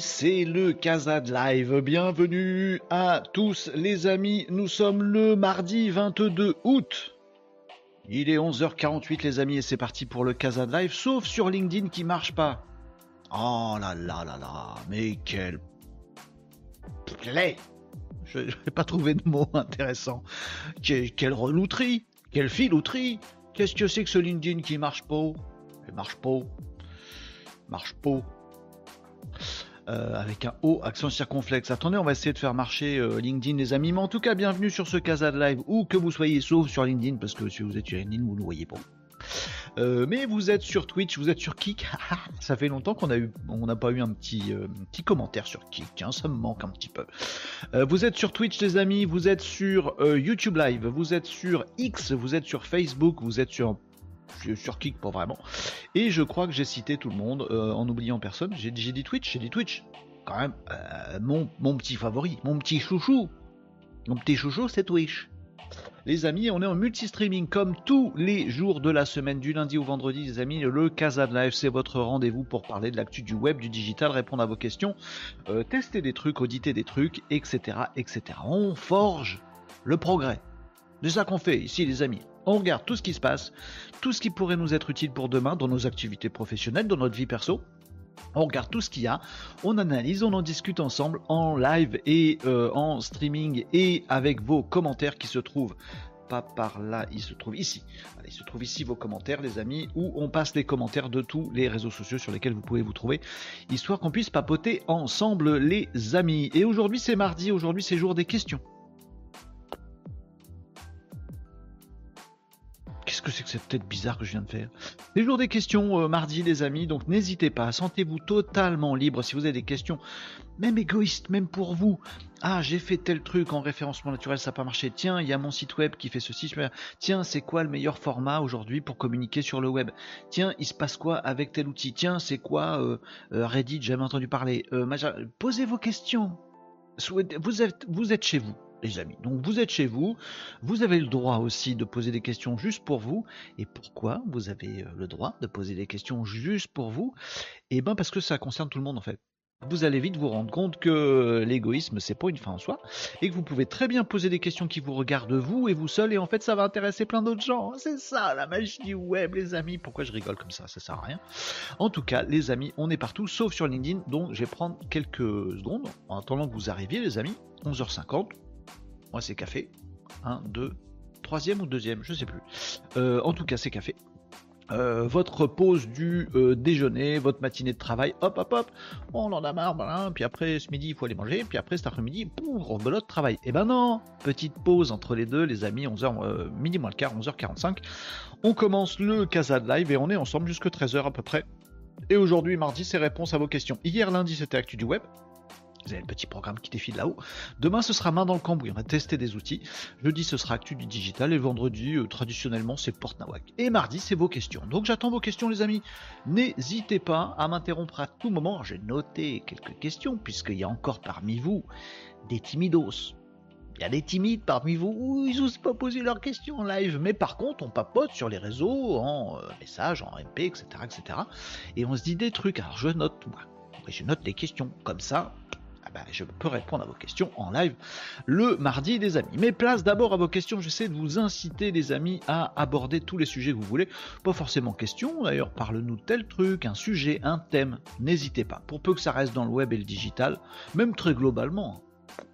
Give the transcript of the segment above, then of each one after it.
c'est le Casa Live. Bienvenue à tous les amis. Nous sommes le mardi 22 août. Il est 11h48 les amis et c'est parti pour le Casa Live, sauf sur LinkedIn qui marche pas. Oh là là là là, mais quel plaît Je n'ai pas trouvé de mot intéressant. quelle relouterie Quelle filouterie Qu'est-ce que c'est que ce LinkedIn qui marche pas? Il marche pas. Marche pas. Euh, avec un O, accent circonflexe. Attendez, on va essayer de faire marcher euh, LinkedIn, les amis. Mais en tout cas, bienvenue sur ce Casa Live, où que vous soyez, sauf sur LinkedIn, parce que si vous êtes sur LinkedIn, vous ne voyez pas. Euh, mais vous êtes sur Twitch, vous êtes sur Kik. ça fait longtemps qu'on n'a pas eu un petit, petit commentaire sur Kik. Hein, ça me manque un petit peu. vous êtes sur Twitch, les amis. Vous êtes sur YouTube Live. Vous êtes sur X. Vous êtes sur Facebook. Vous êtes sur sur Kick pour vraiment. Et je crois que j'ai cité tout le monde euh, en oubliant personne. J'ai dit Twitch, j'ai dit Twitch. Quand même, euh, mon, petit favori, mon petit chouchou. Mon petit chouchou, c'est Twitch. Les amis, on est en multi-streaming comme tous les jours de la semaine, du lundi au vendredi, les amis. Le Casa Live, c'est votre rendez-vous pour parler de l'actu du web, du digital, répondre à vos questions, euh, tester des trucs, auditer des trucs, etc., etc. On forge le progrès. C'est ça qu'on fait ici, les amis. On regarde tout ce qui se passe, tout ce qui pourrait nous être utile pour demain dans nos activités professionnelles, dans notre vie perso. On regarde tout ce qu'il y a, on analyse, on en discute ensemble en live et euh, en streaming et avec vos commentaires qui se trouvent pas par là, il se trouve ici. il se trouve ici vos commentaires, les amis, où on passe les commentaires de tous les réseaux sociaux sur lesquels vous pouvez vous trouver, histoire qu'on puisse papoter ensemble, les amis. Et aujourd'hui, c'est mardi, aujourd'hui, c'est jour des questions. Que c'est que cette tête bizarre que je viens de faire Les jours des questions euh, mardi les amis, donc n'hésitez pas, sentez-vous totalement libre si vous avez des questions, même égoïstes, même pour vous. Ah, j'ai fait tel truc en référencement naturel, ça n'a pas marché. Tiens, il y a mon site web qui fait ceci. Tiens, c'est quoi le meilleur format aujourd'hui pour communiquer sur le web? Tiens, il se passe quoi avec tel outil? Tiens, c'est quoi euh, euh, Reddit? Jamais entendu parler. Posez vos questions. Vous êtes chez vous les amis. Donc vous êtes chez vous, vous avez le droit aussi de poser des questions juste pour vous. Et pourquoi vous avez euh, le droit de poser des questions juste pour vous? Eh bien parce que ça concerne tout le monde en fait. Vous allez vite vous rendre compte que l'égoïsme c'est pas une fin en soi et que vous pouvez très bien poser des questions qui vous regardent vous et vous seul et en fait ça va intéresser plein d'autres gens. C'est ça la magie du web les amis. Pourquoi je rigole comme ça? Ça sert à rien. En tout cas les amis on est partout sauf sur LinkedIn donc je vais prendre quelques secondes en attendant que vous arriviez les amis. 11h50 moi, c'est café. 1, 2, troisième ou deuxième, je sais plus. Euh, en tout cas, c'est café. Euh, votre pause du euh, déjeuner, votre matinée de travail, hop hop hop, on en a marre, voilà, puis après ce midi il faut aller manger, puis après cet après-midi, pouf, belote travail. Et eh ben non, petite pause entre les deux, les amis, 11h, midi moins le quart, 11h45. On commence le Casa de Live et on est ensemble jusque 13h à peu près. Et aujourd'hui, mardi, c'est réponse à vos questions. Hier, lundi, c'était Actu du Web. Vous avez le petit programme qui défile là-haut. Demain, ce sera main dans le cambouis. On va tester des outils. Jeudi, ce sera actu du digital. Et vendredi, euh, traditionnellement, c'est porte nawak. Et mardi, c'est vos questions. Donc, j'attends vos questions, les amis. N'hésitez pas à m'interrompre à tout moment. J'ai noté quelques questions, puisqu'il y a encore parmi vous des timidos. Il y a des timides parmi vous où ils n'osent pas poser leurs questions en live. Mais par contre, on papote sur les réseaux, en euh, message, en MP, etc., etc. Et on se dit des trucs. Alors, je note, moi. Je note les questions. Comme ça, bah, je peux répondre à vos questions en live le mardi, les amis. Mais place d'abord à vos questions. J'essaie de vous inciter, les amis, à aborder tous les sujets que vous voulez. Pas forcément questions, d'ailleurs, parle-nous de tel truc, un sujet, un thème. N'hésitez pas. Pour peu que ça reste dans le web et le digital, même très globalement,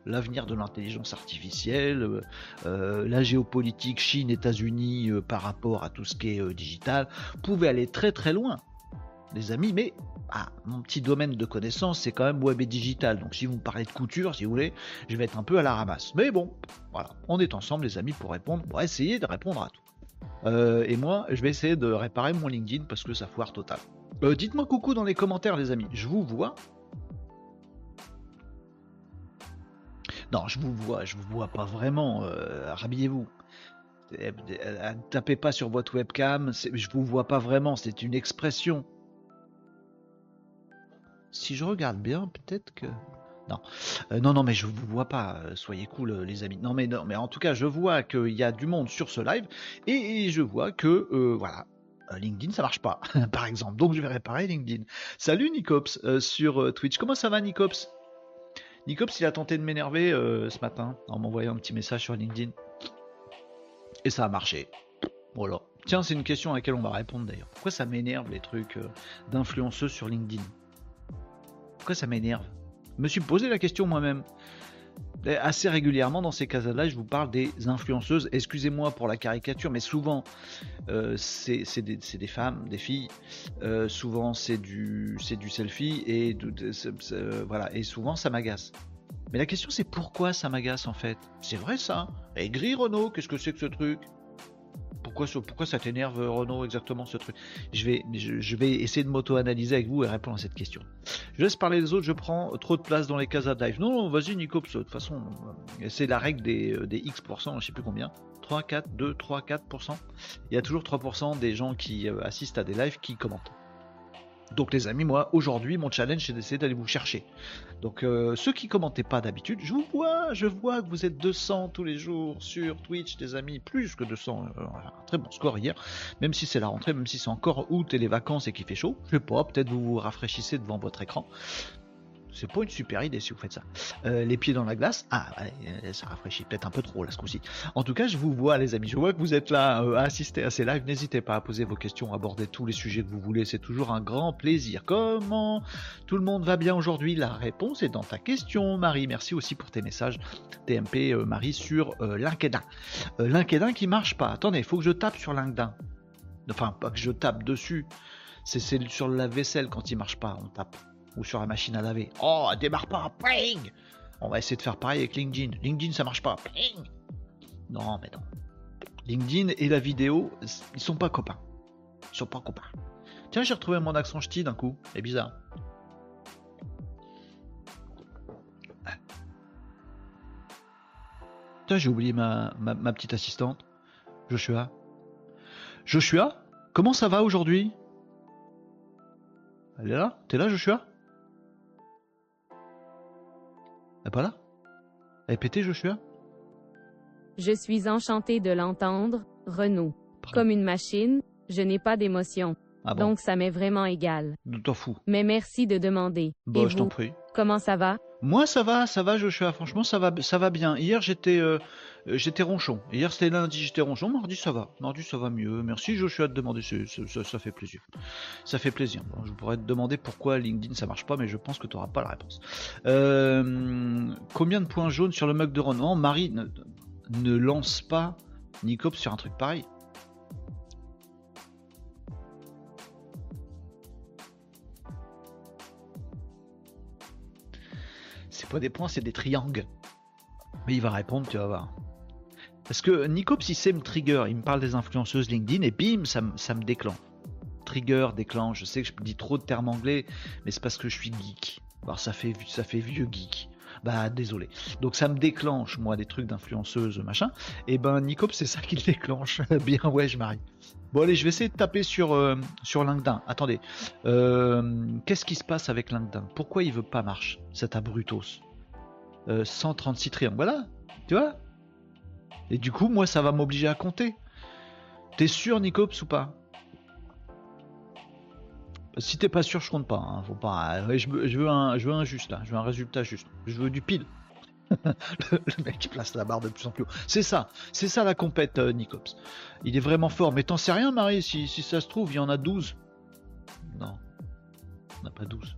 l'avenir de l'intelligence artificielle, euh, euh, la géopolitique Chine-États-Unis euh, par rapport à tout ce qui est digital, pouvait aller très très loin, les amis, mais ah, mon petit domaine de connaissance, c'est quand même web et digital. Donc si vous me parlez de couture, si vous voulez, je vais être un peu à la ramasse. Mais bon, voilà, on est ensemble les amis pour répondre, pour essayer de répondre à tout. Euh, et moi, je vais essayer de réparer mon LinkedIn parce que ça foire total. Euh, dites-moi coucou dans les commentaires les amis, je vous vois. Non, je vous vois, je vous vois pas vraiment. Euh, rhabillez-vous. Tapez pas sur votre webcam, je vous vois pas vraiment, c'est une expression si je regarde bien, peut-être que. Non, euh, non, non, mais je vous vois pas. Euh, soyez cool, euh, les amis. Non, mais non, mais en tout cas, je vois qu'il y a du monde sur ce live et, je vois que voilà, LinkedIn, ça marche pas, par exemple. Donc je vais réparer LinkedIn. Salut Nicops sur Twitch. Comment ça va Nicops? Nicops, il a tenté de m'énerver ce matin en m'envoyant un petit message sur LinkedIn. Et ça a marché. Voilà. Tiens, c'est une question à laquelle on va répondre d'ailleurs. Pourquoi ça m'énerve les trucs d'influenceuses sur LinkedIn? Ça m'énerve Je me suis posé la question moi-même assez régulièrement dans ces cas-là, je vous parle des influenceuses. Excusez-moi pour la caricature, mais souvent euh, c'est des, femmes, des filles. Euh, souvent c'est du, du selfie et voilà. Et souvent ça m'agace. Mais la question c'est pourquoi ça m'agace en fait? C'est vrai ça? Et gris Renault, qu'est-ce que c'est que ce truc? Pourquoi, ça t'énerve, Renaud, exactement ce truc? Je vais, essayer de m'auto-analyser avec vous et répondre à cette question. Je laisse parler les autres, je prends trop de place dans les cases à live. Non, vas-y, Nico, de toute façon, euh, c'est la règle des, euh, X%, je sais plus combien. 3, 4, 2, 3, 4%. Il y a toujours 3% des gens qui euh, assistent à des lives qui commentent. Donc les amis, moi aujourd'hui mon challenge c'est d'essayer d'aller vous chercher. Donc euh, ceux qui commentaient pas d'habitude, je vous vois, je vois que vous êtes 200 tous les jours sur Twitch, des amis, plus que 200, euh, un très bon score hier, même si c'est la rentrée, même si c'est encore août et les vacances et qu'il fait chaud, je sais pas, peut-être vous vous rafraîchissez devant votre écran. C'est pas une super idée si vous faites ça. Euh, les pieds dans la glace, ah, ça rafraîchit peut-être un peu trop là ce coup-ci. En tout cas, je vous vois les amis, je vois que vous êtes là euh, à assister à ces lives. N'hésitez pas à poser vos questions, à aborder tous les sujets que vous voulez, c'est toujours un grand plaisir. Comment tout le monde va bien aujourd'hui? La réponse est dans ta question, Marie. Merci aussi pour tes messages TMP, euh, Marie, sur LinkedIn. LinkedIn qui marche pas. Attendez, il faut que je tape sur LinkedIn. Enfin, pas que je tape dessus. C'est sur la vaisselle quand il marche pas, on tape ou sur la machine à laver. Oh, elle démarre pas, ping On va essayer de faire pareil avec LinkedIn. LinkedIn, ça marche pas, ping Non, mais non. LinkedIn et la vidéo, ils sont pas copains. Ils sont pas copains. Tiens, j'ai retrouvé mon accent ch'ti d'un coup. C'est bizarre. Tiens, j'ai oublié ma, ma petite assistante. Joshua. Joshua, comment ça va aujourd'hui? Elle est là? T'es là, Joshua? Elle pas là? Elle est pétée, Joshua? Je suis enchanté de l'entendre, Renaud. Comme une machine, je n'ai pas d'émotion. Ah Donc ça m'est vraiment égal. T'en fous. Mais merci de demander. Bon, je t'en prie. Comment ça va? Moi ça va, ça va Joshua, franchement ça va, ça va bien. Hier j'étais euh, euh, j'étais ronchon. Hier c'était lundi, j'étais ronchon. Mardi ça va. Mardi ça va mieux. Merci Joshua de demander, ça, fait plaisir. Ça fait plaisir. je pourrais te demander pourquoi LinkedIn ça marche pas, mais je pense que tu n'auras pas la réponse. Euh, combien de points jaunes sur le mug de Renault Marie ne, lance pas Nicop sur un truc pareil. Pas des points, c'est des triangles. Mais il va répondre, tu vas voir. Parce que Nico, c'est me trigger, il me parle des influenceuses LinkedIn et bim, ça, me déclenche. Trigger, déclenche. Je sais que je dis trop de termes anglais, mais c'est parce que je suis geek. Alors ça fait vieux geek. Bah désolé. Donc ça me déclenche moi des trucs d'influenceuse machin. Et ben Nicop c'est ça qui le déclenche. Bien ouais je marie. Bon allez je vais essayer de taper sur euh, LinkedIn. Attendez. Euh, qu'est-ce qui se passe avec LinkedIn? Pourquoi il veut pas marcher cet abrutos? 136 euh, triangles. Voilà. Tu vois? Et du coup, moi, ça va m'obliger à compter. T'es sûr, Nicops, ou pas? Si t'es pas sûr, je compte pas. Hein. Faut pas. Je veux, un, je veux un juste là. Je veux un résultat juste. Je veux du pile. le, mec place la barre de plus en plus haut. C'est ça, c'est ça la compète, euh, Nicops. Il est vraiment fort. Mais t'en sais rien, Marie, si, ça se trouve, il y en a 12. Non pas 12.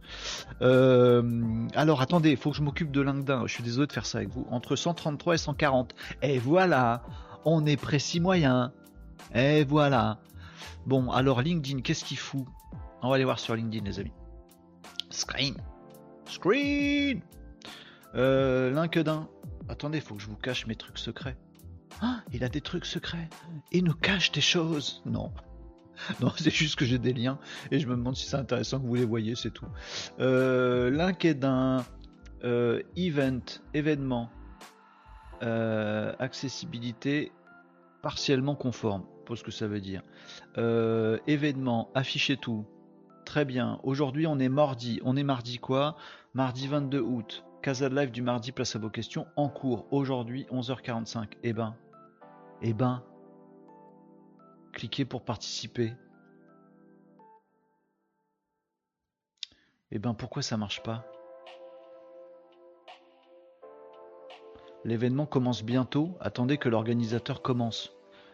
Euh, alors attendez, faut que je m'occupe de LinkedIn. Je suis désolé de faire ça avec vous. Entre 133 et 140. Et voilà, on est précis moyen. Et voilà. Bon, alors LinkedIn, qu'est-ce qu'il fout? On va aller voir sur LinkedIn, les amis. Screen. Screen. Euh, LinkedIn. Attendez, faut que je vous cache mes trucs secrets. Ah, il a des trucs secrets. Il nous cache des choses. Non. non, c'est juste que j'ai des liens et je me demande si c'est intéressant que vous les voyez, c'est tout. Euh, LinkedIn, euh, event, événement, euh, accessibilité partiellement conforme, pour ce que ça veut dire. Événement, afficher tout. Très bien. Aujourd'hui, on est mardi. On est mardi quoi? Mardi 22 août. Casa de live du mardi place à vos questions en cours. Aujourd'hui, 11h45. Eh ben. Eh ben. Cliquez pour participer. Eh ben, pourquoi ça marche pas? L'événement commence bientôt. Attendez que l'organisateur commence.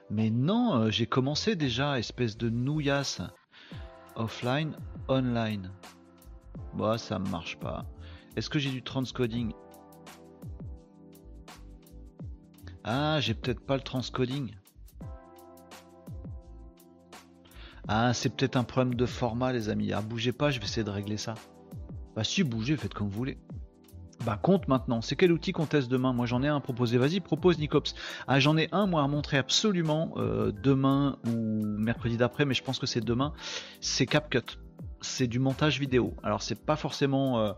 Mais non, euh, j'ai commencé déjà, espèce de nouillasse. Offline, online. Bah, ça marche pas. Est-ce que j'ai du transcoding? Ah, j'ai peut-être pas le transcoding. Ah, c'est peut-être un problème de format, les amis. Ah, bougez pas, je vais essayer de régler ça. Bah, si, bougez, faites comme vous voulez. Bah, compte maintenant. C'est quel outil qu'on teste demain? Moi, j'en ai un à proposer. Vas-y, propose Nicops. Ah, j'en ai un, moi, à montrer absolument euh, demain ou mercredi d'après, mais je pense que c'est demain. C'est CapCut. C'est du montage vidéo. Alors, c'est pas forcément. Euh,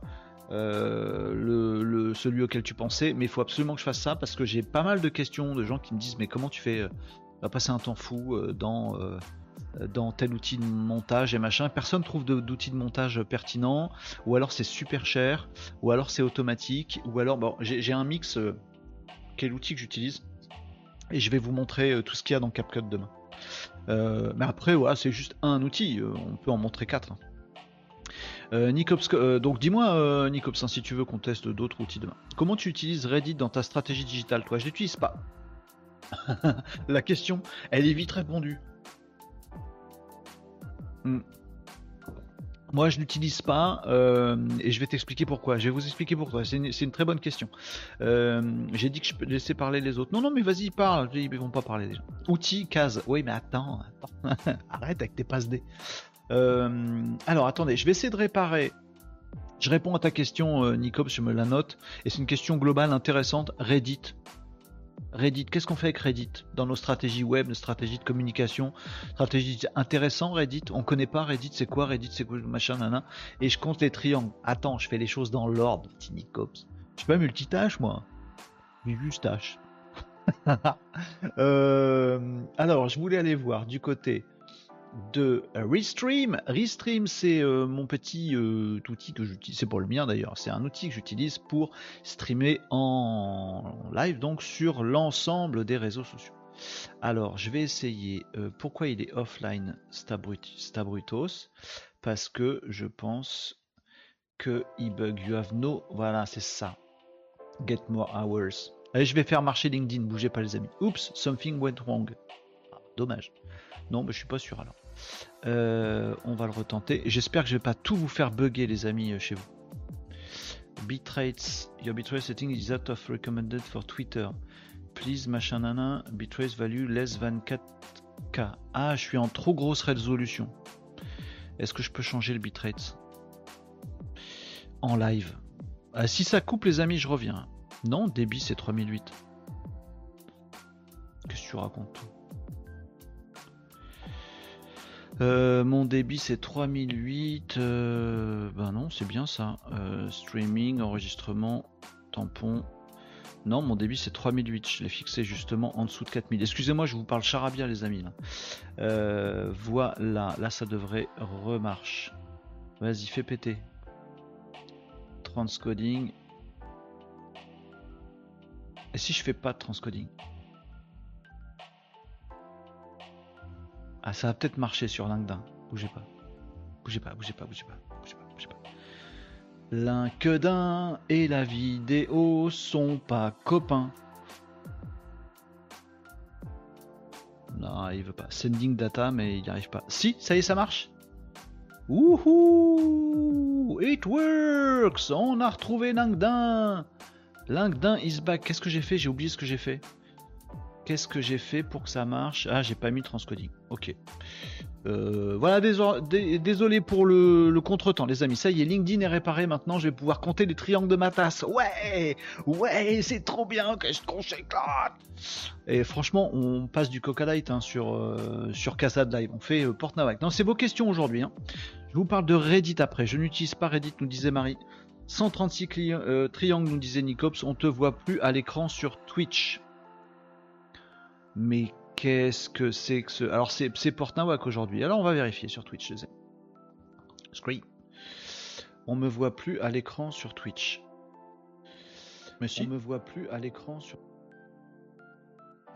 euh, le, celui auquel tu pensais, mais il faut absolument que je fasse ça parce que j'ai pas mal de questions de gens qui me disent mais comment tu fais passer un temps fou dans dans tel outil de montage et machin. Personne trouve d'outil de, montage pertinent, ou alors c'est super cher, ou alors c'est automatique, ou alors j'ai un mix. Euh, quel outil que j'utilise Et je vais vous montrer euh, tout ce qu'il y a dans CapCut demain. Euh, mais après, voilà, c'est juste un outil. on peut en montrer quatre. Hein. Donc dis-moi Nicops hein, si tu veux qu'on teste d'autres outils demain. Comment tu utilises Reddit dans ta stratégie digitale? Toi, je l'utilise pas. La question, elle est vite répondue. Hmm. Moi, je n'utilise pas euh, et je vais t'expliquer pourquoi. Je vais vous expliquer pourquoi. C'est une, très bonne question. Euh, j'ai dit que je peux laisser parler les autres. Non, non, mais vas-y, parle. Ils vont pas parler déjà. Outils, case. Oui, mais attends, arrête avec tes passes D. Euh, alors, attendez, je vais essayer de réparer. Je réponds à ta question, Nicops, je me la note. Et c'est une question globale intéressante. Reddit. Reddit, qu'est-ce qu'on fait avec Reddit dans nos stratégies web, nos stratégies de communication, stratégies intéressantes Reddit, on connaît pas Reddit, c'est quoi Reddit, c'est quoi machin, nana, et je compte les triangles. Attends, je fais les choses dans l'ordre, petit Cops. Je suis pas multitâche moi. Juste tâche. Euh, alors, je voulais aller voir du côté de Restream. Restream, c'est euh, mon petit euh, outil que j'utilise, c'est pour le mien d'ailleurs, c'est un outil que j'utilise pour streamer en live, donc sur l'ensemble des réseaux sociaux. Alors, je vais essayer. Euh, pourquoi il est offline Stabrutos? Parce que je pense que il bug. You have no. Voilà, c'est ça. Get more hours. Allez, je vais faire marcher LinkedIn. Bougez pas, les amis. Oups, something went wrong. Ah, dommage. Non, mais je suis pas sûr alors. Euh, on va le retenter. J'espère que je vais pas tout vous faire bugger les amis euh, chez vous. Bitrates, your bitrate setting is out of recommended for Twitter. Please machin nana, bitrate value less than 4K. Ah, je suis en trop grosse résolution. Est-ce que je peux changer le bitrate en live? Ah, Si ça coupe les amis, je reviens. Non, débit c'est 3008. Qu'est-ce que tu racontes euh, mon débit c'est 3008. Euh, ben non, c'est bien ça. Euh, streaming, enregistrement, tampon. Non, mon débit c'est 3008. Je l'ai fixé justement en dessous de 4000. Excusez-moi, je vous parle charabia, les amis. voilà, là ça devrait remarche. Vas-y, fais péter. Transcoding. Et si je fais pas de transcoding? Ah, ça va peut-être marcher sur LinkedIn. Bougez pas. Bougez pas, bougez pas, bougez pas, bougez pas, bougez pas. LinkedIn et la vidéo sont pas copains. Non, il veut pas. Sending data, mais il n'y arrive pas. Si, ça y est, ça marche. Wouhou! It works! On a retrouvé LinkedIn! LinkedIn is back. Qu'est-ce que j'ai fait? J'ai oublié ce que j'ai fait. Qu'est-ce que j'ai fait pour que ça marche? Ah, j'ai pas mis transcoding. Ok. Euh, voilà, désolé pour le, contretemps, les amis. Ça y est, LinkedIn est réparé maintenant. Je vais pouvoir compter les triangles de ma tasse. Ouais, ouais, c'est trop bien. Qu'est-ce qu'on s'éclate Et franchement, on passe du Coca Light hein, sur euh, sur Casa Live. On fait euh, porte Non, c'est vos questions aujourd'hui. Hein. Je vous parle de Reddit après. Je n'utilise pas Reddit, nous disait Marie. 136 triangles, nous disait Nicops. On te voit plus à l'écran sur Twitch. Mais qu'est-ce que c'est que ce... Alors c'est, c'est Portnawak aujourd'hui. Alors on va vérifier sur Twitch. Screen. On me voit plus à l'écran sur Twitch. Mais si. On me voit plus à l'écran sur...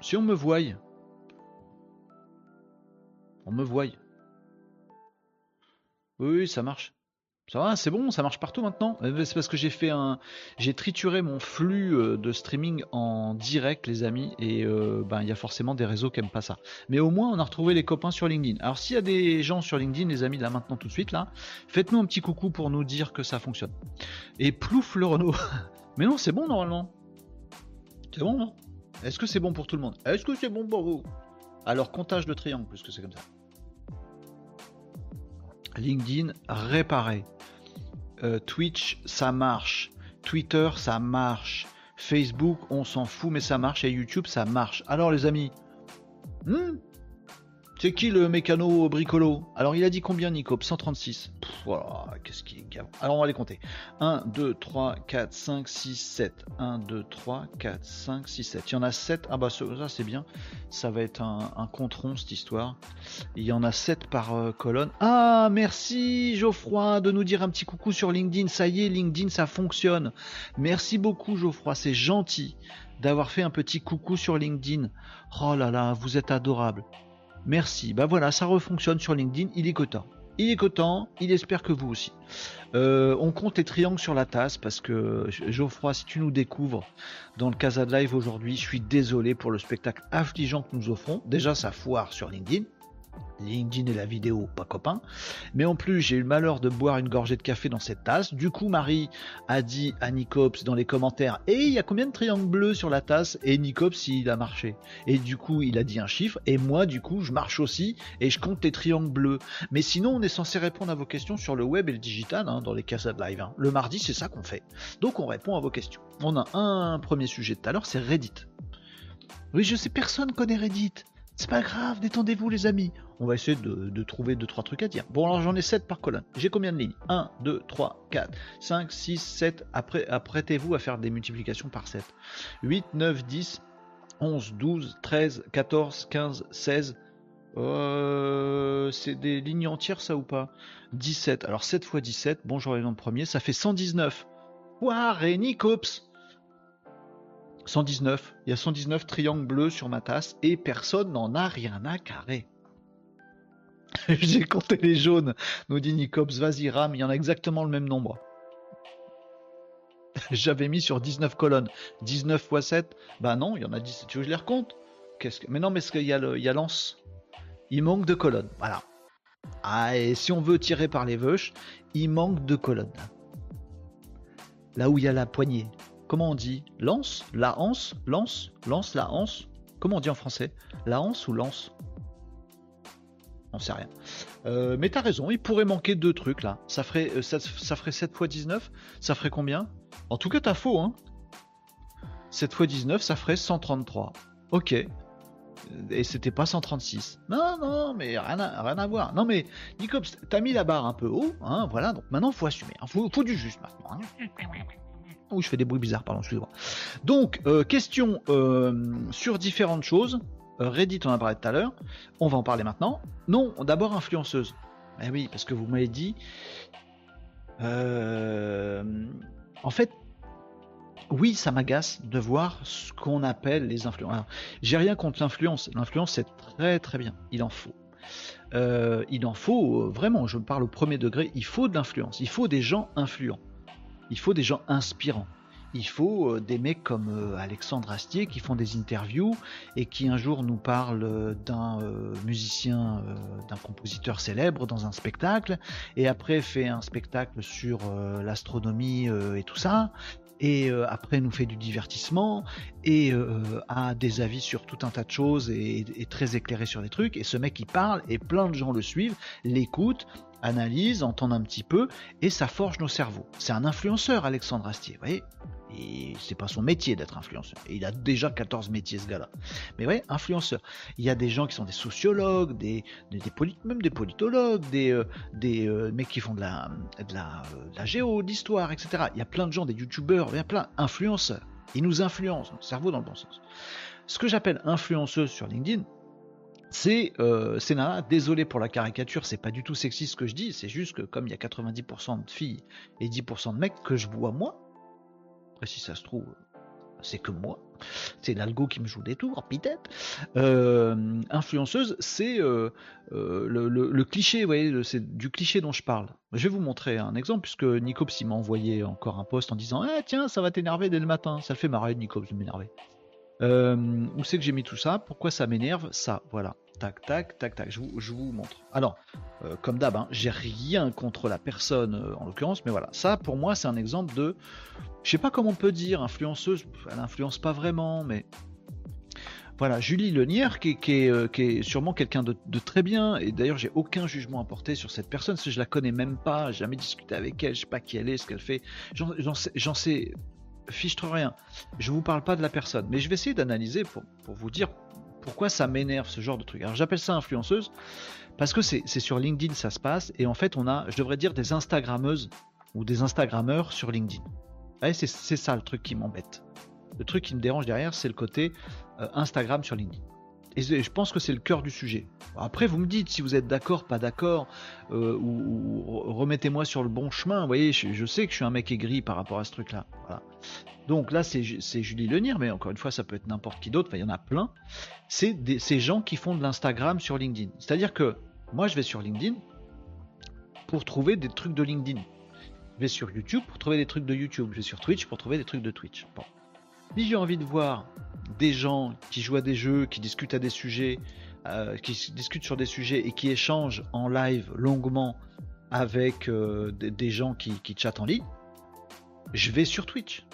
Si on me voit. On me voit. Oui, oui, ça marche. Ça va, c'est bon, ça marche partout maintenant. Euh, c'est parce que j'ai fait un, j'ai trituré mon flux euh, de streaming en direct, les amis, et euh, ben il y a forcément des réseaux qui aiment pas ça. Mais au moins, on a retrouvé les copains sur LinkedIn. Alors s'il y a des gens sur LinkedIn, les amis, là maintenant tout de suite là, faites-nous un petit coucou pour nous dire que ça fonctionne. Et plouf le Renault. Mais non, c'est bon normalement. C'est bon non Est-ce que c'est bon pour tout le monde? Est-ce que c'est bon pour vous? Alors comptage de triangle, puisque c'est comme ça. LinkedIn réparé. Euh, Twitch, ça marche. Twitter, ça marche. Facebook, on s'en fout, mais ça marche. Et YouTube, ça marche. Alors, les amis, hmm? C'est qui le mécano bricolo? Alors il a dit combien Nico? 136. voilà, qu'est-ce qui est Alors on va les compter. 1, 2, 3, 4, 5, 6, 7. 1, 2, 3, 4, 5, 6, 7. Il y en a 7. Ah bah ça c'est bien. Ça va être un, un compte rond cette histoire. Il y en a 7 par euh, colonne. Ah merci Geoffroy de nous dire un petit coucou sur LinkedIn. Ça y est, LinkedIn ça fonctionne. Merci beaucoup Geoffroy, c'est gentil d'avoir fait un petit coucou sur LinkedIn. Oh là là, vous êtes adorable. Merci. Bah voilà, ça refonctionne sur LinkedIn. Il est cotant. Il est cotant. Il espère que vous aussi. Euh, on compte les triangles sur la tasse parce que Geoffroy, si tu nous découvres dans le Casa de Live aujourd'hui, je suis désolé pour le spectacle affligeant que nous offrons. Déjà, ça foire sur LinkedIn. LinkedIn et la vidéo, pas copain. Mais en plus, j'ai eu le malheur de boire une gorgée de café dans cette tasse. Du coup, Marie a dit à Nicops dans les commentaires Et il y a combien de triangles bleus sur la tasse? Et Nicops, il a marché. Et du coup, il a dit un chiffre. Et moi, du coup, je marche aussi et je compte les triangles bleus. Mais sinon, on est censé répondre à vos questions sur le web et le digital, hein, dans les de live. Hein. Le mardi, c'est ça qu'on fait. Donc, on répond à vos questions. On a un premier sujet tout à l'heure, c'est Reddit. Oui, je sais, personne connaît Reddit. C'est pas grave, détendez-vous les amis. On va essayer de, trouver 2-3 trucs à dire. Bon alors j'en ai 7 par colonne. J'ai combien de lignes? 1, 2, 3, 4, 5, 6, 7. Après, apprêtez-vous à faire des multiplications par 7. 8, 9, 10, 11, 12, 13, 14, 15, 16. Euh, c'est des lignes entières ça ou pas? 17. Alors 7 fois 17, bon j'aurai le premier, ça fait 119. Ouah, Nicops 119. Il y a 119 triangles bleus sur ma tasse et personne n'en a rien à carrer. J'ai compté les jaunes, nous dit Nicops. Vas-y, Ram, il y en a exactement le même nombre. J'avais mis sur 19 colonnes. 19 x 7 Bah non, il y en a 10. Tu veux que je les recompte? Qu'est-ce que... Mais non, mais qu'il y a, il y a lance. Il manque de colonnes. Voilà. Ah, et si on veut tirer par les veuches, il manque de colonnes. Là où il y a la poignée comment on dit Lance La hanse Lance Lance La hanse Comment on dit en français? La hanse ou lance? On sait rien. Euh, mais t'as raison, il pourrait manquer deux trucs là. Ça ferait, euh, ça, ferait 7 x 19 Ça ferait combien? En tout cas, t'as faux, hein 7 x 19, ça ferait 133. Ok. Et c'était pas 136. Non, non, mais rien à, rien à voir. Non, mais Nicops, t'as mis la barre un peu haut, hein, voilà. Donc maintenant, faut assumer. Hein. faut, faut, du juste maintenant. Hein. Ouh, je fais des bruits bizarres, pardon, excusez-moi. Donc, euh, question euh, sur différentes choses. Euh, Reddit, on en a parlé tout à l'heure. On va en parler maintenant. Non, d'abord influenceuse. Eh oui, parce que vous m'avez dit. en fait, oui, ça m'agace de voir ce qu'on appelle les influenceurs. J'ai rien contre l'influence. L'influence, c'est très très bien. Il en faut. il en faut vraiment, je parle au premier degré, il faut de l'influence, il faut des gens influents il faut des gens inspirants. Il faut euh, des mecs comme euh, Alexandre Astier qui font des interviews et qui un jour nous parlent d'un euh, musicien, d'un compositeur célèbre dans un spectacle, et après fait un spectacle sur l'astronomie et tout ça, et après nous fait du divertissement et a des avis sur tout un tas de choses et est très éclairé sur des trucs. Et ce mec il parle et plein de gens le suivent, l'écoutent analyse, entendre un petit peu, et ça forge nos cerveaux. C'est un influenceur, Alexandre Astier, vous voyez? Et c'est pas son métier d'être influenceur. Il a déjà 14 métiers ce gars-là. Mais ouais, influenceur. Il y a des gens qui sont des sociologues, des, des, même des politologues, des, euh, des euh, mecs qui font de la, de euh, géo, de l'histoire, etc. Il y a plein de gens, des youtubeurs, il y a plein influenceurs. Ils nous influencent, notre cerveau dans le bon sens. Ce que j'appelle influenceuse sur LinkedIn, c'est euh, désolé pour la caricature, c'est pas du tout sexiste ce que je dis, c'est juste que comme il y a 90% de filles et 10% de mecs que je vois moi, après si ça se trouve, c'est que moi. C'est l'algo qui me joue des tours, peut-être. Euh, influenceuse, c'est euh, euh, le, cliché, vous voyez, c'est du cliché dont je parle. Je vais vous montrer un exemple, puisque Nicops m'a envoyé encore un post en disant Ah tiens, ça va t'énerver dès le matin. Ça le fait marrer, Nicops, de m'énerver. Où c'est que j'ai mis tout ça? Pourquoi ça m'énerve? Ça, voilà. Tac, tac, tac, tac. Je vous, montre. Alors, comme d'hab, hein, j'ai rien contre la personne en l'occurrence, mais voilà. Ça, pour moi, c'est un exemple de je sais pas comment on peut dire, influenceuse, elle influence pas vraiment, mais voilà, Julie Lenière, qui, euh, qui, est, sûrement quelqu'un de, très bien, et d'ailleurs j'ai aucun jugement à porter sur cette personne, parce que je la connais même pas, jamais discuté avec elle, je sais pas qui elle est, ce qu'elle fait, j'en sais, fiche rien. Je vous parle pas de la personne, mais je vais essayer d'analyser pour, pour, vous dire pourquoi ça m'énerve ce genre de truc. Alors j'appelle ça influenceuse parce que c'est sur LinkedIn ça se passe, et en fait on a, je devrais dire, des Instagrammeuses ou des Instagrammeurs sur LinkedIn c'est ça le truc qui m'embête. Le truc qui me dérange derrière, c'est le côté euh, Instagram sur LinkedIn. Et je pense que c'est le cœur du sujet. Après, vous me dites si vous êtes d'accord, pas d'accord, euh, ou, remettez-moi sur le bon chemin. Vous voyez, je, sais que je suis un mec aigri par rapport à ce truc-là. Donc là, c'est Julie Lenir, mais encore une fois, ça peut être n'importe qui d'autre. il y en a plein. C'est ces gens qui font de l'Instagram sur LinkedIn. C'est-à-dire que moi, je vais sur LinkedIn pour trouver des trucs de LinkedIn. Je vais sur YouTube pour trouver des trucs de YouTube. Je vais sur Twitch pour trouver des trucs de Twitch. Bon. Si j'ai envie de voir des gens qui jouent à des jeux, qui discutent à des sujets, euh, qui discutent sur des sujets et qui échangent en live longuement avec euh, des, gens qui, qui chattent en ligne, je vais sur Twitch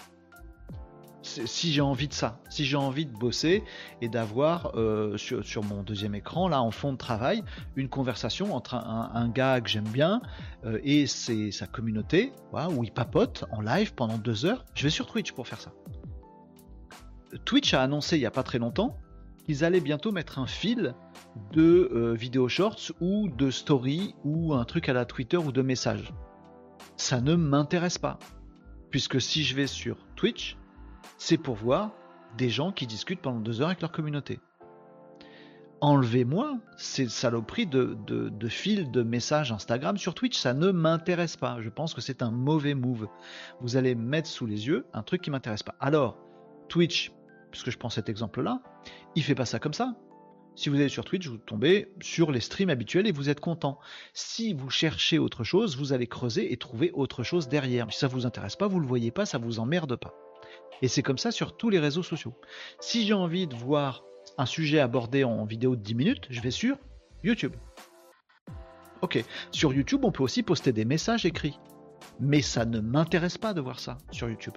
si j'ai envie de ça, si j'ai envie de bosser et d'avoir euh, sur, mon deuxième écran, là en fond de travail, une conversation entre un, gars que j'aime bien et c'est sa communauté, où il papote en live pendant deux heures, je vais sur Twitch pour faire ça. Twitch a annoncé il n'y a pas très longtemps qu'ils allaient bientôt mettre un fil de euh, vidéo shorts ou de story ou un truc à la Twitter ou de message. Ça ne m'intéresse pas. Puisque si je vais sur Twitch, c'est pour voir des gens qui discutent pendant deux heures avec leur communauté. Enlevez-moi ces saloperies de, de, de fil de messages Instagram sur Twitch, ça ne m'intéresse pas. Je pense que c'est un mauvais move. Vous allez mettre sous les yeux un truc qui m'intéresse pas. Alors, Twitch, puisque je prends cet exemple-là, il fait pas ça comme ça. Si vous allez sur Twitch, vous tombez sur les streams habituels et vous êtes content. Si vous cherchez autre chose, vous allez creuser et trouver autre chose derrière. Si ça vous intéresse pas, vous le voyez pas, ça vous emmerde pas. Et c'est comme ça sur tous les réseaux sociaux. Si j'ai envie de voir un sujet abordé en vidéo de 10 minutes, je vais sur YouTube. Ok, sur YouTube, on peut aussi poster des messages écrits. Mais ça ne m'intéresse pas de voir ça sur YouTube.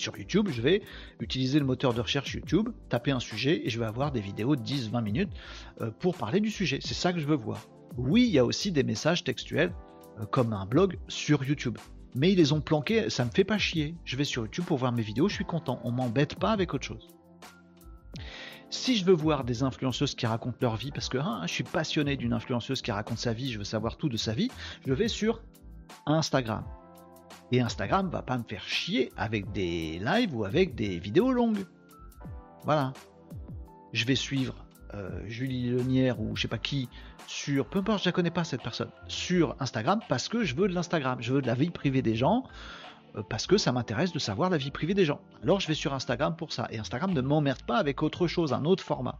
Sur YouTube, je vais utiliser le moteur de recherche YouTube, taper un sujet et je vais avoir des vidéos de 10-20 minutes euh, pour parler du sujet. C'est ça que je veux voir. Oui, il y a aussi des messages textuels euh, comme un blog sur YouTube mais ils les ont planqués, ça me fait pas chier. Je vais sur YouTube pour voir mes vidéos, je suis content. On m'embête pas avec autre chose. Si je veux voir des influenceuses qui racontent leur vie, parce que hein, je suis passionné d'une influenceuse qui raconte sa vie, je veux savoir tout de sa vie, je vais sur Instagram. Et Instagram va pas me faire chier avec des lives ou avec des vidéos longues. Voilà. Je vais suivre euh, Julie Lenière ou je sais pas qui sur, peu importe, je la connais pas cette personne, sur Instagram parce que je veux de l'Instagram, je veux de la vie privée des gens, euh, parce que ça m'intéresse de savoir la vie privée des gens. Alors je vais sur Instagram pour ça. Et Instagram ne m'emmerde pas avec autre chose, un autre format.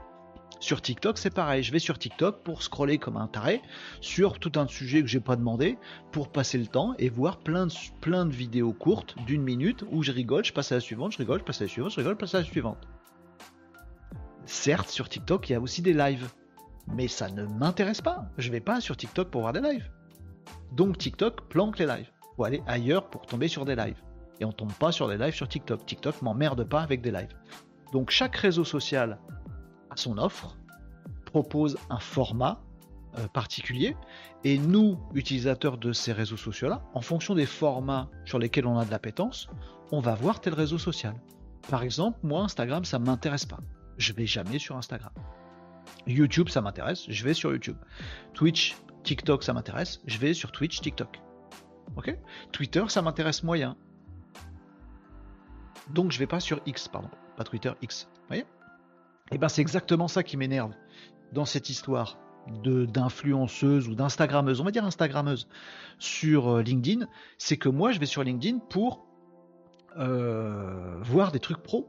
Sur TikTok, c'est pareil. Je vais sur TikTok pour scroller comme un taré sur tout un sujet que j'ai pas demandé pour passer le temps et voir plein de, vidéos courtes d'une minute où je rigole, je passe à la suivante, je rigole, je passe à la suivante, je rigole, je passe à la suivante. Certes, sur TikTok, il y a aussi des lives mais ça ne m'intéresse pas. Je vais pas sur TikTok pour voir des lives. Donc TikTok planque les lives. Faut aller ailleurs pour tomber sur des lives. Et on tombe pas sur des lives sur TikTok. TikTok m'emmerde pas avec des lives. Donc chaque réseau social son offre, propose un format euh, particulier, et nous, utilisateurs de ces réseaux sociaux-là, en fonction des formats sur lesquels on a de l'appétence, on va voir tel réseau social. Par exemple, moi, Instagram, ça m'intéresse pas. Je vais jamais sur Instagram. YouTube, ça m'intéresse, je vais sur YouTube. Twitch, TikTok, ça m'intéresse, je vais sur Twitch, TikTok. Ok? Twitter, ça m'intéresse moyen. Donc je vais pas sur X, pardon, pas Twitter, X. Vous voyez? Et eh ben c'est exactement ça qui m'énerve dans cette histoire de d'influenceuse ou d'instagrammeuse, on va dire instagrammeuse sur euh, LinkedIn, c'est que moi je vais sur LinkedIn pour voir des trucs pro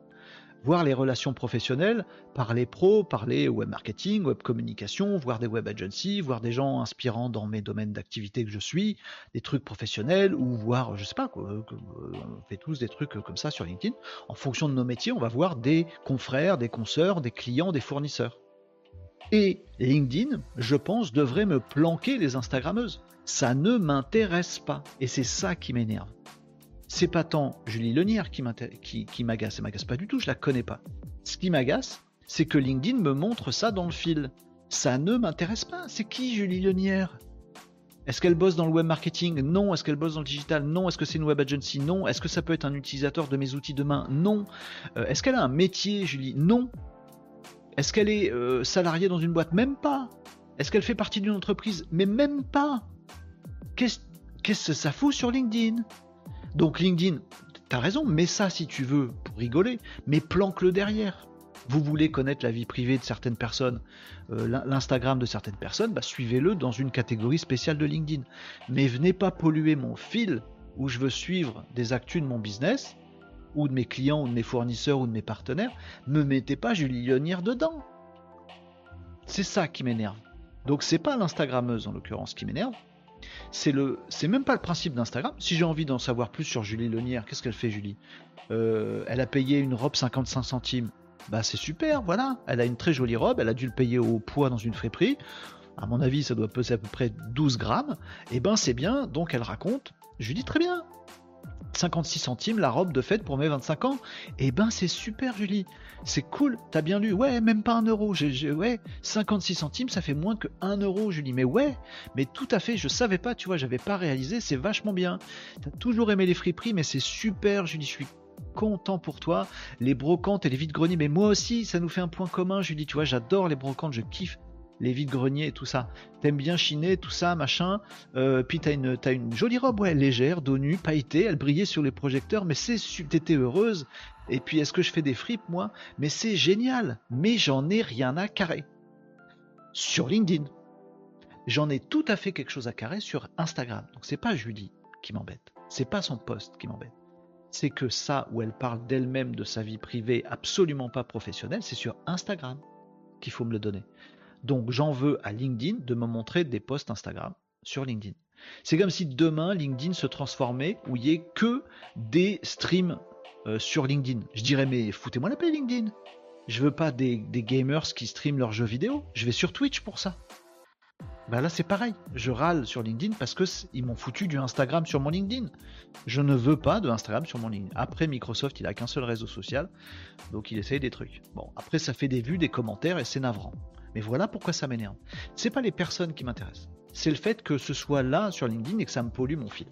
voir les relations professionnelles, parler pro, parler web marketing, web communication, voir des web agencies, voir des gens inspirants dans mes domaines d'activité que je suis, des trucs professionnels, ou voir, je sais pas, quoi, euh, on fait tous des trucs comme ça sur LinkedIn. En fonction de nos métiers, on va voir des confrères, des consoeurs, des clients, des fournisseurs. Et LinkedIn, je pense, devrait me planquer les Instagrammeuses. Ça ne m'intéresse pas. Et c'est ça qui m'énerve c'est pas tant Julie Lenière qui m'agace, elle m'agace pas du tout, je la connais pas. Ce qui m'agace, c'est que LinkedIn me montre ça dans le fil. Ça ne m'intéresse pas. C'est qui Julie Lenière Est-ce qu'elle bosse dans le web marketing? Non. Est-ce qu'elle bosse dans le digital? Non. Est-ce que c'est une web agency? Non. Est-ce que ça peut être un utilisateur de mes outils demain? Non. Euh, est-ce qu'elle a un métier, Julie? Non. Est-ce qu'elle est, euh, salariée dans une boîte? Même pas. Est-ce qu'elle fait partie d'une entreprise? Mais même pas. Qu'est-ce que ça fout sur LinkedIn? Donc LinkedIn, t'as raison, mets ça si tu veux pour rigoler, mais planque-le derrière. Vous voulez connaître la vie privée de certaines personnes, euh, l'Instagram de certaines personnes, bah, suivez-le dans une catégorie spéciale de LinkedIn. Mais venez pas polluer mon fil où je veux suivre des actus de mon business, ou de mes clients, ou de mes fournisseurs, ou de mes partenaires. Me mettez pas Julie Lionnière dedans. C'est ça qui m'énerve. Donc c'est pas l'Instagrammeuse en l'occurrence qui m'énerve, c'est le, c'est même pas le principe d'Instagram. Si j'ai envie d'en savoir plus sur Julie Lenière, qu'est-ce qu'elle fait Julie? Euh, Elle a payé une robe 55 centimes. Bah c'est super, voilà. Elle a une très jolie robe, elle a dû le payer au poids dans une friperie. À mon avis, ça doit peser à peu près 12 grammes. Et eh ben c'est bien, donc elle raconte. Dis très bien, 56 centimes la robe de fête pour mes 25 ans. Eh ben c'est super Julie, c'est cool, t'as bien lu, ouais, même pas un euro, ouais, 56 centimes ça fait moins que 1 euro Julie, mais ouais, mais tout à fait, je savais pas, tu vois, j'avais pas réalisé, c'est vachement bien. T'as toujours aimé les friperies, mais c'est super Julie, je suis content pour toi. Les brocantes et les vides-greniers, mais moi aussi, ça nous fait un point commun, Julie, tu vois, j'adore les brocantes, je kiffe les vides-greniers et tout ça. T'aimes bien chiner, tout ça, machin. Euh, puis t'as une, une jolie robe, ouais, légère, dos nu, pailletée, elle brillait sur les projecteurs, mais c'est, t'étais heureuse. Et puis est-ce que je fais des fripes, moi? Mais c'est génial, mais j'en ai rien à carrer. Sur LinkedIn. J'en ai tout à fait quelque chose à carrer sur Instagram. Donc c'est pas Julie qui m'embête. C'est pas son poste qui m'embête. C'est que ça où elle parle d'elle-même, de sa vie privée, absolument pas professionnelle, c'est sur Instagram qu'il faut me le donner. Donc j'en veux à LinkedIn de me montrer des posts Instagram sur LinkedIn. C'est comme si demain LinkedIn se transformait où il n'y ait que des streams euh, sur LinkedIn. Je dirais mais foutez-moi la paix LinkedIn. Je veux pas des, gamers qui streament leurs jeux vidéo. Je vais sur Twitch pour ça. Bah là c'est pareil. Je râle sur LinkedIn parce que ils m'ont foutu du Instagram sur mon LinkedIn. Je ne veux pas de Instagram sur mon LinkedIn. Après Microsoft il a qu'un seul réseau social, donc il essaye des trucs. Bon après ça fait des vues, des commentaires et c'est navrant. Mais voilà pourquoi ça m'énerve. C'est pas les personnes qui m'intéressent. C'est le fait que ce soit là sur LinkedIn et que ça me pollue mon fil.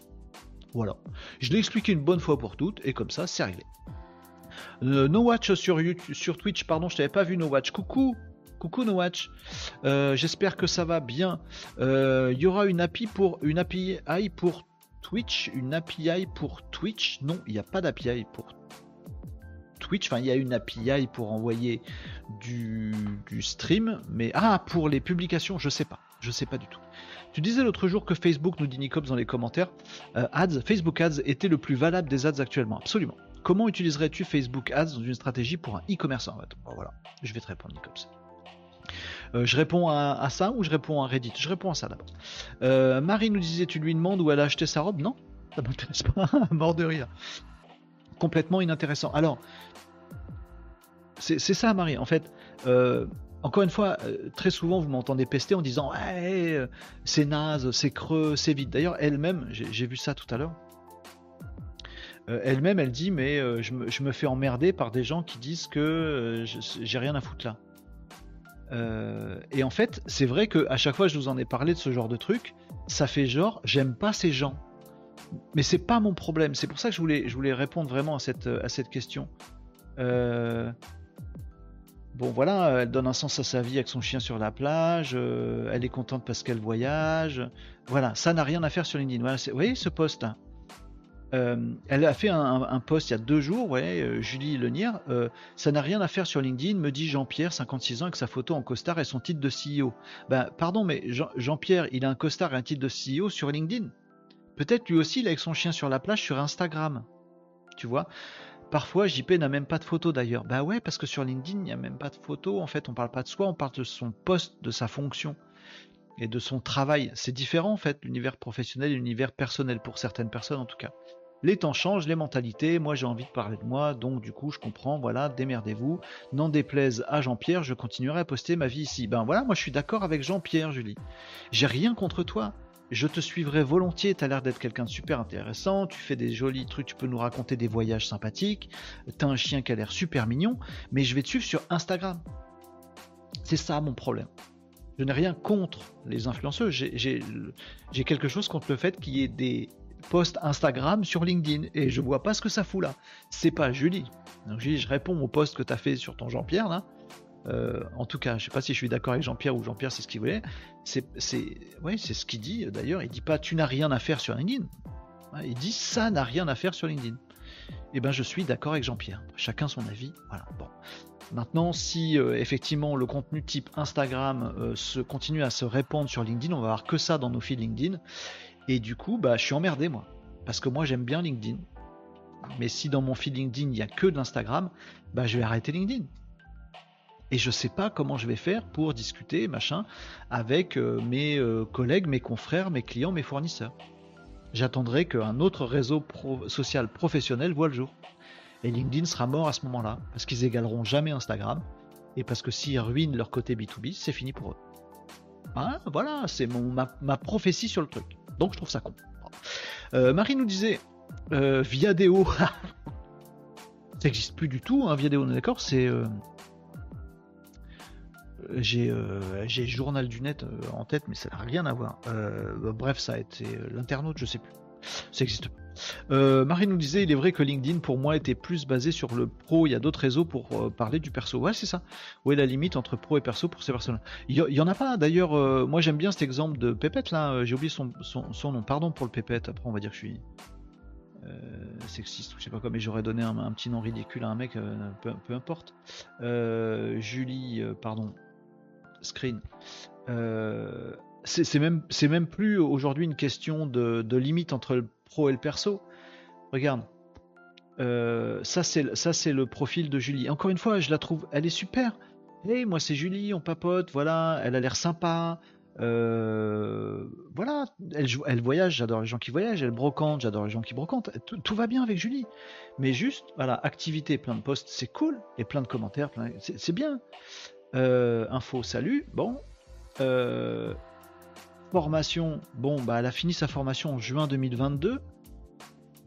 Voilà. Je l'ai expliqué une bonne fois pour toutes et comme ça, c'est réglé. Euh, no Watch sur, sur Twitch, pardon, je t'avais pas vu No Watch. Coucou, coucou No Watch. Euh, j'espère que ça va bien. Euh, il y aura une API pour une API pour Twitch, une API pour Twitch? Non, il n'y a pas d'API pour Twitch. Enfin, il y a une API pour envoyer du, stream, mais ah pour les publications, je sais pas, je sais pas du tout. Tu disais l'autre jour que Facebook nous dit Nicops dans les commentaires, euh, ads, Facebook Ads était le plus valable des ads actuellement. Absolument. Comment utiliserais-tu Facebook Ads dans une stratégie pour un e-commerçant Voilà, je vais te répondre Nicops. Euh, je réponds à, ça ou je réponds à Reddit? Je réponds à ça d'abord. Euh, Marie nous disait tu lui demandes où elle a acheté sa robe? Non, ça m'intéresse pas, mort de rire. Complètement inintéressant. Alors, c'est ça, Marie. En fait, euh, encore une fois, euh, très souvent, vous m'entendez pester en disant euh, c'est naze, c'est creux, c'est vide. D'ailleurs, elle-même, j'ai vu ça tout à l'heure. elle-même, elle dit mais je me, fais emmerder par des gens qui disent que j'ai rien à foutre là. Et en fait, c'est vrai que à chaque fois je vous en ai parlé de ce genre de truc, ça fait genre j'aime pas ces gens. Mais c'est pas mon problème. C'est pour ça que je voulais, je voulais répondre vraiment à cette, à cette question. Euh, Bon voilà, elle donne un sens à sa vie avec son chien sur la plage, euh, elle est contente parce qu'elle voyage. Voilà, ça n'a rien à faire sur LinkedIn. vous voyez ce post là euh, elle a fait un, post il y a deux jours, ouais, euh, Julie Lenière, ça n'a rien à faire sur LinkedIn, me dit Jean-Pierre, 56 ans, avec sa photo en costard et son titre de CEO. Ben, pardon, mais Jean-Pierre, il a un costard et un titre de CEO sur LinkedIn. Peut-être lui aussi, il est avec son chien sur la plage sur Instagram. tu vois? Parfois, JP n'a même pas de photo d'ailleurs. Bah ouais, parce que sur LinkedIn, il n'y a même pas de photo. En fait, on parle pas de soi, on parle de son poste, de sa fonction et de son travail. C'est différent en fait, l'univers professionnel et l'univers personnel pour certaines personnes en tout cas. Les temps changent, les mentalités, moi j'ai envie de parler de moi, donc du coup je comprends, voilà, démerdez-vous. N'en déplaise à Jean-Pierre, je continuerai à poster ma vie ici. Ben voilà, moi je suis d'accord avec Jean-Pierre, Julie. J'ai rien contre toi. Je te suivrai volontiers, tu as l'air d'être quelqu'un de super intéressant, tu fais des jolis trucs, tu peux nous raconter des voyages sympathiques, t'as un chien qui a l'air super mignon, mais je vais te suivre sur Instagram. C'est ça mon problème. Je n'ai rien contre les influenceurs, j'ai quelque chose contre le fait qu'il y ait des posts Instagram sur LinkedIn et je vois pas ce que ça fout là. C'est pas Julie. Donc Julie, je réponds au post que tu as fait sur ton Jean-Pierre là. Euh, en tout cas, je sais pas si je suis d'accord avec Jean-Pierre ou Jean-Pierre c'est ce qu'il voulait. C'est, ouais, c'est ce qu'il dit d'ailleurs. Il dit pas tu n'as rien à faire sur LinkedIn. Il dit ça n'a rien à faire sur LinkedIn. Eh ben je suis d'accord avec Jean-Pierre. Chacun son avis. Voilà. Bon. Maintenant, si euh, effectivement le contenu type Instagram euh, se continue à se répandre sur LinkedIn, on va avoir que ça dans nos feeds LinkedIn. Et du coup, bah, je suis emmerdé moi. Parce que moi j'aime bien LinkedIn. Mais si dans mon feed LinkedIn il n'y a que de l'Instagram, bah, je vais arrêter LinkedIn et je sais pas comment je vais faire pour discuter, machin, avec euh, mes euh, collègues, mes confrères, mes clients, mes fournisseurs. J'attendrai qu'un autre réseau social professionnel voit le jour. Et LinkedIn sera mort à ce moment-là, parce qu'ils égaleront jamais Instagram, et parce que s'ils ruinent leur côté B2B, c'est fini pour eux. Ah, voilà, c'est ma, prophétie sur le truc. Donc je trouve ça con. Euh, Marie nous disait, Viadeo, ça n'existe plus du tout, hein, Viadeo, on est d'accord, c'est j'ai euh, j'ai Journal du Net euh, en tête, mais ça n'a rien à voir. Euh, bref, ça a été l'internaute, je sais plus. Ça existe Marie nous disait, il est vrai que LinkedIn pour moi était plus basé sur le pro, il y a d'autres réseaux pour parler du perso. Ouais, c'est ça. Où est la limite entre pro et perso pour ces personnes Il y, en a pas d'ailleurs, moi j'aime bien cet exemple de Pépette là, j'ai oublié son, son, nom, pardon pour le Pépette, après on va dire que je suis sexiste ou je sais pas quoi, mais j'aurais donné un, petit nom ridicule à un mec, peu, peu, importe. Julie, pardon, screen. C'est même, même plus aujourd'hui une question de, limite entre le pro et le perso. Regarde, euh, ça c'est le profil de Julie. Encore une fois, je la trouve, elle est super. Hey, moi c'est Julie, on papote, voilà, elle a l'air sympa. Euh, voilà, elle, elle voyage, j'adore les gens qui voyagent, elle brocante, j'adore les gens qui brocantent. Tout, tout, va bien avec Julie. Mais juste, voilà, activité, plein de posts, c'est cool, et plein de commentaires, c'est bien. Euh, info, salut. Bon. Euh, formation. Bon, bah, elle a fini sa formation en juin 2022.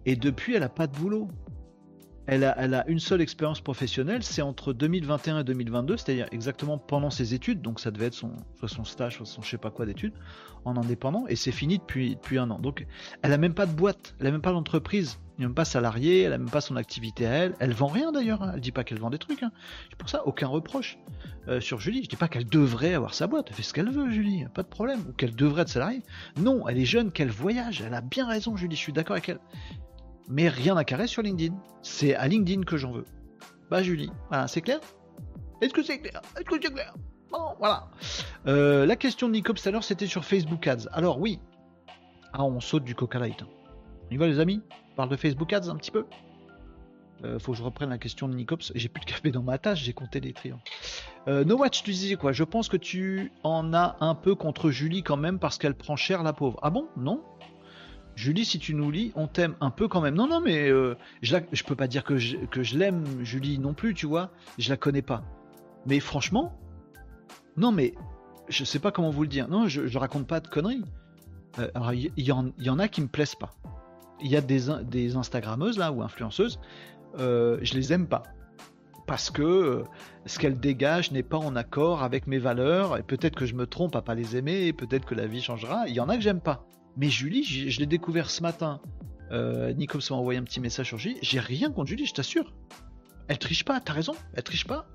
Et depuis, elle a pas de boulot. Elle a, une seule expérience professionnelle, c'est entre 2021 et 2022, c'est-à-dire exactement pendant ses études, donc ça devait être son, stage, son je sais pas quoi d'études, en indépendant, et c'est fini depuis, depuis un an. Donc elle a même pas de boîte, elle a même pas d'entreprise, elle n'est même pas salariée, elle a même pas son activité à elle, elle vend rien d'ailleurs, hein. elle dit pas qu'elle vend des trucs, hein. pour ça aucun reproche euh, sur Julie, je dis pas qu'elle devrait avoir sa boîte, elle fait ce qu'elle veut Julie, pas de problème, ou qu'elle devrait être salariée, non, elle est jeune, qu'elle voyage, elle a bien raison Julie, je suis d'accord avec elle, mais rien à carrer sur LinkedIn. C'est à LinkedIn que j'en veux. Bah Julie, voilà, c'est clair? Est-ce que c'est clair? Est-ce que c'est clair? Bon, voilà. Euh, la question de Nicops tout à l'heure, c'était sur Facebook Ads. Alors oui. Ah, on saute du Coca Light. On y va les amis? On parle de Facebook Ads un petit peu? Euh, faut que je reprenne la question de Nicops. J'ai plus de café dans ma tâche, j'ai compté les triangles. Euh, no Watch, tu disais quoi? Je pense que tu en as un peu contre Julie quand même parce qu'elle prend cher la pauvre. Ah bon? Non? Julie, si tu nous lis, on t'aime un peu quand même. Non, non, mais euh, je, la, peux pas dire que je, je l'aime, Julie, non plus, tu vois. Je la connais pas. Mais franchement, non, mais je sais pas comment vous le dire. Non, je, je raconte pas de conneries. Euh, alors, il y, en a qui me plaisent pas. Il y a des, des Instagrammeuses, là, ou influenceuses, euh, je les aime pas. Parce que ce qu'elles dégagent n'est pas en accord avec mes valeurs, et peut-être que je me trompe à pas les aimer, et peut-être que la vie changera. Il y en a que j'aime pas. Mais Julie, je l'ai découvert ce matin. Euh, Nicolas m'a envoyé un petit message sur Julie. J'ai rien contre Julie, je t'assure. Elle triche pas, t'as raison, elle triche pas.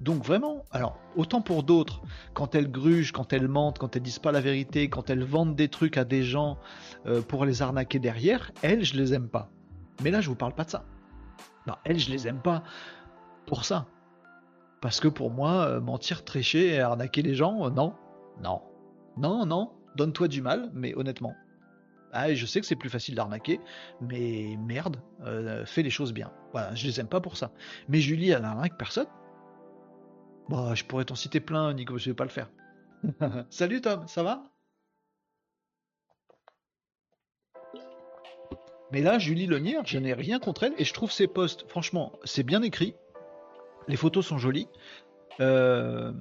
Donc vraiment, alors autant pour d'autres, quand elle gruge, quand elle mente, quand elle disent pas la vérité, quand elle vendent des trucs à des gens euh, pour les arnaquer derrière, elle, je les aime pas. Mais là, je vous parle pas de ça. Non, elle, je les aime pas pour ça. Parce que pour moi, euh, mentir, tricher et arnaquer les gens, euh, non, non, non, non, donne-toi du mal, mais honnêtement. Ah, je sais que c'est plus facile d'arnaquer, mais merde, euh, fais les choses bien. Voilà, je les aime pas pour ça. Mais Julie, elle n'arnaque personne. Bah, je pourrais t'en citer plein, Nico, je vais pas le faire. Salut Tom, ça va? Mais là, Julie Lenière, je n'ai rien contre elle et je trouve ses posts, franchement, c'est bien écrit. Les photos sont jolies. Euh,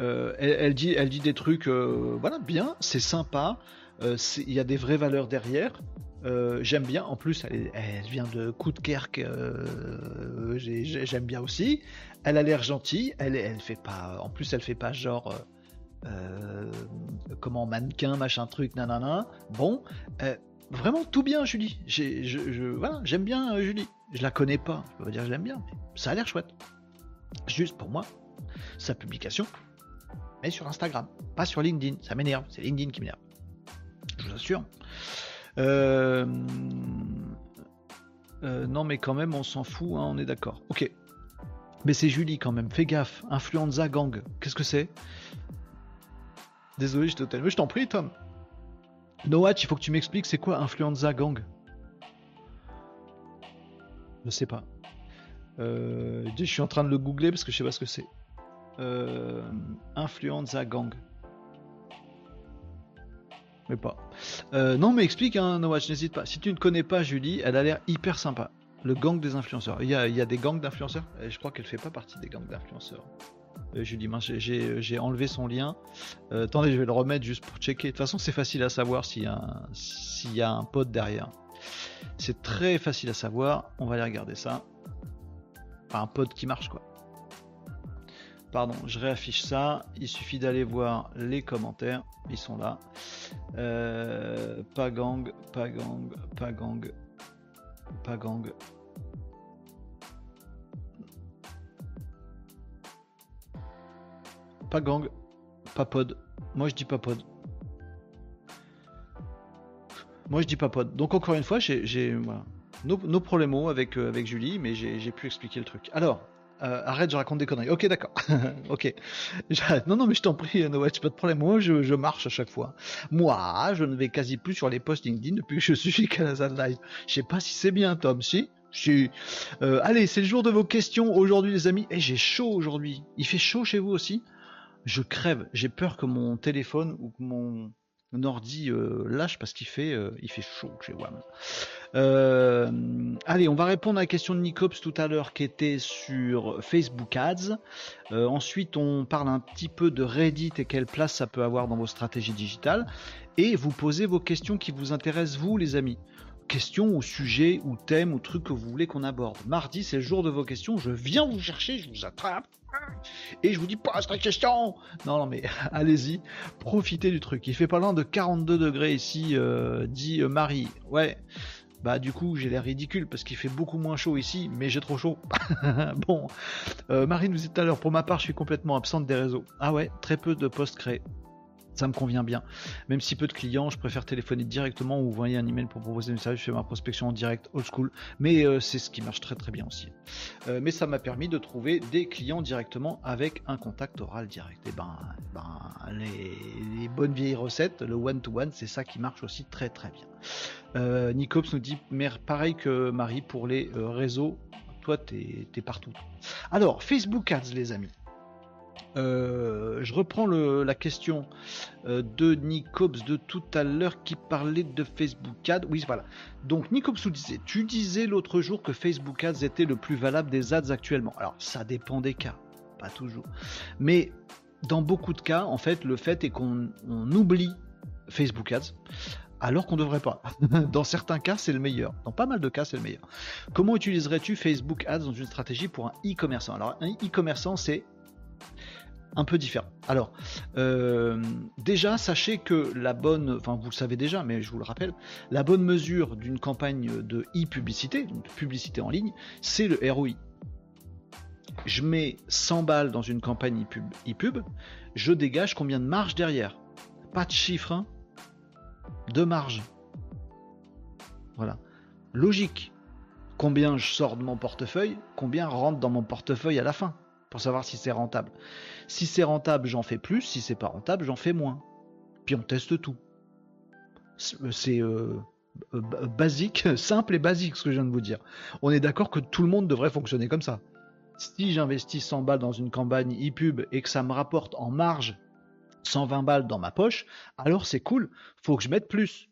euh, elle, dit, elle dit des trucs, euh, voilà, bien, c'est sympa. Il y a des vraies valeurs derrière. j'aime bien. En plus, elle, vient de Koutkerk. j'aime bien aussi. Elle a l'air gentille. Elle, elle fait pas. En plus, elle fait pas genre. comment mannequin, machin truc, nanana. Bon, vraiment tout bien, Julie. j'aime bien Julie. Je la connais pas, je peux pas dire que je l'aime bien, mais ça a l'air chouette. Juste pour moi, sa publication sur Instagram, pas sur LinkedIn. Ça m'énerve, c'est LinkedIn qui m'énerve. Je vous assure. Euh, euh, non, mais quand même, on s'en fout, hein, on est d'accord. Ok. Mais c'est Julie quand même, fais gaffe. Influenza gang, qu'est-ce que c'est? Désolé, au Mais je t'en prie, Tom. Noah, il faut que tu m'expliques c'est quoi Influenza gang? Je sais pas. Euh, je suis en train de le googler parce que je sais pas ce que c'est. Euh, influenza gang. Mais pas. Euh, non, mais explique, hein, No n'hésite pas. Si tu ne connais pas Julie, elle a l'air hyper sympa. Le gang des influenceurs. Il y a, des gangs d'influenceurs? Je crois qu'elle fait pas partie des gangs d'influenceurs. Euh, Julie, j'ai enlevé son lien. attendez, je vais le remettre juste pour checker. De toute façon, c'est facile à savoir s'il y, y, a un pote derrière. C'est très facile à savoir. On va aller regarder ça. Un pote qui marche, quoi. Pardon, je réaffiche ça. Il suffit d'aller voir les commentaires. Ils sont là. Euh, pas gang, pas gang, pas gang, pas gang. Pas gang, pas pod. Moi je dis pas pod. Moi je dis pas pod. Donc encore une fois, j'ai nos, problèmes euh, avec Julie, mais j'ai pu expliquer le truc. Alors, euh, arrête, je raconte des conneries. Ok, d'accord. ok. Non, non, mais je t'en prie, Noël, pas de problème. Moi, je, marche à chaque fois. Moi, je ne vais quasi plus sur les posts LinkedIn depuis que je suis chez Canazan Live. Je sais pas si c'est bien, Tom. Si si. Euh, allez, c'est le jour de vos questions aujourd'hui, les amis. Et eh, j'ai chaud aujourd'hui. Il fait chaud chez vous aussi? Je crève. J'ai peur que mon téléphone ou que mon ordi euh, lâche parce qu'il fait, fait chaud chez WAM. Euh, allez, on va répondre à la question de Nicops tout à l'heure qui était sur Facebook Ads. Euh, ensuite, on parle un petit peu de Reddit et quelle place ça peut avoir dans vos stratégies digitales. Et vous posez vos questions qui vous intéressent, vous, les amis. Questions ou sujets ou thèmes ou trucs que vous voulez qu'on aborde. Mardi, c'est le jour de vos questions. Je viens vous chercher, je vous attrape. Et je vous dis, pose ta question Non, non, mais allez-y, profitez du truc. Il fait pas loin de 42 degrés ici, euh, dit Marie. Ouais, bah du coup j'ai l'air ridicule parce qu'il fait beaucoup moins chaud ici, mais j'ai trop chaud. bon, euh, Marie nous dit à l'heure, pour ma part je suis complètement absente des réseaux. Ah ouais, très peu de posts créés ça me convient bien. Même si peu de clients, je préfère téléphoner directement ou envoyer un email pour proposer un service. Je fais ma prospection en direct, old school. Mais euh, c'est ce qui marche très très bien aussi. Euh, mais ça m'a permis de trouver des clients directement avec un contact oral direct. Et ben, ben les, bonnes vieilles recettes, le one-to-one, c'est ça qui marche aussi très très bien. Euh, Nicops nous dit, pareil que Marie pour les réseaux. Toi, t'es es partout. Alors, Facebook Ads, les amis. Euh, je reprends la question euh, de Nicops de tout à l'heure qui parlait de Facebook Ads. Oui, voilà. Donc Nicops disait, tu disais l'autre jour que Facebook Ads était le plus valable des ads actuellement. Alors ça dépend des cas, pas toujours. Mais dans beaucoup de cas, en fait, le fait est qu'on oublie Facebook Ads alors qu'on ne devrait pas. dans certains cas, c'est le meilleur. Dans pas mal de cas, c'est le meilleur. Comment utiliserais-tu Facebook Ads dans une stratégie pour un e-commerçant? Alors, un e-commerçant, c'est un peu différent. Alors, euh, déjà, sachez que la bonne, enfin vous le savez déjà, mais je vous le rappelle, la bonne mesure d'une campagne de e-publicité, de publicité en ligne, c'est le ROI. Je mets 100 balles dans une campagne e-pub, je dégage combien de marge derrière Pas de chiffre, hein de marge. Voilà. Logique. Combien je sors de mon portefeuille, combien rentre dans mon portefeuille à la fin, pour savoir si c'est rentable. Si c'est rentable, j'en fais plus. Si c'est pas rentable, j'en fais moins. Puis on teste tout. C'est basique, simple et basique ce que je viens de vous dire. On est d'accord que tout le monde devrait fonctionner comme ça. Si j'investis 100 balles dans une campagne e-pub et que ça me rapporte en marge 120 balles dans ma poche, alors c'est cool, faut que je mette plus.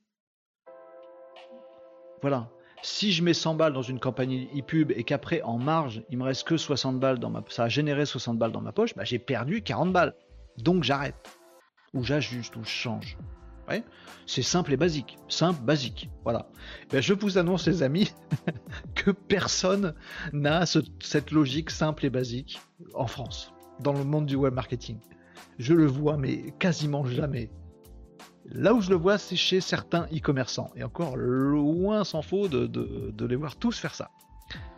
Voilà. Si je mets 100 balles dans une campagne e-pub et qu'après en marge, il me reste que 60 balles dans ma ça a généré 60 balles dans ma poche, bah, j'ai perdu 40 balles. Donc j'arrête. Ou j'ajuste ou je change. Ouais. C'est simple et basique. Simple, basique. Voilà. Ben, je vous annonce, les amis, que personne n'a cette logique simple et basique en France, dans le monde du web marketing. Je le vois, mais quasiment jamais. Là où je le vois, c'est chez certains e-commerçants. Et encore loin s'en faut de, les voir tous faire ça.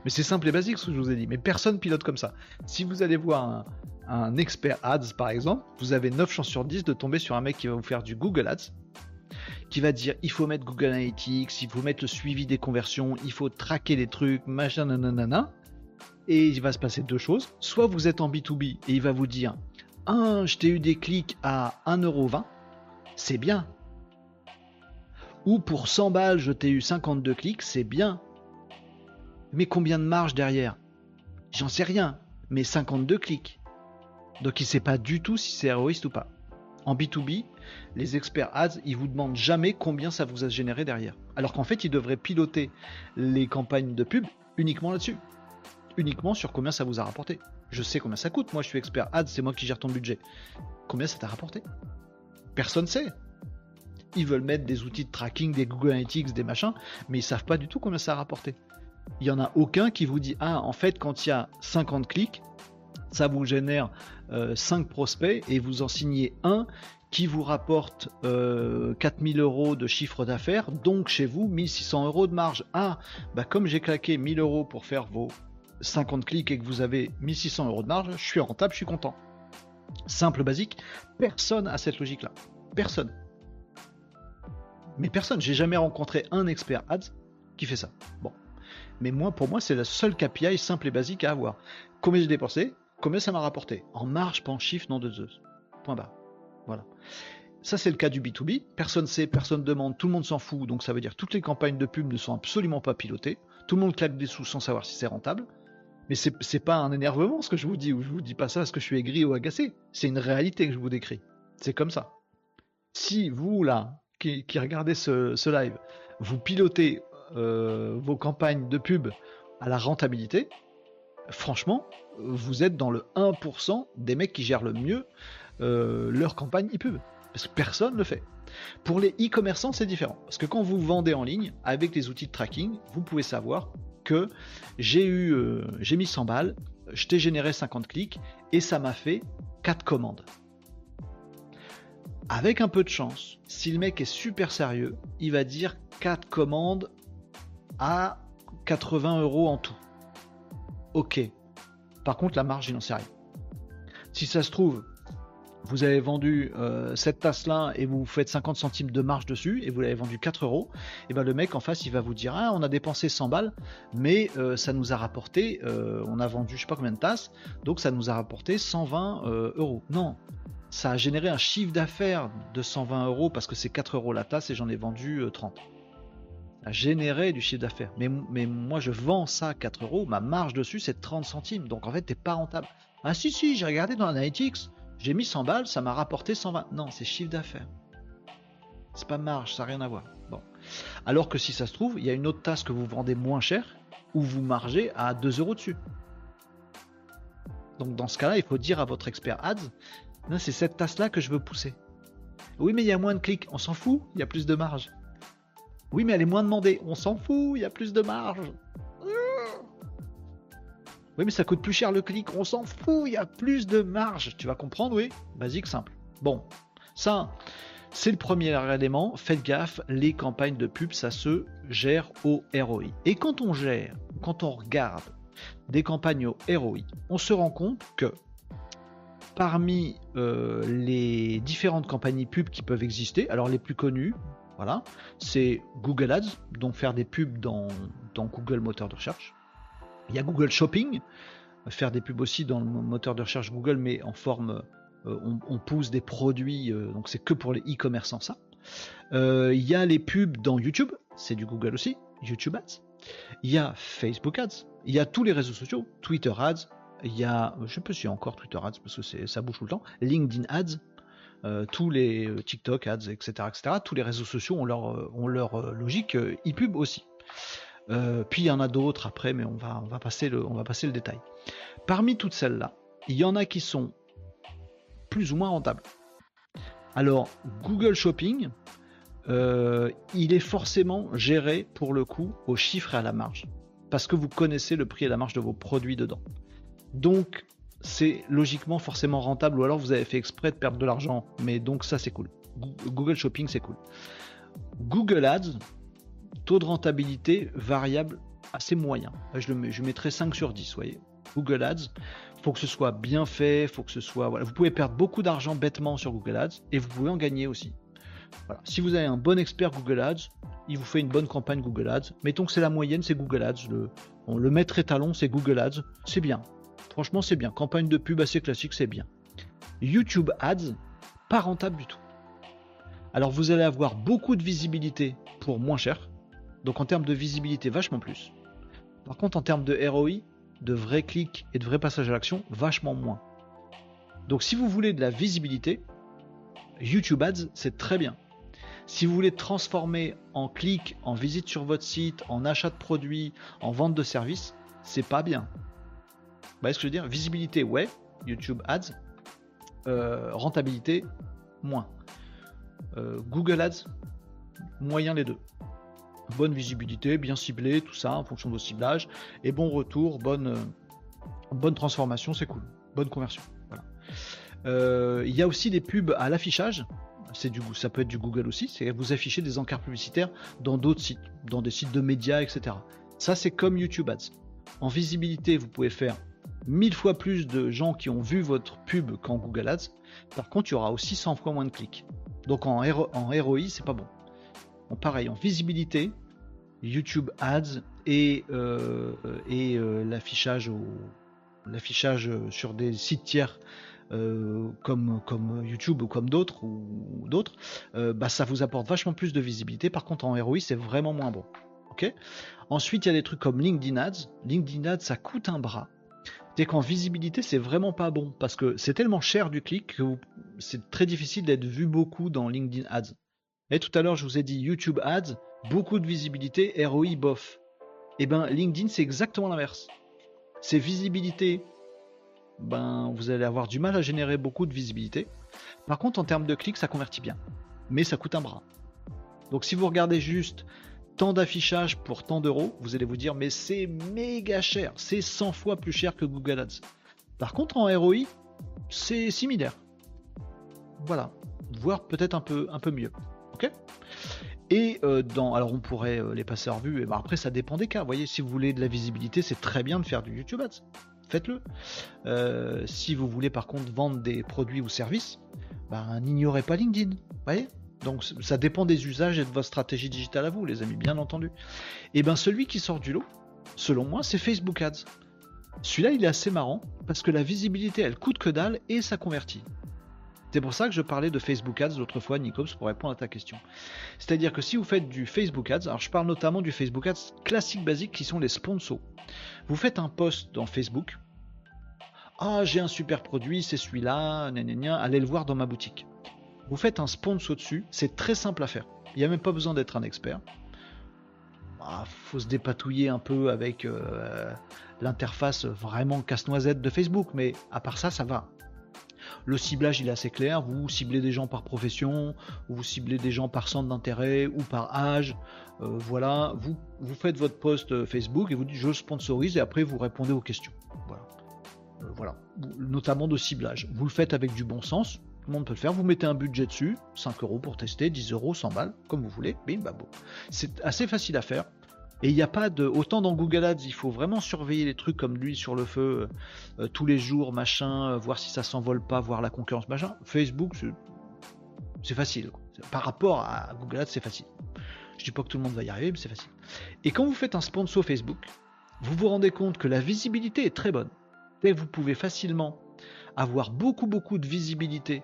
Mais c'est simple et basique ce que je vous ai dit. Mais personne pilote comme ça. Si vous allez voir un, expert ads par exemple, vous avez 9 chances sur 10 de tomber sur un mec qui va vous faire du Google Ads, qui va dire il faut mettre Google Analytics, il faut mettre le suivi des conversions, il faut traquer les trucs, machin, nanana. Et il va se passer deux choses. Soit vous êtes en B2B et il va vous dire un, je t'ai eu des clics à 1,20€, c'est bien. Ou pour 100 balles, je t'ai eu 52 clics, c'est bien. Mais combien de marge derrière? J'en sais rien, mais 52 clics. Donc il ne sait pas du tout si c'est héroïste ou pas. En B2B, les experts ads, ils vous demandent jamais combien ça vous a généré derrière. Alors qu'en fait, ils devraient piloter les campagnes de pub uniquement là-dessus. Uniquement sur combien ça vous a rapporté. Je sais combien ça coûte. Moi, je suis expert ads, c'est moi qui gère ton budget. Combien ça t'a rapporté? Personne sait. Ils veulent mettre des outils de tracking, des Google Analytics, des machins, mais ils savent pas du tout combien ça a rapporté. Il y en a aucun qui vous dit ah en fait quand il y a 50 clics, ça vous génère 5 euh, prospects et vous en signez un qui vous rapporte 4000 euh, euros de chiffre d'affaires, donc chez vous 1600 euros de marge. Ah, bah comme j'ai claqué 1000 euros pour faire vos 50 clics et que vous avez 1600 euros de marge, je suis rentable, je suis content. Simple, basique, personne a cette logique-là. Personne. Mais personne, j'ai jamais rencontré un expert ads qui fait ça. Bon. Mais moi, pour moi, c'est la seule KPI simple et basique à avoir. Combien j'ai dépensé? Combien ça m'a rapporté? En marge, pas en chiffre, non de Zeus. Point barre. Voilà. Ça, c'est le cas du B2B. Personne sait, personne demande, tout le monde s'en fout. Donc, ça veut dire que toutes les campagnes de pub ne sont absolument pas pilotées. Tout le monde claque des sous sans savoir si c'est rentable. Mais c'est pas un énervement ce que je vous dis, ou je vous dis pas ça parce que je suis aigri ou agacé. C'est une réalité que je vous décris. C'est comme ça. Si vous, là, qui, regardez ce, live, vous pilotez euh, vos campagnes de pub à la rentabilité, franchement, vous êtes dans le 1% des mecs qui gèrent le mieux euh, leur campagne e-pub. Parce que personne ne le fait. Pour les e-commerçants, c'est différent. Parce que quand vous vendez en ligne, avec les outils de tracking, vous pouvez savoir que j'ai eu, euh, j'ai mis 100 balles, je t'ai généré 50 clics et ça m'a fait 4 commandes. Avec un peu de chance, si le mec est super sérieux, il va dire 4 commandes à 80 euros en tout. Ok. Par contre, la marge, il n'en sait rien. Si ça se trouve, vous avez vendu euh, cette tasse-là et vous faites 50 centimes de marge dessus et vous l'avez vendu 4 euros, et ben le mec en face il va vous dire ah on a dépensé 100 balles, mais euh, ça nous a rapporté, euh, on a vendu je sais pas combien de tasses, donc ça nous a rapporté 120 euros. Non, ça a généré un chiffre d'affaires de 120 euros parce que c'est 4 euros la tasse et j'en ai vendu 30. Ça a généré du chiffre d'affaires. Mais, mais moi je vends ça 4 euros, ma marge dessus c'est 30 centimes, donc en fait t'es pas rentable. Ah si si, j'ai regardé dans Analytics, j'ai mis 100 balles, ça m'a rapporté 120. Non, c'est chiffre d'affaires. C'est pas marge, ça n'a rien à voir. Bon. Alors que si ça se trouve, il y a une autre tasse que vous vendez moins cher, où vous margez à 2 euros dessus. Donc dans ce cas-là, il faut dire à votre expert ads, c'est cette tasse-là que je veux pousser. Oui, mais il y a moins de clics, on s'en fout, il y a plus de marge. Oui, mais elle est moins demandée, on s'en fout, il y a plus de marge. Oui, mais ça coûte plus cher le clic, on s'en fout, il y a plus de marge. Tu vas comprendre, oui Basique, simple. Bon, ça, c'est le premier élément. Faites gaffe, les campagnes de pub, ça se gère au ROI. Et quand on gère, quand on regarde des campagnes au ROI, on se rend compte que parmi euh, les différentes campagnes pub qui peuvent exister, alors les plus connues, voilà, c'est Google Ads, donc faire des pubs dans, dans Google Moteur de recherche. Il y a Google Shopping, faire des pubs aussi dans le moteur de recherche Google, mais en forme, euh, on, pousse des produits, euh, donc c'est que pour les e-commerçants ça. Il y a les pubs dans YouTube, c'est du Google aussi, YouTube Ads. Il y a Facebook Ads. Il y a tous les réseaux sociaux, Twitter Ads. Il y a, je ne sais pas s'il y a encore Twitter Ads parce que ça bouge tout le temps. LinkedIn Ads. tous les TikTok ads, etc., etc. Tous les réseaux sociaux ont leur logique e-pub aussi. Puis il y en a d'autres après, mais on va, on, va passer le, on va passer le détail. Parmi toutes celles-là, il y en a qui sont plus ou moins rentables. Alors, Google Shopping, euh, il est forcément géré pour le coup au chiffre et à la marge. Parce que vous connaissez le prix et la marge de vos produits dedans. Donc, c'est logiquement forcément rentable ou alors vous avez fait exprès de perdre de l'argent. Mais donc, ça, c'est cool. Google Shopping, c'est cool. Google Ads, taux de rentabilité variable assez moyen. Je, le je mettrai 5 sur 10, voyez. Google Ads, faut que ce soit bien fait, faut que ce soit. Vous pouvez perdre beaucoup d'argent bêtement sur Google Ads et vous pouvez en gagner aussi. Si vous avez un bon expert Google Ads, il vous fait une bonne campagne Google Ads. Mettons que c'est la moyenne, c'est Google Ads. Le, le maître étalon, c'est Google Ads. C'est bien. Franchement, c'est bien. Campagne de pub assez classique, c'est bien. YouTube Ads, pas rentable du tout. Alors vous allez avoir beaucoup de visibilité pour moins cher. Donc en termes de visibilité, vachement plus. Par contre, en termes de ROI, de vrais clics et de vrais passages à l'action, vachement moins. Donc si vous voulez de la visibilité, YouTube Ads, c'est très bien. Si vous voulez transformer en clic, en visite sur votre site, en achat de produits, en vente de services, c'est pas bien. Vous voyez ce que je veux dire? Visibilité, ouais, YouTube Ads. Euh, rentabilité, moins. Euh, Google Ads, moyen les deux. Bonne visibilité, bien ciblé, tout ça en fonction de vos ciblages. Et bon retour, bonne, euh, bonne transformation, c'est cool. Bonne conversion. Il y a aussi des pubs à l'affichage c'est du, ça peut être du Google aussi, c'est vous afficher des encarts publicitaires dans d'autres sites, dans des sites de médias, etc. Ça, c'est comme YouTube Ads. En visibilité, vous pouvez faire mille fois plus de gens qui ont vu votre pub qu'en Google Ads. Par contre, il y aura aussi 100 fois moins de clics. Donc en, en ROI, c'est pas bon. Pareil, en visibilité, YouTube Ads et, euh, euh, l'affichage sur des sites tiers euh, comme, YouTube ou comme d'autres ou, bah, ça vous apporte vachement plus de visibilité. Par contre, en ROI, c'est vraiment moins bon. Ensuite, il y a des trucs comme LinkedIn Ads. LinkedIn Ads, ça coûte un bras. C'est qu'en visibilité, c'est vraiment pas bon parce que c'est tellement cher du clic que c'est très difficile d'être vu beaucoup dans LinkedIn Ads. Et tout à l'heure, je vous ai dit YouTube Ads, beaucoup de visibilité, ROI bof. Et eh ben LinkedIn, c'est exactement l'inverse. C'est visibilité, ben, vous allez avoir du mal à générer beaucoup de visibilité. Par contre, en termes de clics, ça convertit bien. Mais ça coûte un bras. Donc si vous regardez juste tant d'affichage pour tant d'euros, vous allez vous dire mais c'est méga cher, c'est 100 fois plus cher que Google Ads. Par contre en ROI, c'est similaire. Voilà, voire peut-être un peu, un peu mieux. Et euh, dans, alors on pourrait euh, les passer en revue, et ben après ça dépend des cas. Vous voyez, si vous voulez de la visibilité, c'est très bien de faire du YouTube Ads faites-le. Euh, si vous voulez par contre vendre des produits ou services, ben, n'ignorez pas LinkedIn. Voyez? Donc ça dépend des usages et de votre stratégie digitale à vous, les amis, bien entendu. Et bien celui qui sort du lot, selon moi, c'est Facebook Ads. Celui-là, il est assez marrant parce que la visibilité, elle coûte que dalle et ça convertit. C'est pour ça que je parlais de Facebook Ads l'autre fois, Nicops, pour répondre à ta question. C'est-à-dire que si vous faites du Facebook Ads, alors je parle notamment du Facebook Ads classique basique qui sont les sponsors. Vous faites un post dans Facebook. Ah, j'ai un super produit, c'est celui-là, allez le voir dans ma boutique. Vous faites un sponsor dessus, c'est très simple à faire. Il n'y a même pas besoin d'être un expert. Il ah, faut se dépatouiller un peu avec euh, l'interface vraiment casse-noisette de Facebook, mais à part ça, ça va. Le ciblage il est assez clair, vous ciblez des gens par profession, vous ciblez des gens par centre d'intérêt ou par âge. Euh, voilà, vous, vous faites votre post euh, Facebook et vous dites je sponsorise et après vous répondez aux questions. Voilà. Euh, voilà. Notamment de ciblage. Vous le faites avec du bon sens, tout le monde peut le faire. Vous mettez un budget dessus, 5 euros pour tester, 10 euros, 100 balles, comme vous voulez. Bim, bon. C'est assez facile à faire. Et il n'y a pas de. Autant dans Google Ads, il faut vraiment surveiller les trucs comme l'huile sur le feu euh, tous les jours, machin, euh, voir si ça s'envole pas, voir la concurrence, machin. Facebook, c'est facile. Par rapport à Google Ads, c'est facile. Je dis pas que tout le monde va y arriver, mais c'est facile. Et quand vous faites un sponsor Facebook, vous vous rendez compte que la visibilité est très bonne. Et vous pouvez facilement avoir beaucoup beaucoup de visibilité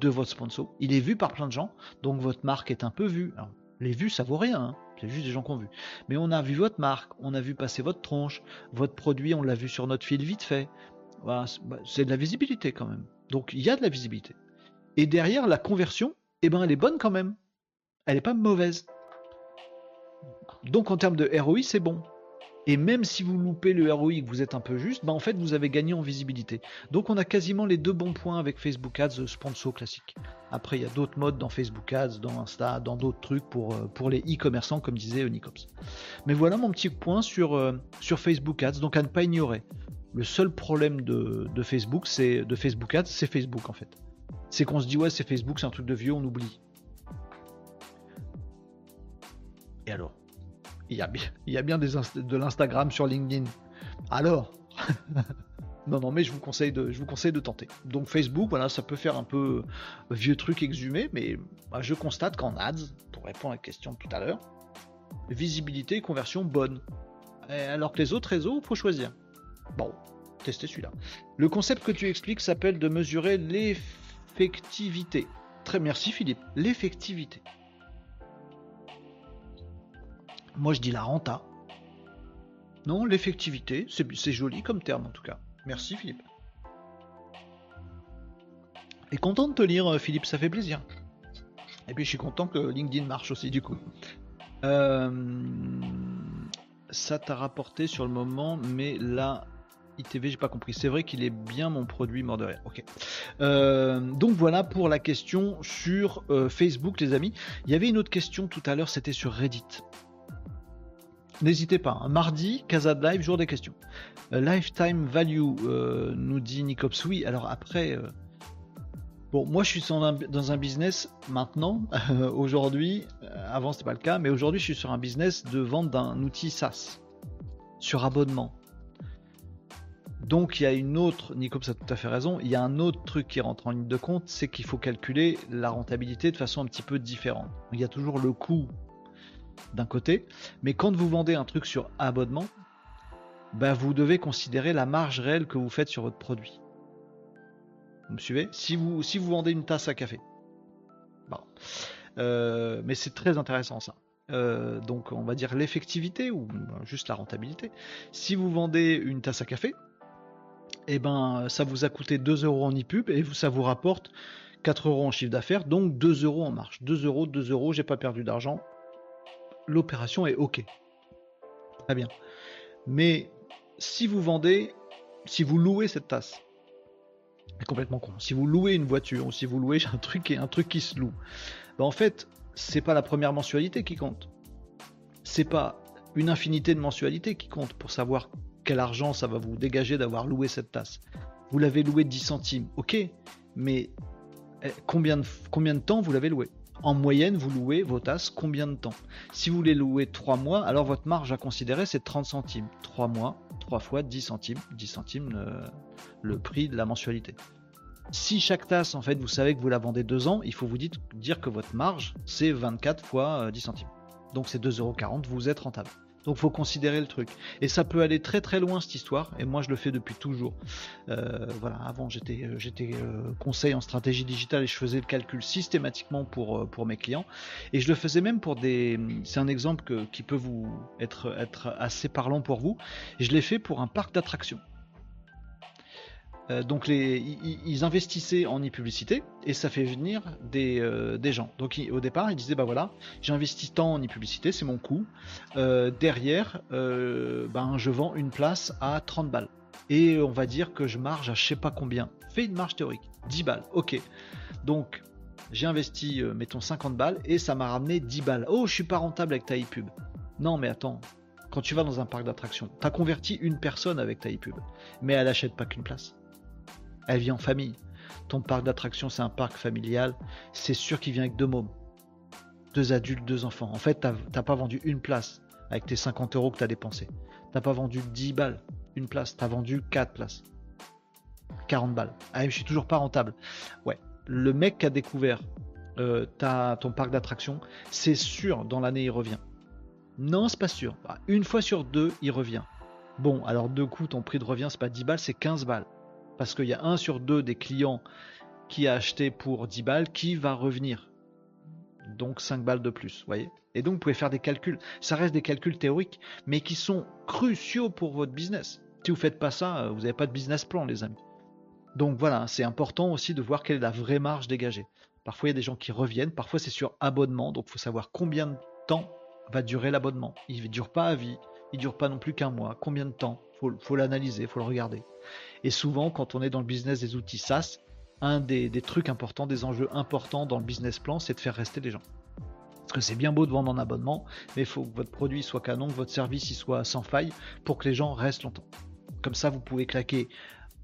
de votre sponsor. Il est vu par plein de gens, donc votre marque est un peu vue. les vues, ça vaut rien, hein. C'est juste des gens qui ont vu. Mais on a vu votre marque, on a vu passer votre tronche, votre produit, on l'a vu sur notre fil vite fait. Bah, c'est de la visibilité quand même. Donc il y a de la visibilité. Et derrière, la conversion, eh ben, elle est bonne quand même. Elle n'est pas mauvaise. Donc en termes de ROI, c'est bon. Et même si vous loupez le ROI et que vous êtes un peu juste, bah en fait vous avez gagné en visibilité. Donc on a quasiment les deux bons points avec Facebook Ads sponsor classique. Après il y a d'autres modes dans Facebook Ads, dans Insta, dans d'autres trucs pour, euh, les e-commerçants comme disait Onicops. Mais voilà mon petit point sur, euh, sur Facebook Ads, donc à ne pas ignorer. Le seul problème de, de Facebook, c'est de Facebook Ads, c'est Facebook en fait. C'est qu'on se dit ouais c'est Facebook, c'est un truc de vieux, on oublie. Et alors? Il y, a, bien de l'Instagram sur LinkedIn. Alors Non, non, mais je vous conseille de, de tenter. Donc Facebook, voilà, ça peut faire un peu vieux truc exhumé, mais bah, je constate qu'en ads, pour répondre à la question tout à l'heure, visibilité et conversion bonne. Alors que les autres réseaux, faut choisir. Bon, testez celui-là. Le concept que tu expliques s'appelle de mesurer l'effectivité. Très merci Philippe. L'effectivité. Moi, je dis la renta. Non, l'effectivité, c'est joli comme terme en tout cas. Merci Philippe. Et content de te lire euh, Philippe, ça fait plaisir. Et puis je suis content que LinkedIn marche aussi du coup. Euh, ça t'a rapporté sur le moment, mais là, ITV, j'ai pas compris. C'est vrai qu'il est bien mon produit mort de rire. Ok. Euh, donc voilà pour la question sur Facebook, les amis. Il y avait une autre question tout à l'heure, c'était sur Reddit. N'hésitez pas. Hein. Mardi, Casa de Live, jour des questions. Euh, lifetime value, euh, nous dit Nicops. Oui, alors après. Euh, bon, moi je suis dans un, business maintenant, aujourd'hui, avant c'était pas le cas, mais aujourd'hui je suis sur un business de vente d'un outil SaaS, sur abonnement. Donc il y a une autre, Nicops a tout à fait raison, il y a un autre truc qui rentre en ligne de compte, c'est qu'il faut calculer la rentabilité de façon un petit peu différente. Il y a toujours le coût d'un côté, mais quand vous vendez un truc sur abonnement, bah, vous devez considérer la marge réelle que vous faites sur votre produit. Vous me suivez? Si vous, vendez une tasse à café. Bon. Euh, mais c'est très intéressant ça. Euh, donc on va dire l'effectivité ou juste la rentabilité. Si vous vendez une tasse à café, eh ben ça vous a coûté 2 euros en e-pub et ça vous rapporte 4 euros en chiffre d'affaires, donc 2 euros en marge. 2 euros, 2 euros, j'ai pas perdu d'argent, l'opération est OK. Très bien. Mais si vous vendez, si vous louez cette tasse, c'est complètement con. Si vous louez une voiture ou si vous louez un truc, un truc qui se loue, ben en fait, c'est pas la première mensualité qui compte. C'est pas une infinité de mensualités qui compte pour savoir quel argent ça va vous dégager d'avoir loué cette tasse. Vous l'avez loué 10 centimes, ok, mais eh, combien de, combien de temps vous l'avez loué en moyenne, vous louez vos tasses combien de temps? Si vous les louez 3 mois, alors votre marge à considérer c'est 30 centimes. 3 mois, 3 fois 10 centimes. 10 centimes le, prix de la mensualité. Si chaque tasse, en fait, vous savez que vous la vendez 2 ans, il faut vous dire que votre marge c'est 24 fois 10 euh, centimes. Donc c'est 2,40€, vous êtes rentable. Donc faut considérer le truc. Et ça peut aller très très loin cette histoire. Et moi je le fais depuis toujours. Euh, voilà, avant j'étais euh, j'étais euh, conseil en stratégie digitale et je faisais le calcul systématiquement pour mes clients. Et je le faisais même pour des. C'est un exemple qui peut vous être assez parlant pour vous. Je l'ai fait pour un parc d'attractions. Euh, donc ils, investissaient en e-publicité et ça fait venir des, euh, gens. Donc au départ, ils disaient bah voilà, j'investis tant en e-publicité, c'est mon coût. Euh, derrière, ben je vends une place à 30 balles. Et on va dire que je marge à je sais pas combien. Fais une marge théorique, 10 balles, ok. Donc j'ai investi, mettons 50 balles et ça m'a ramené 10 balles. Oh, je suis pas rentable avec ta e-pub. Non, mais attends, quand tu vas dans un parc d'attractions, tu as converti une personne avec ta e-pub, mais elle achète pas qu'une place elle vit en famille. Ton parc d'attractions, c'est un parc familial. C'est sûr qu'il vient avec deux mômes. Deux adultes, deux enfants. En fait, t'as pas vendu une place avec tes 50 euros que tu as dépensé. T'as pas vendu 10 balles, une place. T'as vendu 4 places. 40 balles. Ah, je suis toujours pas rentable. Ouais. Le mec qui a découvert euh, ton parc d'attractions, c'est sûr, dans l'année, il revient. Non, c'est pas sûr. Bah, une fois sur deux, il revient. Bon, alors deux coups, ton prix de revient, c'est pas 10 balles, c'est 15 balles parce qu'il y a un sur deux des clients qui a acheté pour 10 balles, qui va revenir. Donc 5 balles de plus, voyez Et donc vous pouvez faire des calculs. Ça reste des calculs théoriques, mais qui sont cruciaux pour votre business. Si vous ne faites pas ça, euh, vous n'avez pas de business plan, les amis. Donc voilà, c'est important aussi de voir quelle est la vraie marge dégagée. Parfois, il y a des gens qui reviennent, parfois c'est sur abonnement, donc il faut savoir combien de temps va durer l'abonnement. Il ne dure pas à vie, il ne dure pas non plus qu'un mois. Combien de temps Il faut, l'analyser, faut le regarder. Et souvent, quand on est dans le business des outils SaaS, un des, trucs importants, des enjeux importants dans le business plan, c'est de faire rester les gens. Parce que c'est bien beau de vendre en abonnement, mais il faut que votre produit soit canon, que votre service soit sans faille pour que les gens restent longtemps. Comme ça, vous pouvez claquer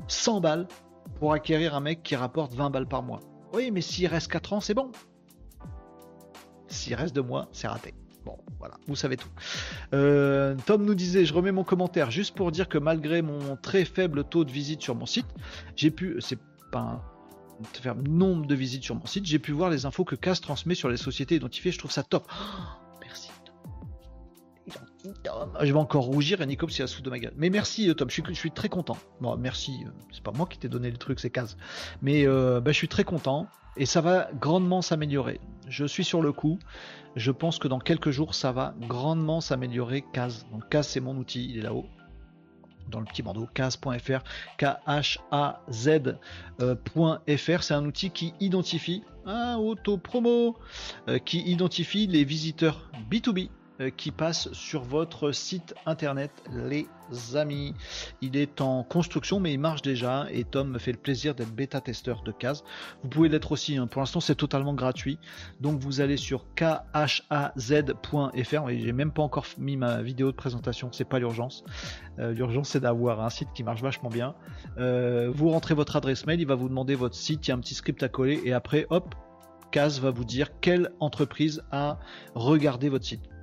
100 balles pour acquérir un mec qui rapporte 20 balles par mois. Oui, mais s'il reste 4 ans, c'est bon. S'il reste 2 mois, c'est raté. Bon, voilà, vous savez tout. Euh, Tom nous disait, je remets mon commentaire juste pour dire que malgré mon très faible taux de visite sur mon site, j'ai pu, c'est pas un nombre de visites sur mon site, j'ai pu voir les infos que CAS transmet sur les sociétés identifiées. Je trouve ça top. Je vais encore rougir et Nicops c'est la de ma gueule. Mais merci euh, Tom, je suis, très content. Bon, merci, euh, c'est pas moi qui t'ai donné le truc, c'est CAS. Mais bah, je suis très content et ça va grandement s'améliorer. Je suis sur le coup. Je pense que dans quelques jours, ça va grandement s'améliorer. Kaz. Donc c'est mon outil. Il est là-haut. Dans le petit bandeau, kaz.fr, K-H-A-Z.fr. C'est un outil qui identifie, un auto-promo, euh, qui identifie les visiteurs B2B euh, qui passe sur votre site internet, les amis. Il est en construction, mais il marche déjà. Et Tom me fait le plaisir d'être bêta-testeur de Kaz. Vous pouvez l'être aussi. Hein. Pour l'instant, c'est totalement gratuit. Donc, vous allez sur khaz.fr. J'ai même pas encore mis ma vidéo de présentation. C'est pas l'urgence. Euh, l'urgence, c'est d'avoir un site qui marche vachement bien. Euh, vous rentrez votre adresse mail. Il va vous demander votre site. Il y a un petit script à coller. Et après, hop, Kaz va vous dire quelle entreprise a regardé votre site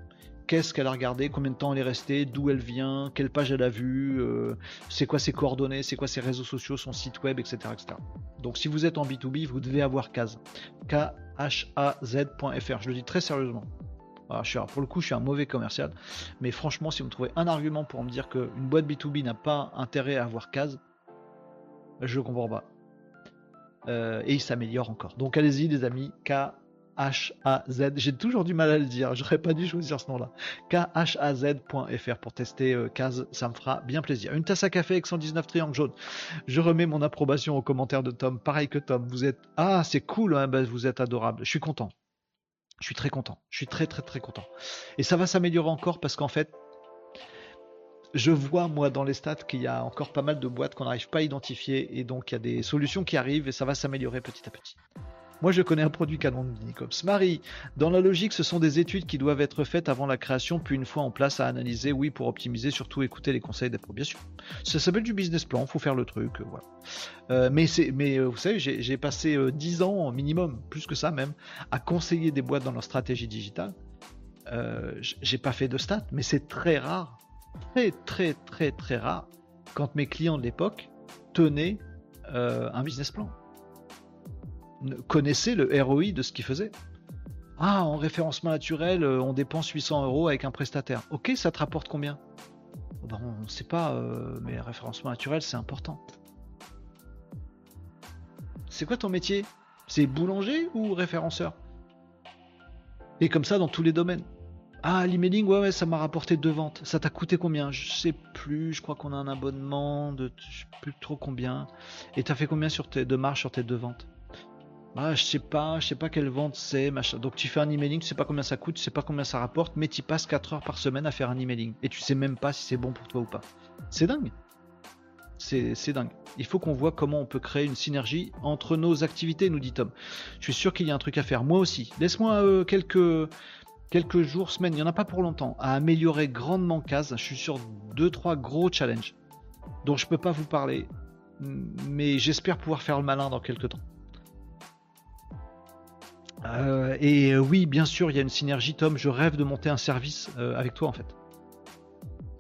qu'est-ce qu'elle a regardé, combien de temps elle est restée, d'où elle vient, quelle page elle a vue, euh, c'est quoi ses coordonnées, c'est quoi ses réseaux sociaux, son site web, etc., etc. Donc si vous êtes en B2B, vous devez avoir Kaz. K-H-A-Z.fr. Je le dis très sérieusement. je pour le coup, je suis un mauvais commercial. Mais franchement, si vous me trouvez un argument pour me dire qu'une boîte B2B n'a pas intérêt à avoir Kaz, je comprends pas. Euh, et il s'améliore encore. Donc allez-y les amis, K J'ai toujours du mal à le dire, j'aurais pas dû choisir ce nom-là. K-H-A-Z.fr pour tester euh, Kaz, ça me fera bien plaisir. Une tasse à café avec 119 triangles jaunes. Je remets mon approbation aux commentaires de Tom. Pareil que Tom, vous êtes. Ah, c'est cool, hein, bah, vous êtes adorable. Je suis content. Je suis très content. Je suis très très très content. Et ça va s'améliorer encore parce qu'en fait, je vois moi dans les stats qu'il y a encore pas mal de boîtes qu'on n'arrive pas à identifier et donc il y a des solutions qui arrivent et ça va s'améliorer petit à petit. Moi, je connais un produit canon de Nicops. Marie, dans la logique, ce sont des études qui doivent être faites avant la création, puis une fois en place à analyser, oui, pour optimiser, surtout écouter les conseils sûr. Ça s'appelle du business plan, faut faire le truc, euh, voilà. Euh, mais mais euh, vous savez, j'ai passé 10 ans minimum, plus que ça même, à conseiller des boîtes dans leur stratégie digitale. j'ai pas fait de stats, mais c'est très rare, très très très très rare, quand mes clients de l'époque tenaient un business plan connaissait le ROI de ce qu'il faisait. Ah, en référencement naturel, euh, on dépense 800 euros avec un prestataire. Ok, ça te rapporte combien? Ben, On ne sait pas, euh, mais référencement naturel, c'est important. C'est quoi ton métier? C'est boulanger ou référenceur? Et comme ça dans tous les domaines. Ah, l'emailing, ouais, ouais, ça m'a rapporté deux ventes. Ça t'a coûté combien? Je sais plus, je crois qu'on a un abonnement de je sais plus trop combien. Et t'as fait combien sur tes, de marge sur tes deux ventes? Ah, je sais pas, je sais pas quelle vente c'est, machin. Donc tu fais un emailing, tu sais pas combien ça coûte, tu sais pas combien ça rapporte, mais tu passes 4 heures par semaine à faire un emailing. Et tu sais même pas si c'est bon pour toi ou pas. C'est dingue. C'est dingue. Il faut qu'on voit comment on peut créer une synergie entre nos activités, nous dit Tom. Je suis sûr qu'il y a un truc à faire. Moi aussi. Laisse-moi euh, quelques, quelques jours, semaines, il n'y en a pas pour longtemps, à améliorer grandement Case. Je suis sur 2-3 gros challenges dont je peux pas vous parler. Mais j'espère pouvoir faire le malin dans quelques temps. Euh, et euh, oui, bien sûr, il y a une synergie, Tom. Je rêve de monter un service euh, avec toi, en fait.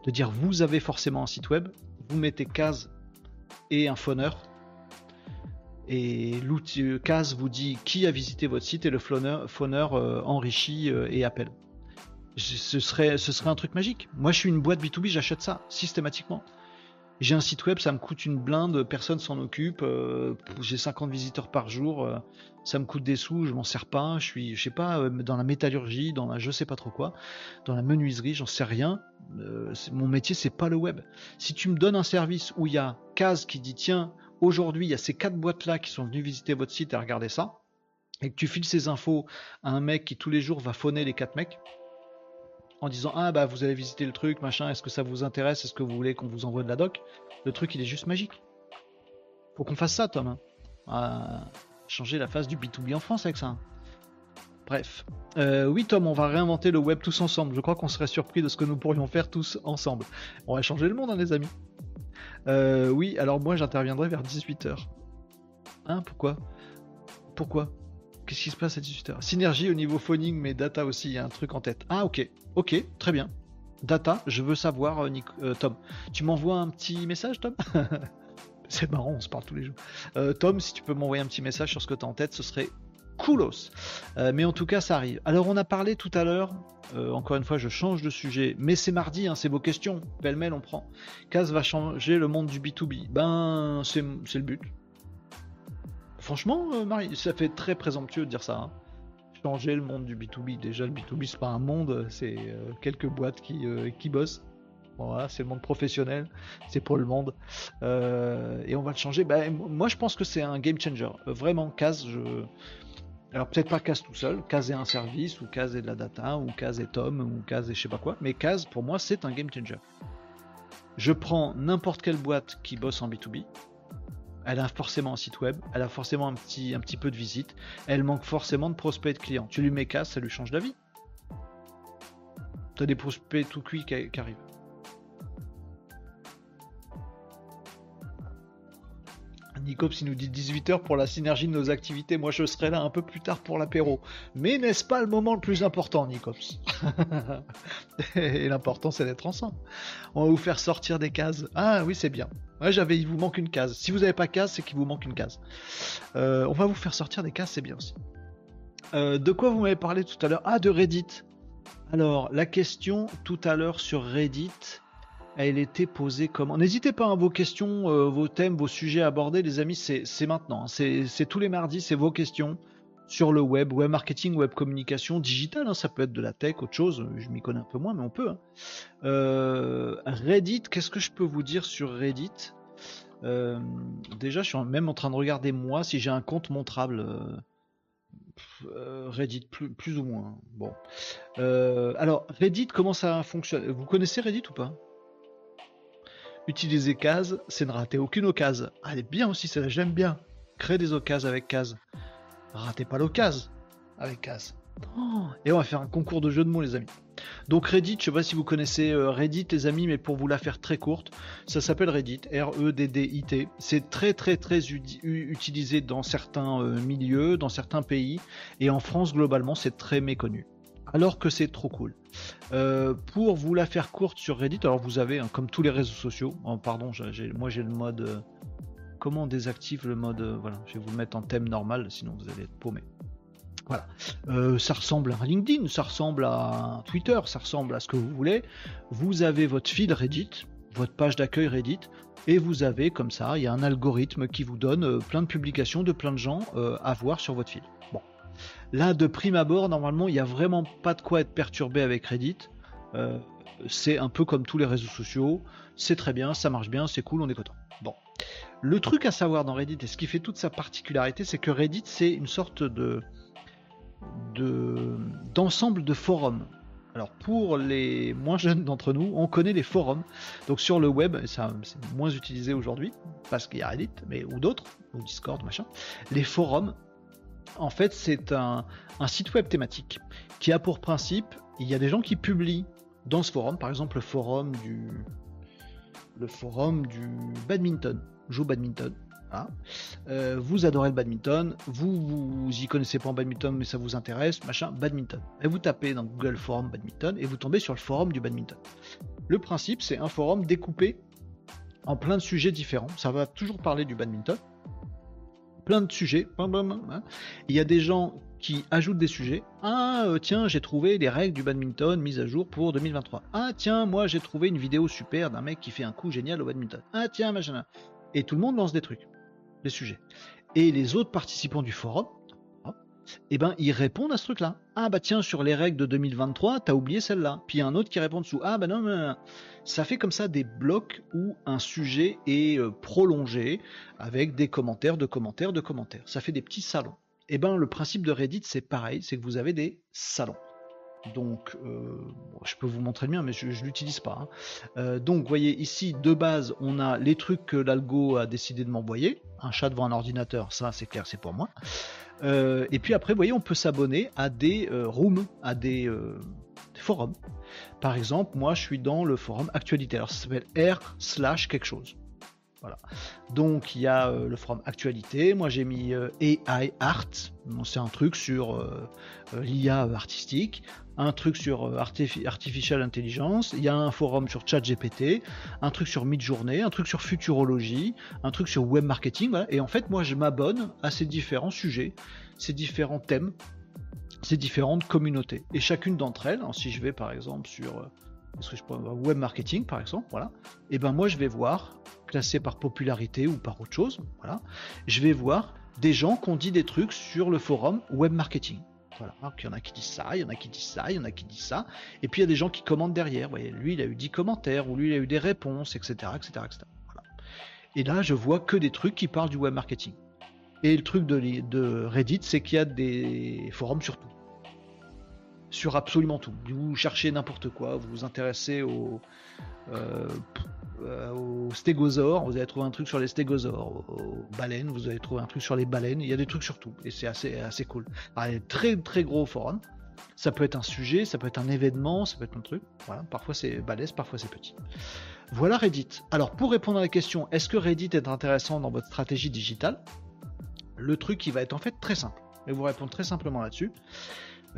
De dire, vous avez forcément un site web, vous mettez case et un phoneur. Et l'outil case vous dit qui a visité votre site et le phoneur, enrichit et appelle. Ce serait, ce serait un truc magique. Moi, je suis une boîte B2B, j'achète ça systématiquement. J'ai un site web, ça me coûte une blinde, personne s'en occupe. Euh, j'ai 50 visiteurs par jour, euh, ça me coûte des sous, je m'en sers pas. Je suis, je sais pas, euh, dans la métallurgie, dans la je sais pas trop quoi, dans la menuiserie, j'en sais rien. mon métier, c'est pas le web. Si tu me donnes un service où il y a Case qui dit tiens, aujourd'hui il y a ces quatre boîtes là qui sont venues visiter votre site et regarder ça, et que tu files ces infos à un mec qui tous les jours va phoner les quatre mecs en disant ah bah vous allez visiter le truc machin est-ce que ça vous intéresse? Est-ce que vous voulez qu'on vous envoie de la doc? Le truc il est juste magique. Faut qu'on fasse ça Tom hein. changer la face du B2B en France avec ça bref. Euh, oui Tom on va réinventer le web tous ensemble. Je crois qu'on serait surpris de ce que nous pourrions faire tous ensemble. On va changer le monde hein, les amis. Euh, oui alors moi j'interviendrai vers 18h hein pourquoi? Pourquoi? Qu'est-ce qui se passe à 18h Synergie au niveau phoning, mais data aussi, il y a un truc en tête. Ah, ok, ok, très bien. Data, je veux savoir, euh, euh, Tom. Tu m'envoies un petit message, Tom C'est marrant, on se parle tous les jours. Euh, Tom, si tu peux m'envoyer un petit message sur ce que tu as en tête, ce serait coolos. mais en tout cas, ça arrive. Alors, on a parlé tout à l'heure, encore une fois, je change de sujet, mais c'est mardi, hein, c'est vos questions. Belle-mail, on prend. Case va changer le monde du B2B. Ben, c'est le but. Franchement, euh, Marie, ça fait très présomptueux de dire ça. Hein. Changer le monde du B2B. Déjà, le B2B, c'est pas un monde, c'est euh, quelques boîtes qui, euh, qui bossent. c'est le monde professionnel, c'est pour le monde. et on va le changer. Bah, moi, je pense que c'est un game changer. vraiment, Case, je. Alors, peut-être pas Case tout seul. Case est un service, ou Case est de la data, ou Case est Tom, ou Case est je sais pas quoi. Mais Case, pour moi, c'est un game changer. Je prends n'importe quelle boîte qui bosse en B2B, elle a forcément un site web, elle a forcément un petit, peu de visite, elle manque forcément de prospects de clients. Tu lui mets casse, ça lui change la vie. Tu as des prospects tout cuits qui arrivent. Nicops il nous dit 18h pour la synergie de nos activités. Moi je serai là un peu plus tard pour l'apéro. Mais n'est-ce pas le moment le plus important, Nicops Et l'important c'est d'être ensemble. On va vous faire sortir des cases. Ah oui, c'est bien. Ouais, j'avais, il vous manque une case. Si vous n'avez pas case, c'est qu'il vous manque une case. Euh, on va vous faire sortir des cases, c'est bien aussi. Euh, de quoi vous m'avez parlé tout à l'heure? Ah, de Reddit. Alors, la question tout à l'heure sur Reddit, elle était posée comment? N'hésitez pas à hein, vos questions, euh, vos thèmes, vos sujets abordés, les amis, c'est maintenant. Hein. C'est tous les mardis, c'est vos questions sur le web, web marketing, web communication, digital, hein. ça peut être de la tech, autre chose, je m'y connais un peu moins, mais on peut. Euh, Reddit, qu'est-ce que je peux vous dire sur Reddit? Euh, Déjà, je suis même en train de regarder moi si j'ai un compte montrable. Reddit, plus, plus, ou moins. Bon. alors, Reddit, comment ça fonctionne? Vous connaissez Reddit ou pas? Utiliser case, c'est ne rater aucune occasion. Elle est bien aussi, celle-là, j'aime bien. Créer des occasions avec case. Ratez pas l'occasion avec case. Oh, et on va faire un concours de jeux de mots, les amis. Donc Reddit, je sais pas si vous connaissez euh, Reddit, les amis, mais pour vous la faire très courte, ça s'appelle Reddit, R-E-D-D-I-T. C'est très très très utilisé dans certains euh, milieux, dans certains pays, et en France globalement, c'est très méconnu alors que c'est trop cool. Euh, pour vous la faire courte sur Reddit, alors vous avez, hein, comme tous les réseaux sociaux, oh, pardon, moi j'ai le mode. Euh, comment on désactive le mode. Euh, voilà, je vais vous le mettre en thème normal, sinon vous allez être paumé. Voilà. ça ressemble à LinkedIn, ça ressemble à Twitter, ça ressemble à ce que vous voulez. Vous avez votre feed Reddit, votre page d'accueil Reddit, et vous avez comme ça, il y a un algorithme qui vous donne plein de publications de plein de gens à voir sur votre feed. Bon. Là, de prime abord, normalement, il n'y a vraiment pas de quoi être perturbé avec Reddit. Euh, c'est un peu comme tous les réseaux sociaux. C'est très bien, ça marche bien, c'est cool, on est content. Bon. Le truc à savoir dans Reddit et ce qui fait toute sa particularité, c'est que Reddit, c'est une sorte de d'ensemble de, forums. Alors pour les moins jeunes d'entre nous, on connaît les forums. Donc sur le web, c'est moins utilisé aujourd'hui parce qu'il y a Reddit, mais ou d'autres, ou Discord, machin. Les forums, en fait, c'est un, site web thématique qui a pour principe, il y a des gens qui publient dans ce forum, par exemple le forum du, forum du badminton, joue badminton. Euh, vous adorez le badminton, vous, vous y connaissez pas en badminton mais ça vous intéresse, machin, badminton. Et vous tapez dans Google Forum badminton et vous tombez sur le forum du badminton. Le principe c'est un forum découpé en plein de sujets différents. Ça va toujours parler du badminton, plein de sujets. Hein. Il y a des gens qui ajoutent des sujets. Ah, euh, tiens, j'ai trouvé les règles du badminton mises à jour pour 2023. Ah, tiens, moi j'ai trouvé une vidéo super d'un mec qui fait un coup génial au badminton. Ah, tiens, machin. Et tout le monde lance des trucs, des sujets. Et les autres participants du forum, eh ben, ils répondent à ce truc-là. Ah bah tiens, sur les règles de 2023, t'as oublié celle-là. Puis il y a un autre qui répond dessous. Ah bah non, mais ça fait comme ça des blocs où un sujet est euh, prolongé avec des commentaires, de commentaires, de commentaires. Ça fait des petits salons. Eh ben, le principe de Reddit, c'est pareil, c'est que vous avez des salons. Donc, euh, je peux vous montrer le mien, mais je, ne l'utilise pas. Hein. Euh, donc, vous voyez ici, de base, on a les trucs que l'algo a décidé de m'envoyer. Un chat devant un ordinateur, ça, c'est clair, c'est pour moi. Euh, et puis après, vous voyez, on peut s'abonner à des rooms, à des, forums. Par exemple, moi, je suis dans le forum Actualité. Alors, ça s'appelle R slash quelque chose. Voilà. Donc il y a euh, le forum actualité. Moi j'ai mis euh, AI Art. c'est un truc sur euh, l'IA artistique, un truc sur artificial intelligence. Il y a un forum sur ChatGPT, un truc sur Midjourney, un truc sur futurologie, un truc sur web marketing. Et en fait, moi je m'abonne à ces différents sujets, ces différents thèmes, ces différentes communautés. Et chacune d'entre elles, si je vais par exemple sur web marketing par exemple, voilà, et ben moi je vais voir classé par popularité ou par autre chose, voilà, je vais voir des gens qui ont dit des trucs sur le forum web marketing. Voilà, il y en a qui disent ça, il y en a qui disent ça, il y en a qui disent ça, et puis il y a des gens qui commentent derrière. Lui il a eu 10 commentaires, ou lui il a eu des réponses, etc. etc., etc. Et là je vois que des trucs qui parlent du web marketing. Et le truc de, de Reddit, c'est qu'il y a des forums sur tout sur absolument tout. Vous cherchez n'importe quoi, vous vous intéressez au, euh, euh stégosaures, vous allez trouver un truc sur les stégosaures, aux, baleines, vous allez trouver un truc sur les baleines, il y a des trucs sur tout, et c'est assez, assez cool. Très très gros forum, ça peut être un sujet, ça peut être un événement, ça peut être un truc, voilà, parfois c'est balèze, parfois c'est petit. Voilà Reddit. Alors pour répondre à la question, est-ce que Reddit est intéressant dans votre stratégie digitale? Le truc qui va être en fait très simple, et vous répondre très simplement là-dessus.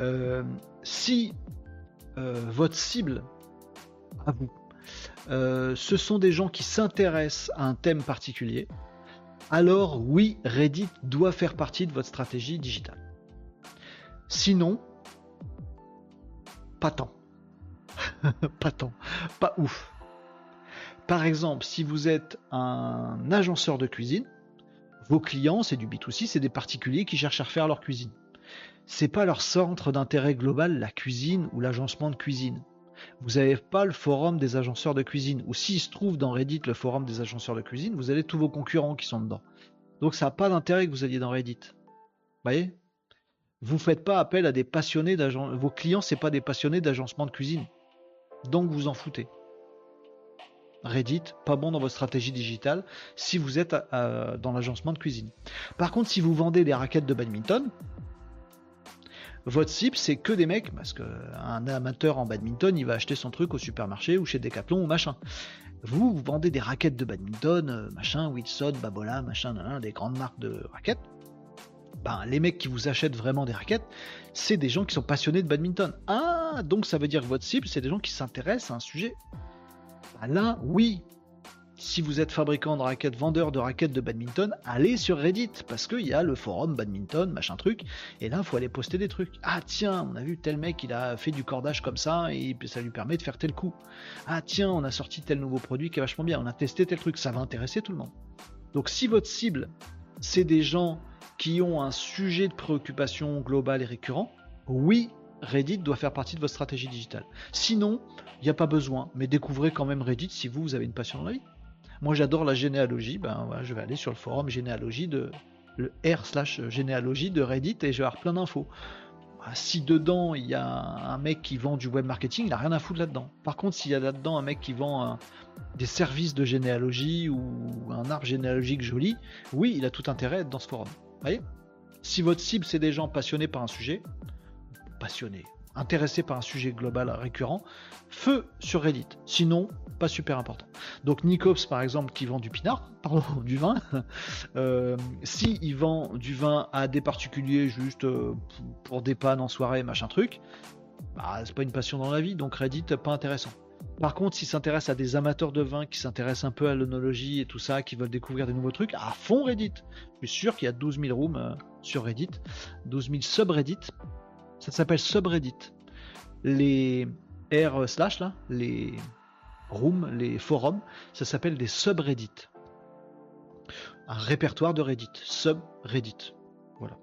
Euh, si euh, votre cible à vous, euh, ce sont des gens qui s'intéressent à un thème particulier, alors oui, Reddit doit faire partie de votre stratégie digitale. Sinon, pas tant. pas tant. Pas ouf. Par exemple, si vous êtes un agenceur de cuisine, vos clients, c'est du B2C, c'est des particuliers qui cherchent à refaire leur cuisine c'est pas leur centre d'intérêt global, la cuisine ou l'agencement de cuisine. Vous n'avez pas le forum des agenceurs de cuisine. Ou s'il se trouve dans Reddit le forum des agenceurs de cuisine, vous avez tous vos concurrents qui sont dedans. Donc ça n'a pas d'intérêt que vous alliez dans Reddit. Vous voyez? Vous faites pas appel à des passionnés d'agence. Vos clients, c'est pas des passionnés d'agencement de cuisine. Donc vous en foutez. Reddit, pas bon dans votre stratégie digitale si vous êtes dans l'agencement de cuisine. Par contre, si vous vendez des raquettes de badminton, votre cible, c'est que des mecs, parce qu'un amateur en badminton, il va acheter son truc au supermarché ou chez Decathlon ou machin. Vous, vous vendez des raquettes de badminton, euh, machin, Wilson, Babola, machin, des grandes marques de raquettes. Ben, les mecs qui vous achètent vraiment des raquettes, c'est des gens qui sont passionnés de badminton. Ah, donc ça veut dire que votre cible, c'est des gens qui s'intéressent à un sujet. Ben là, oui, si vous êtes fabricant de raquettes, vendeur de raquettes de badminton, allez sur Reddit parce qu'il y a le forum badminton, machin truc, et là faut aller poster des trucs. Ah tiens, on a vu tel mec, il a fait du cordage comme ça et ça lui permet de faire tel coup. Ah tiens, on a sorti tel nouveau produit qui est vachement bien, on a testé tel truc, ça va intéresser tout le monde. Donc si votre cible c'est des gens qui ont un sujet de préoccupation global et récurrent, oui, Reddit doit faire partie de votre stratégie digitale. Sinon, il n'y a pas besoin, mais découvrez quand même Reddit si vous, vous avez une passion dans la vie. Moi j'adore la généalogie, ben je vais aller sur le forum généalogie de le r slash généalogie de Reddit et je vais avoir plein d'infos. Bah, si dedans il y a un mec qui vend du web marketing, il n'a rien à foutre là-dedans. Par contre, s'il y a là-dedans un mec qui vend des services de généalogie ou un arbre généalogique joli, oui, il a tout intérêt à être dans ce forum. voyez? Si votre cible c'est des gens passionnés par un sujet, passionnés, intéressé par un sujet global récurrent, feu sur Reddit. Sinon, pas super important. Donc Nicops, par exemple, qui vend du pinard, pardon, du vin, euh, si il vend du vin à des particuliers juste euh, pour des pannes en soirée, machin truc, bah, c'est pas une passion dans la vie, donc Reddit, pas intéressant. Par contre, s'ils s'intéressent à des amateurs de vin, qui s'intéressent un peu à l'onologie et tout ça, qui veulent découvrir des nouveaux trucs, à fond Reddit. Je suis sûr qu'il y a 12 000 rooms euh, sur Reddit, 12 000 subreddit. Ça s'appelle subreddit. Les R slash là, les rooms, les forums, ça s'appelle des subreddits. Un répertoire de Reddit, subreddit. Voilà.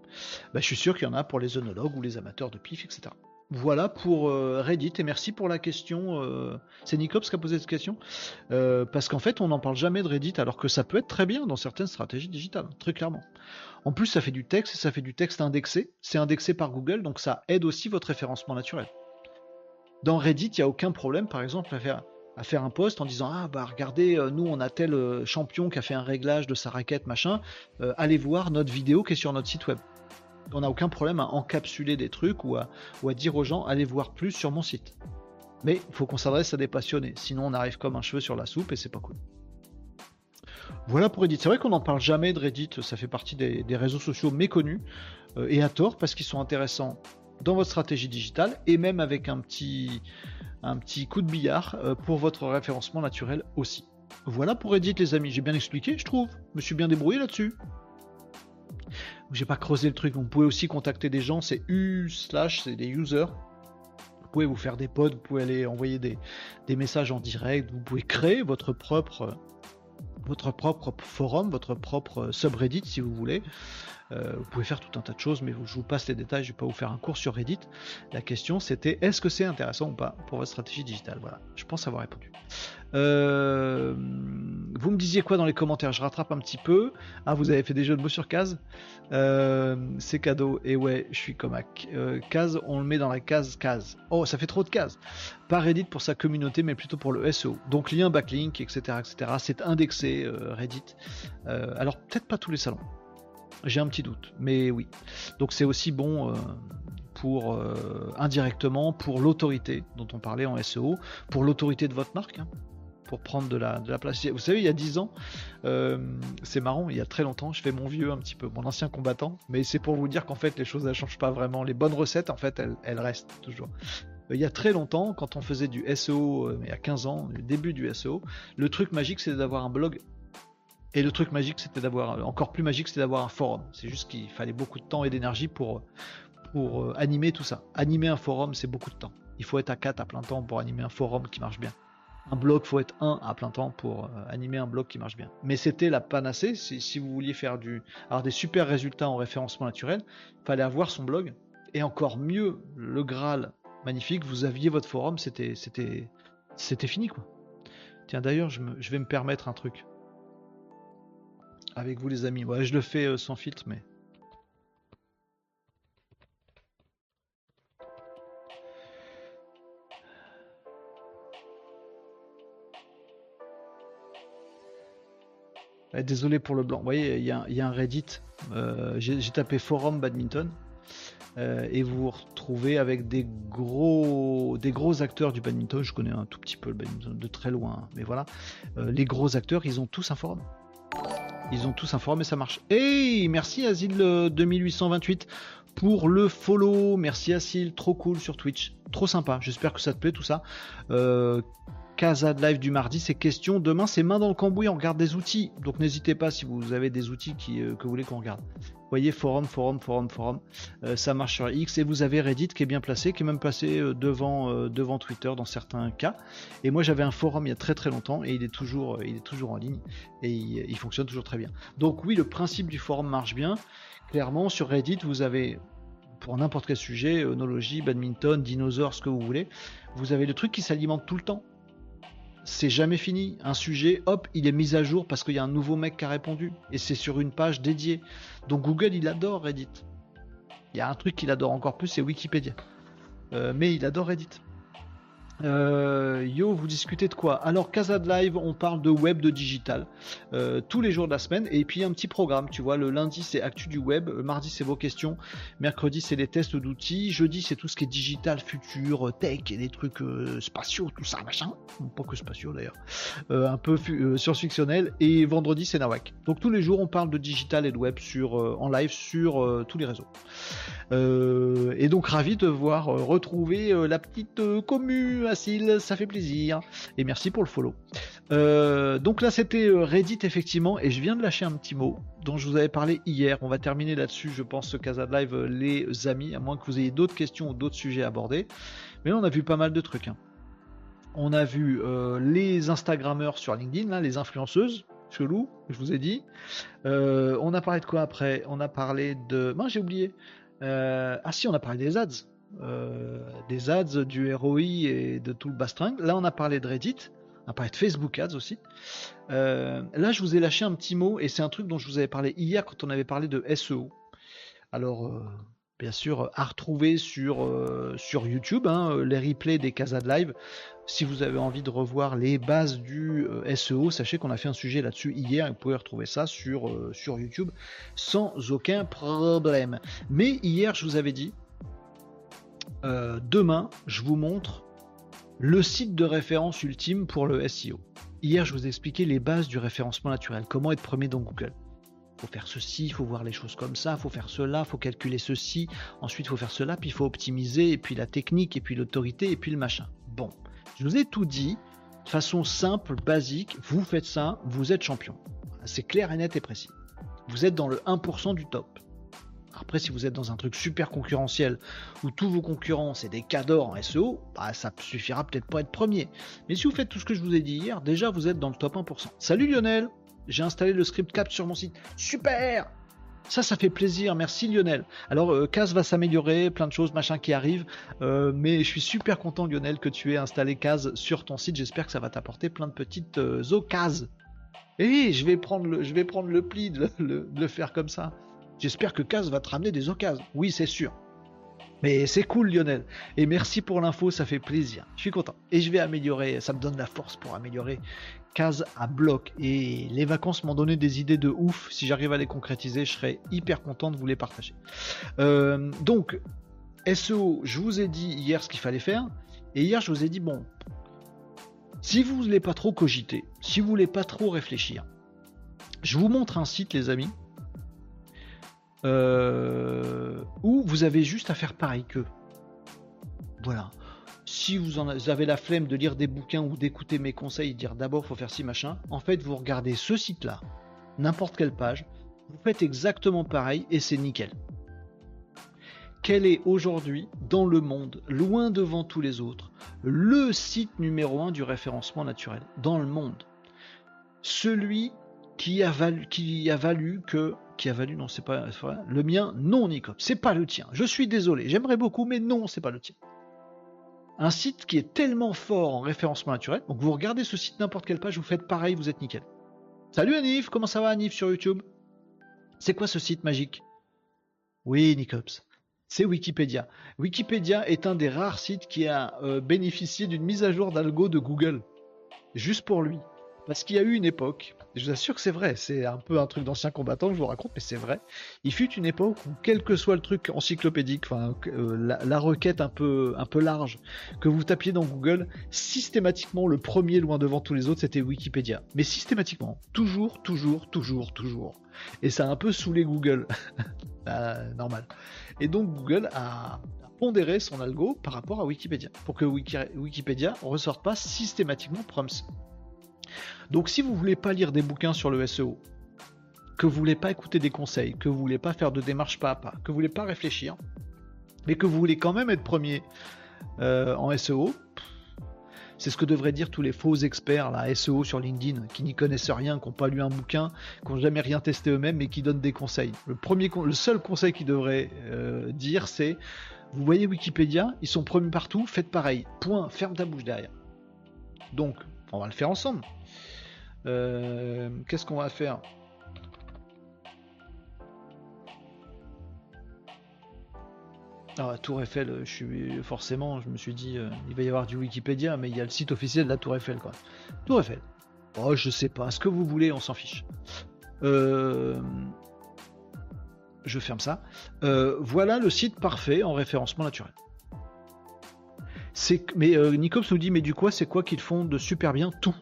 Bah, je suis sûr qu'il y en a pour les œnologues ou les amateurs de pif, etc. Voilà pour euh, Reddit et merci pour la question. Euh, c'est Nicops qui a posé cette question euh, parce qu'en fait on n'en parle jamais de Reddit alors que ça peut être très bien dans certaines stratégies digitales, très clairement. En plus ça fait du texte ça fait du texte indexé. C'est indexé par Google donc ça aide aussi votre référencement naturel. Dans Reddit il n'y a aucun problème par exemple à faire, à un post en disant ah bah regardez nous on a tel champion qui a fait un réglage de sa raquette machin. allez voir notre vidéo qui est sur notre site web on n'a aucun problème à encapsuler des trucs ou à, dire aux gens allez voir plus sur mon site. Mais il faut qu'on s'adresse à des passionnés, sinon on arrive comme un cheveu sur la soupe et c'est pas cool. Voilà pour Reddit. C'est vrai qu'on n'en parle jamais de Reddit, ça fait partie des, réseaux sociaux méconnus euh, et à tort parce qu'ils sont intéressants dans votre stratégie digitale et même avec un petit, coup de billard euh, pour votre référencement naturel aussi. Voilà pour Reddit les amis, j'ai bien expliqué je trouve, je me suis bien débrouillé là-dessus j'ai pas creusé le truc. Vous pouvez aussi contacter des gens, c'est U slash, c'est des users. Vous pouvez vous faire des pods, vous pouvez aller envoyer des messages en direct, vous pouvez créer votre propre votre propre forum, votre propre subreddit si vous voulez. Euh, vous pouvez faire tout un tas de choses, mais je vous passe les détails, je ne vais pas vous faire un cours sur Reddit. La question c'était est-ce que c'est intéressant ou pas pour votre stratégie digitale? Voilà, je pense avoir répondu. Euh, vous me disiez quoi dans les commentaires? Je rattrape un petit peu. Ah, vous avez fait des jeux de mots sur case euh, C'est cadeau. Et ouais, je suis comme case, on le met dans la case case. Oh, ça fait trop de cases. Pas Reddit pour sa communauté, mais plutôt pour le SEO. Donc lien backlink, etc., etc. C'est indexé Reddit. alors peut-être pas tous les salons. J'ai un petit doute, mais oui. Donc c'est aussi bon euh, pour euh, indirectement pour l'autorité dont on parlait en SEO, pour l'autorité de votre marque, hein, pour prendre de la, place. Vous savez, il y a 10 ans, euh, c'est marrant, il y a très longtemps, je fais mon vieux un petit peu, mon ancien combattant, mais c'est pour vous dire qu'en fait les choses ne changent pas vraiment. Les bonnes recettes, en fait, elles restent toujours il y a très longtemps, quand on faisait du SEO, il y a 15 ans, le début du SEO, le truc magique c'était d'avoir un blog et le truc magique, c'était d'avoir, encore plus magique, c'était d'avoir un forum. C'est juste qu'il fallait beaucoup de temps et d'énergie pour, pour euh, animer tout ça. Animer un forum, c'est beaucoup de temps. Il faut être à 4 à plein temps pour animer un forum qui marche bien. Un blog, faut être 1 à plein temps pour euh, animer un blog qui marche bien. Mais c'était la panacée. Si, vous vouliez faire du, avoir des super résultats en référencement naturel, il fallait avoir son blog. Et encore mieux, le Graal magnifique, vous aviez votre forum, c'était, fini quoi. Tiens d'ailleurs, je, vais me permettre un truc avec vous les amis. Ouais, je le fais euh, sans filtre, mais. désolé pour le blanc. Vous voyez, il y, a un Reddit. Euh, j'ai tapé forum badminton. Euh, et vous vous retrouvez avec des gros, des gros acteurs du badminton. Je connais un tout petit peu le badminton de très loin, mais voilà. les gros acteurs, ils ont tous un forum. Ils ont tous informé, ça marche. Hey, merci Asil 2828 pour le follow. Merci Asil, trop cool sur Twitch. Trop sympa. J'espère que ça te plaît tout ça. Euh, Casa de live du mardi, c'est question. Demain, c'est main dans le cambouis, on regarde des outils. Donc n'hésitez pas si vous avez des outils euh, que vous voulez qu'on regarde. Voyez, forum, forum, forum, forum. Euh, ça marche sur X. Et vous avez Reddit qui est bien placé, qui est même placé euh, devant, Twitter dans certains cas. Et moi, j'avais un forum il y a très très longtemps et il est toujours, il est toujours en ligne et il, il fonctionne toujours très bien. Donc oui, le principe du forum marche bien. Clairement, sur Reddit, vous avez pour n'importe quel sujet, onologie, badminton, dinosaures, ce que vous voulez, vous avez le truc qui s'alimente tout le temps c'est jamais fini. Un sujet, hop, il est mis à jour parce qu'il y a un nouveau mec qui a répondu. Et c'est sur une page dédiée. Donc Google, il adore Reddit. Il y a un truc qu'il adore encore plus, c'est Wikipédia. Euh, mais il adore Reddit. Euh, yo, vous discutez de quoi? Alors, Casa de Live, on parle de web, de digital, euh, tous les jours de la semaine. Et puis, un petit programme, tu vois, le lundi, c'est Actu du web, mardi, c'est vos questions, mercredi, c'est les tests d'outils, jeudi, c'est tout ce qui est digital, futur, tech et des trucs euh, spatiaux, tout ça, machin. Pas que spatiaux d'ailleurs. un peu science-fictionnel. Et vendredi, c'est Nawak. Donc, tous les jours, on parle de digital et de web sur, en live sur tous les réseaux. et donc, ravi de voir retrouver la petite commune Ça fait plaisir. Et merci pour le follow. Euh, donc là, c'était euh, Reddit, effectivement, et je viens de lâcher un petit mot dont je vous avais parlé hier. On va terminer là-dessus, je pense, ce Casa Live, les amis, à moins que vous ayez d'autres questions ou d'autres sujets à aborder. Mais là, on a vu pas mal de trucs. Hein. On a vu les Instagrammeurs sur LinkedIn, les influenceuses, chelou, je vous ai dit. on a parlé de quoi après? On a parlé de. Moi, j'ai oublié. ah si, on a parlé des ads. Euh, des ads, du ROI et de tout le bastring. Là, on a parlé de Reddit, on a parlé de Facebook Ads aussi. Euh, là, je vous ai lâché un petit mot et c'est un truc dont je vous avais parlé hier quand on avait parlé de SEO. Alors, euh, bien sûr, à retrouver sur, sur YouTube, hein, les replays des Casa de Live. Si vous avez envie de revoir les bases du SEO, sachez qu'on a fait un sujet là-dessus hier et vous pouvez retrouver ça sur, sur YouTube sans aucun problème. Mais hier, je vous avais dit, euh, demain, je vous montre le site de référence ultime pour le SEO. Hier, je vous ai expliqué les bases du référencement naturel, comment être premier dans Google. Il faut faire ceci, il faut voir les choses comme ça, il faut faire cela, il faut calculer ceci, ensuite il faut faire cela, puis il faut optimiser, et puis la technique, et puis l'autorité, et puis le machin. Bon, je vous ai tout dit de façon simple, basique, vous faites ça, vous êtes champion. C'est clair et net et précis. Vous êtes dans le 1% du top. Après, si vous êtes dans un truc super concurrentiel où tous vos concurrents c'est des cadors en SEO, bah, ça suffira peut-être pas être premier. Mais si vous faites tout ce que je vous ai dit hier, déjà vous êtes dans le top 1%. Salut Lionel, j'ai installé le script cap sur mon site. Super ça, ça fait plaisir. Merci Lionel. Alors, euh, CAS va s'améliorer, plein de choses, machin qui arrivent. Euh, mais je suis super content, Lionel, que tu aies installé CAS sur ton site. J'espère que ça va t'apporter plein de petites euh, occasions. Et je vais prendre le, je vais prendre le pli de le faire comme ça. J'espère que Kaz va te ramener des occasions. Oui, c'est sûr. Mais c'est cool Lionel. Et merci pour l'info, ça fait plaisir. Je suis content. Et je vais améliorer, ça me donne la force pour améliorer Kaz à bloc. Et les vacances m'ont donné des idées de ouf. Si j'arrive à les concrétiser, je serai hyper content de vous les partager. Euh, donc, SEO, je vous ai dit hier ce qu'il fallait faire. Et hier, je vous ai dit, bon, si vous ne voulez pas trop cogiter, si vous ne voulez pas trop réfléchir, je vous montre un site, les amis, euh, où vous avez juste à faire pareil que. Voilà. Si vous, en avez la flemme de lire des bouquins ou d'écouter mes conseils, dire d'abord faut faire ci machin, en fait vous regardez ce site-là, n'importe quelle page, vous faites exactement pareil et c'est nickel. Quel est aujourd'hui, dans le monde, loin devant tous les autres, le site numéro un du référencement naturel Dans le monde? Celui qui a valu, que qui a valu, non, c'est pas le mien, non, Nicop, c'est pas le tien. Je suis désolé, j'aimerais beaucoup, mais non, c'est pas le tien. Un site qui est tellement fort en référencement naturel, donc vous regardez ce site n'importe quelle page, vous faites pareil, vous êtes nickel. Salut Anif, comment ça va Anif sur YouTube? C'est quoi ce site magique? Oui, Nicops. C'est Wikipédia. Wikipédia est un des rares sites qui a euh, bénéficié d'une mise à jour d'algo de Google. Juste pour lui. Parce qu'il y a eu une époque, je vous assure que c'est vrai, c'est un peu un truc d'ancien combattant que je vous raconte, mais c'est vrai. Il fut une époque où, quel que soit le truc encyclopédique, euh, la, requête un peu, large que vous tapiez dans Google, systématiquement le premier loin devant tous les autres, c'était Wikipédia. Mais systématiquement, toujours, toujours, toujours, toujours. Et ça a un peu saoulé Google, bah, normal. Et donc Google a, pondéré son algo par rapport à Wikipédia, pour que Wikipédia ne ressorte pas systématiquement. Donc si vous voulez pas lire des bouquins sur le SEO, que vous voulez pas écouter des conseils, que vous voulez pas faire de démarche pas à pas, que vous voulez pas réfléchir, mais que vous voulez quand même être premier euh, en SEO, c'est ce que devraient dire tous les faux experts là, SEO sur LinkedIn, qui n'y connaissent rien, qui n'ont pas lu un bouquin, qui n'ont jamais rien testé eux-mêmes, mais qui donnent des conseils. Le seul conseil qu'ils devraient euh, dire, c'est vous voyez Wikipédia, ils sont premiers partout, faites pareil. Point, ferme ta bouche derrière. Donc, on va le faire ensemble. Euh, qu'est-ce qu'on va faire Ah, Tour Eiffel, suis forcément, je me suis dit, euh, il va y avoir du Wikipédia, mais il y a le site officiel de la Tour Eiffel, quoi. Tour Eiffel. Oh, je sais pas, ce que vous voulez, on s'en fiche. Euh, je ferme ça. voilà le site parfait en référencement naturel. Mais Nicops nous dit, mais du quoi, c'est quoi qu'ils font de super bien tout?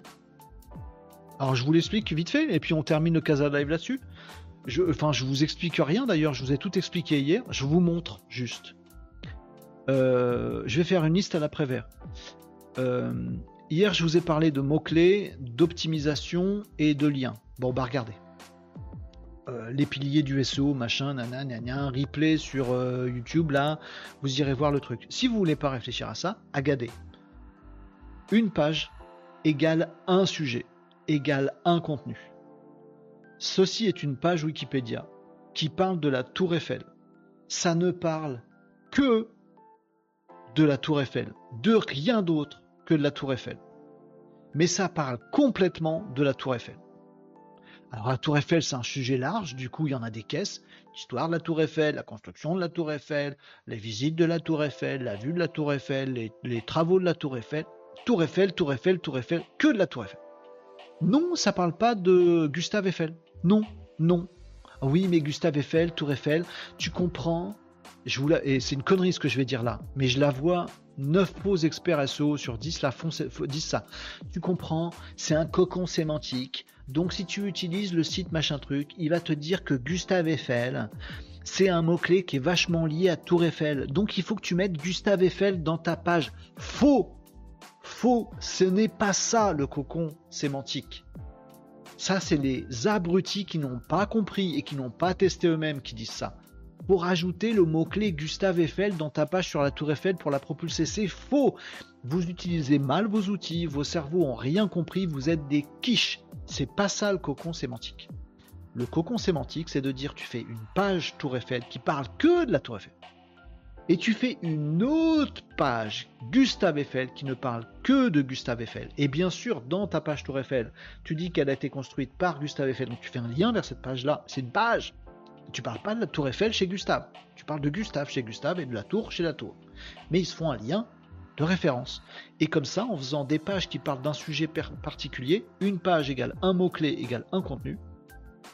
Alors je vous l'explique vite fait, et puis on termine le Casa Live là-dessus. Je, enfin, je vous explique rien d'ailleurs, je vous ai tout expliqué hier, je vous montre juste. Euh, je vais faire une liste à l'après-vert. Euh, hier, je vous ai parlé de mots-clés, d'optimisation et de liens. Bon, bah regardez. Euh, les piliers du SEO, machin, nanana, replay sur YouTube, là, vous irez voir le truc. Si vous voulez pas réfléchir à ça, agadez. Une page égale un sujet, égale un contenu. Ceci est une page Wikipédia qui parle de la tour Eiffel. Ça ne parle que de la tour Eiffel, de rien d'autre que de la tour Eiffel. Mais ça parle complètement de la tour Eiffel. Alors la tour Eiffel, c'est un sujet large, du coup il y en a des caisses. L'histoire de la tour Eiffel, la construction de la tour Eiffel, les visites de la tour Eiffel, la vue de la tour Eiffel, les, travaux de la tour Eiffel. Tour Eiffel, tour Eiffel, tour Eiffel, que de la tour Eiffel. Non, ça parle pas de Gustave Eiffel. Non, non. Oui, mais Gustave Eiffel, tour Eiffel, tu comprends je vous et c'est une connerie ce que je vais dire là, mais je la vois 9 faux experts SEO sur 10 la font, disent ça. Tu comprends, c'est un cocon sémantique. Donc si tu utilises le site machin truc, il va te dire que Gustave Eiffel, c'est un mot-clé qui est vachement lié à Tour Eiffel. Donc il faut que tu mettes Gustave Eiffel dans ta page. Faux Faux Ce n'est pas ça le cocon sémantique. Ça, c'est les abrutis qui n'ont pas compris et qui n'ont pas testé eux-mêmes qui disent ça pour ajouter le mot-clé Gustave Eiffel dans ta page sur la tour Eiffel pour la propulser. C'est faux. Vous utilisez mal vos outils, vos cerveaux ont rien compris, vous êtes des quiches. C'est pas ça le cocon sémantique. Le cocon sémantique, c'est de dire tu fais une page tour Eiffel qui parle que de la tour Eiffel. Et tu fais une autre page Gustave Eiffel qui ne parle que de Gustave Eiffel. Et bien sûr, dans ta page Tour Eiffel, tu dis qu'elle a été construite par Gustave Eiffel. Donc tu fais un lien vers cette page-là. C'est une page tu parles pas de la tour Eiffel chez Gustave. Tu parles de Gustave chez Gustave et de la tour chez la tour. Mais ils se font un lien de référence. Et comme ça, en faisant des pages qui parlent d'un sujet particulier, une page égale un mot-clé égale un contenu.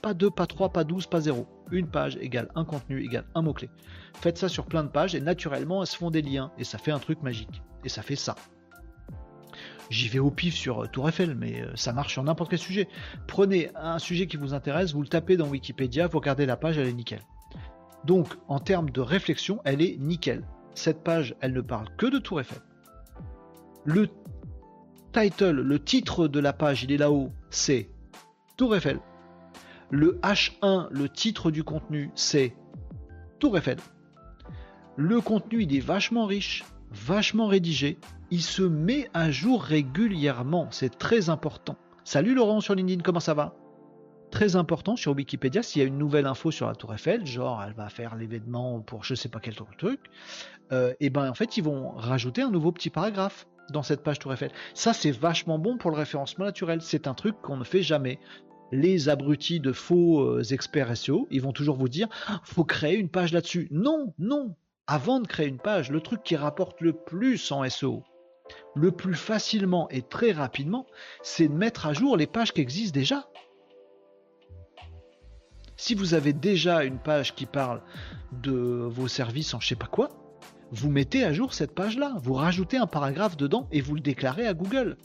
Pas deux, pas trois, pas douze, pas zéro. Une page égale un contenu égale un mot-clé. Faites ça sur plein de pages et naturellement, elles se font des liens. Et ça fait un truc magique. Et ça fait ça. J'y vais au pif sur euh, Tour Eiffel, mais euh, ça marche sur n'importe quel sujet. Prenez un sujet qui vous intéresse, vous le tapez dans Wikipédia, vous regardez la page, elle est nickel. Donc, en termes de réflexion, elle est nickel. Cette page, elle ne parle que de Tour Eiffel. Le title, le titre de la page, il est là-haut, c'est Tour Eiffel. Le H1, le titre du contenu, c'est Tour Eiffel. Le contenu, il est vachement riche, vachement rédigé, il se met à jour régulièrement, c'est très important. Salut Laurent sur LinkedIn, comment ça va? Très important sur Wikipédia, s'il y a une nouvelle info sur la Tour Eiffel, genre elle va faire l'événement pour je sais pas quel truc, euh, et ben en fait ils vont rajouter un nouveau petit paragraphe dans cette page Tour Eiffel. Ça c'est vachement bon pour le référencement naturel, c'est un truc qu'on ne fait jamais les abrutis de faux euh, experts SEO, ils vont toujours vous dire ah, faut créer une page là-dessus. Non, non. Avant de créer une page, le truc qui rapporte le plus en SEO, le plus facilement et très rapidement, c'est de mettre à jour les pages qui existent déjà. Si vous avez déjà une page qui parle de vos services en je sais pas quoi, vous mettez à jour cette page-là, vous rajoutez un paragraphe dedans et vous le déclarez à Google.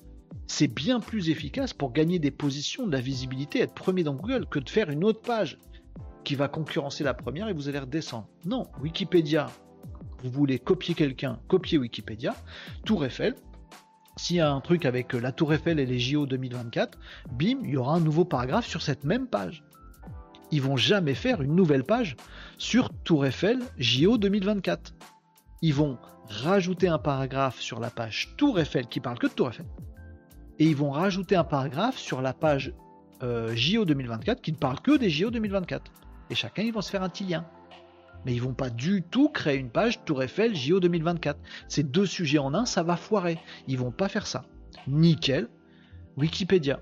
C'est bien plus efficace pour gagner des positions, de la visibilité, être premier dans Google que de faire une autre page qui va concurrencer la première et vous allez redescendre. Non, Wikipédia, vous voulez copier quelqu'un, copiez Wikipédia, Tour Eiffel, s'il y a un truc avec euh, la Tour Eiffel et les JO 2024, bim, il y aura un nouveau paragraphe sur cette même page. Ils vont jamais faire une nouvelle page sur Tour Eiffel JO 2024. Ils vont rajouter un paragraphe sur la page Tour Eiffel qui parle que de Tour Eiffel. Et ils vont rajouter un paragraphe sur la page euh, JO 2024 qui ne parle que des JO 2024. Et chacun, ils vont se faire un petit lien. Mais ils vont pas du tout créer une page Tour Eiffel JO 2024. C'est deux sujets en un, ça va foirer. Ils vont pas faire ça. Nickel. Wikipédia.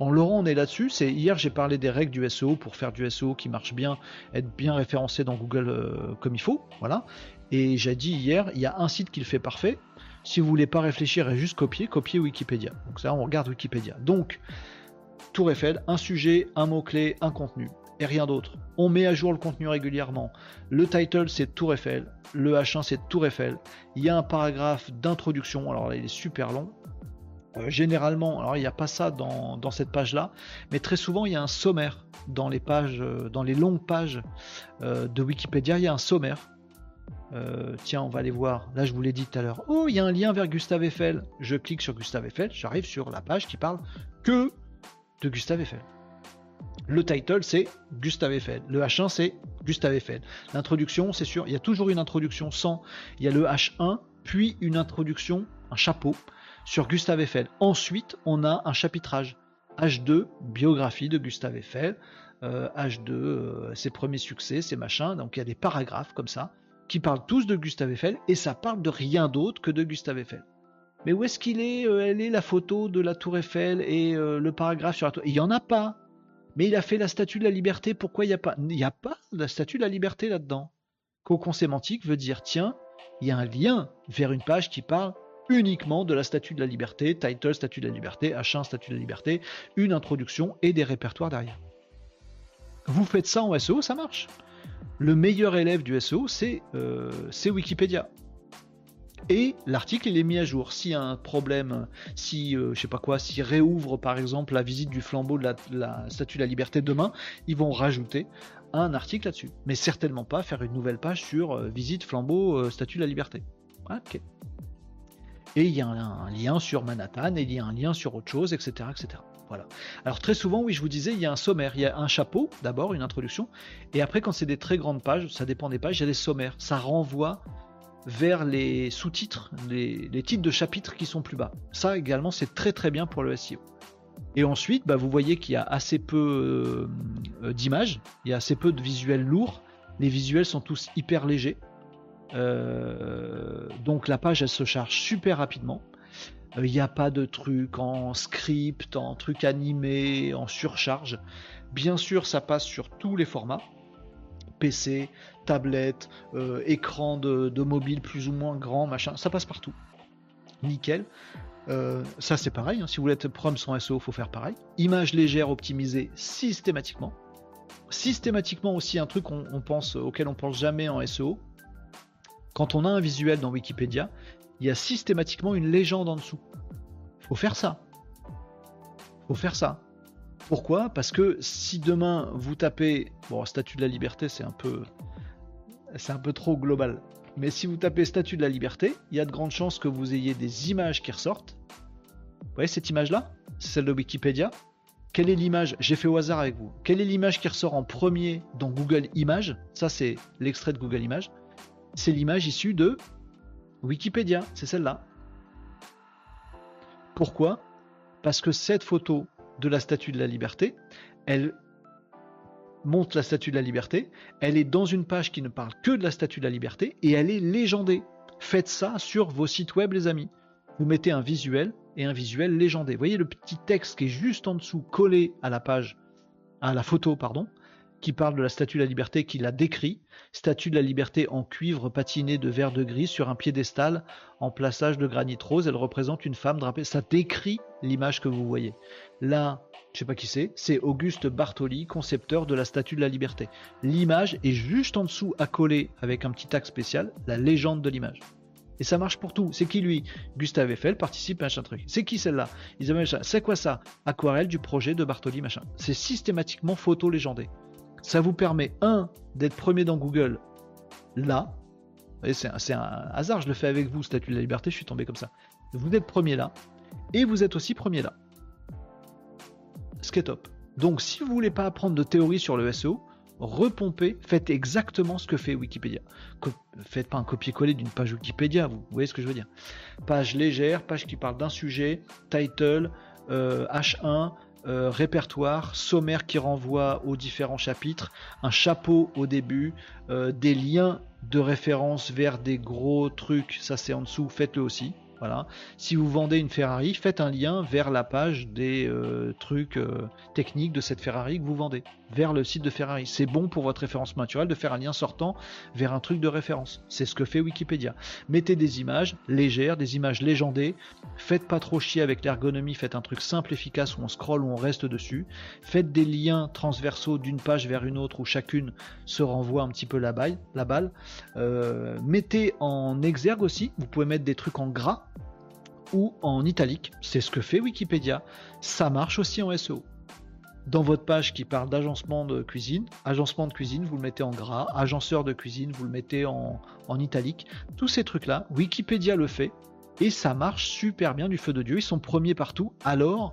En Laurent, on est là-dessus. C'est hier j'ai parlé des règles du SEO pour faire du SEO qui marche bien, être bien référencé dans Google euh, comme il faut, voilà. Et j'ai dit hier, il y a un site qui le fait parfait. Si vous voulez pas réfléchir et juste copier, copier Wikipédia. Donc ça, on regarde Wikipédia. Donc Tour Eiffel, un sujet, un mot clé, un contenu et rien d'autre. On met à jour le contenu régulièrement. Le title c'est Tour Eiffel, le H1 c'est Tour Eiffel. Il y a un paragraphe d'introduction, alors là il est super long. Euh, généralement, alors il n'y a pas ça dans, cette page-là, mais très souvent il y a un sommaire dans les pages, euh, dans les longues pages euh, de Wikipédia, il y a un sommaire. Euh, tiens, on va aller voir. Là, je vous l'ai dit tout à l'heure. Oh, il y a un lien vers Gustave Eiffel. Je clique sur Gustave Eiffel, j'arrive sur la page qui parle que de Gustave Eiffel. Le title, c'est Gustave Eiffel. Le H1, c'est Gustave Eiffel. L'introduction, c'est sûr, il y a toujours une introduction sans. Il y a le H1, puis une introduction, un chapeau, sur Gustave Eiffel. Ensuite, on a un chapitrage. H2, biographie de Gustave Eiffel. H2, euh, euh, ses premiers succès, ses machins. Donc il y a des paragraphes comme ça qui parlent tous de Gustave Eiffel et ça parle de rien d'autre que de Gustave Eiffel. Mais où est-ce qu'il est, euh, Elle est la photo de la tour Eiffel et le paragraphe sur la tour? Il n'y en a pas. Mais il a fait la statue de la liberté, pourquoi il n'y a pas Il n'y a pas la statue de la liberté là-dedans? Cocon sémantique veut dire, tiens, il y a un lien vers une page qui parle uniquement de la statue de la liberté, title statue de la liberté, H1 statue de la liberté, une introduction et des répertoires derrière. Vous faites ça en SEO, ça marche? Le meilleur élève du SEO, euh, c'est Wikipédia. Et l'article il est mis à jour. S'il y a un problème, si euh, je sais pas quoi, s'il réouvre par exemple la visite du flambeau de la, Statue de la Liberté demain, ils vont rajouter un article là-dessus. Mais certainement pas faire une nouvelle page sur euh, visite flambeau Statue de la Liberté. Ok. Et il y a un, lien sur Manhattan, et il y a un lien sur autre chose, etc., etc. Alors très souvent, oui, je vous disais, il y a un sommaire, il y a un chapeau, d'abord une introduction, et après quand c'est des très grandes pages, ça dépend des pages, il y a des sommaires. Ça renvoie vers les sous-titres, les, titres de chapitres qui sont plus bas. Ça également, c'est très très bien pour le SEO. Et ensuite, bah, vous voyez qu'il y a assez peu euh, d'images, il y a assez peu de visuels lourds. Les visuels sont tous hyper légers. Euh, donc la page, elle se charge super rapidement. Il n'y a pas de trucs en script, en truc animé, en surcharge. Bien sûr, ça passe sur tous les formats. PC, tablette, euh, écran de, mobile plus ou moins grand, machin, ça passe partout. Nickel. Euh, ça c'est pareil, hein. si vous voulez être prom sans SEO, faut faire pareil. Image légère optimisée systématiquement. Systématiquement aussi un truc pense, auquel on pense jamais en SEO. Quand on a un visuel dans Wikipédia, il y a systématiquement une légende en dessous. Faut faire ça. Faut faire ça. Pourquoi? Parce que si demain vous tapez, bon, statut de la liberté, c'est un peu, c'est un peu trop global. Mais si vous tapez statut de la liberté, il y a de grandes chances que vous ayez des images qui ressortent. Vous voyez cette image-là? C'est celle de Wikipédia. Quelle est l'image? J'ai fait au hasard avec vous. Quelle est l'image qui ressort en premier dans Google Images? Ça, c'est l'extrait de Google Images. C'est l'image issue de Wikipédia, c'est celle-là. Pourquoi? Parce que cette photo de la Statue de la Liberté, elle montre la Statue de la Liberté, elle est dans une page qui ne parle que de la Statue de la Liberté et elle est légendée. Faites ça sur vos sites web les amis. Vous mettez un visuel et un visuel légendé. Vous voyez le petit texte qui est juste en dessous collé à la page, à la photo, pardon qui parle de la Statue de la Liberté, qui la décrit. Statue de la Liberté en cuivre patiné de vert de gris sur un piédestal en plaçage de granit rose. Elle représente une femme drapée. Ça décrit l'image que vous voyez. Là, je sais pas qui c'est, c'est Auguste Bartoli, concepteur de la Statue de la Liberté. L'image est juste en dessous, accolée avec un petit axe spécial, la légende de l'image. Et ça marche pour tout. C'est qui lui? Gustave Eiffel participe à un truc. C'est qui celle-là? C'est quoi ça? Aquarelle du projet de Bartoli, machin. C'est systématiquement photo légendée. Ça vous permet, un, d'être premier dans Google là. C'est un, hasard, je le fais avec vous, statut de la liberté, je suis tombé comme ça. Vous êtes premier là. Et vous êtes aussi premier là. Ce qui est top. Donc si vous voulez pas apprendre de théorie sur le SEO, repompez, faites exactement ce que fait Wikipédia. faites pas un copier-coller d'une page Wikipédia, vous, voyez ce que je veux dire. Page légère, page qui parle d'un sujet, title, H1, euh, répertoire, sommaire qui renvoie aux différents chapitres, un chapeau au début, euh, des liens de référence vers des gros trucs, ça c'est en dessous, faites-le aussi. Voilà. Si vous vendez une Ferrari, faites un lien vers la page des euh, trucs euh, techniques de cette Ferrari que vous vendez, vers le site de Ferrari. C'est bon pour votre référencement naturel de faire un lien sortant vers un truc de référence. C'est ce que fait Wikipédia. Mettez des images légères, des images légendées. Faites pas trop chier avec l'ergonomie, faites un truc simple, efficace où on scrolle, où on reste dessus. Faites des liens transversaux d'une page vers une autre où chacune se renvoie un petit peu la balle. La balle. Euh, mettez en exergue aussi, vous pouvez mettre des trucs en gras ou en italique. C'est ce que fait Wikipédia. Ça marche aussi en SEO. dans votre page qui parle d'agencement de cuisine. Agencement de cuisine, vous le mettez en gras. Agenceur de cuisine, vous le mettez en, en italique. Tous ces trucs-là, Wikipédia le fait. Et ça marche super bien du feu de Dieu. Ils sont premiers partout. Alors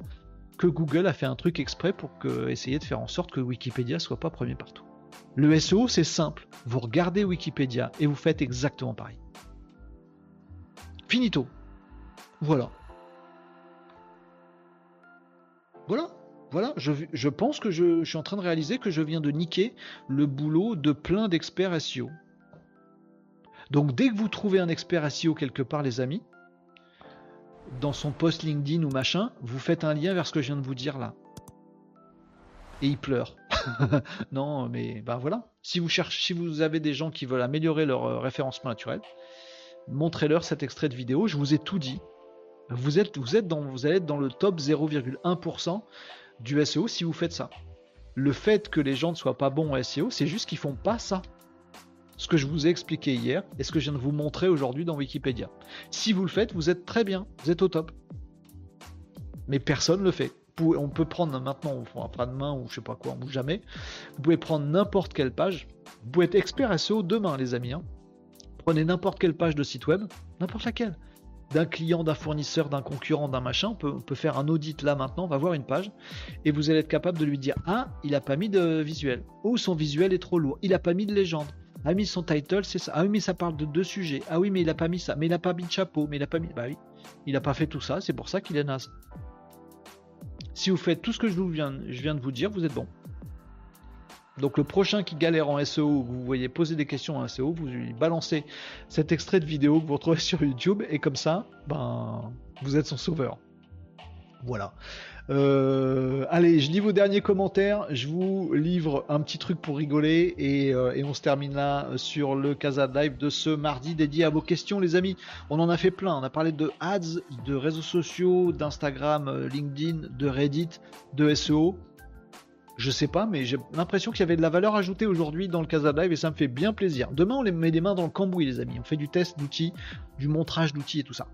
que Google a fait un truc exprès pour essayer de faire en sorte que Wikipédia soit pas premier partout. Le SEO, c'est simple. Vous regardez Wikipédia et vous faites exactement pareil. Finito. Voilà. Voilà. Voilà, je, pense que je, suis en train de réaliser que je viens de niquer le boulot de plein d'experts SEO. Donc dès que vous trouvez un expert SEO quelque part, les amis, dans son post LinkedIn ou machin, vous faites un lien vers ce que je viens de vous dire là. Et il pleure. non, mais ben voilà. Si vous cherchez, si vous avez des gens qui veulent améliorer leur euh, référencement naturel, montrez-leur cet extrait de vidéo. Je vous ai tout dit. Vous êtes, vous êtes dans, vous allez être dans le top 0,1% du SEO si vous faites ça. Le fait que les gens ne soient pas bons en SEO, c'est juste qu'ils font pas ça. Ce que je vous ai expliqué hier et ce que je viens de vous montrer aujourd'hui dans Wikipédia. Si vous le faites, vous êtes très bien, vous êtes au top. Mais personne ne le fait. On peut prendre maintenant, après-demain ou je sais pas quoi, ou jamais. Vous pouvez prendre n'importe quelle page. Vous pouvez être expert SEO demain, les amis. Hein. Prenez n'importe quelle page de site web, n'importe laquelle d'un client, d'un fournisseur, d'un concurrent, d'un machin. On peut, faire un audit là maintenant, on va voir une page, et vous allez être capable de lui dire Ah, il a pas mis de visuel, ou son visuel est trop lourd, il a pas mis de légende, a mis son title, c'est ça. Ah oui, mais ça parle de deux sujets. Ah oui, mais il a pas mis ça, mais il a pas mis de chapeau, mais il a pas mis. Bah oui, il a pas fait tout ça, c'est pour ça qu'il est naze. Si vous faites tout ce que je, viens, je viens de vous dire, vous êtes bon. Donc le prochain qui galère en SEO, vous voyez poser des questions en SEO, vous lui balancez cet extrait de vidéo que vous retrouvez sur YouTube et comme ça, ben vous êtes son sauveur. Voilà. Euh, allez, je lis vos derniers commentaires. Je vous livre un petit truc pour rigoler et, euh, on se termine là sur le Casa Live de ce mardi dédié à vos questions, les amis. On en a fait plein. On a parlé de ads, de réseaux sociaux, d'Instagram, euh, LinkedIn, de Reddit, de SEO. Je sais pas, mais j'ai l'impression qu'il y avait de la valeur ajoutée aujourd'hui dans le Casa Live et ça me fait bien plaisir. Demain, on les met les mains dans le cambouis, les amis. On fait du test d'outils, du montrage d'outils et tout ça.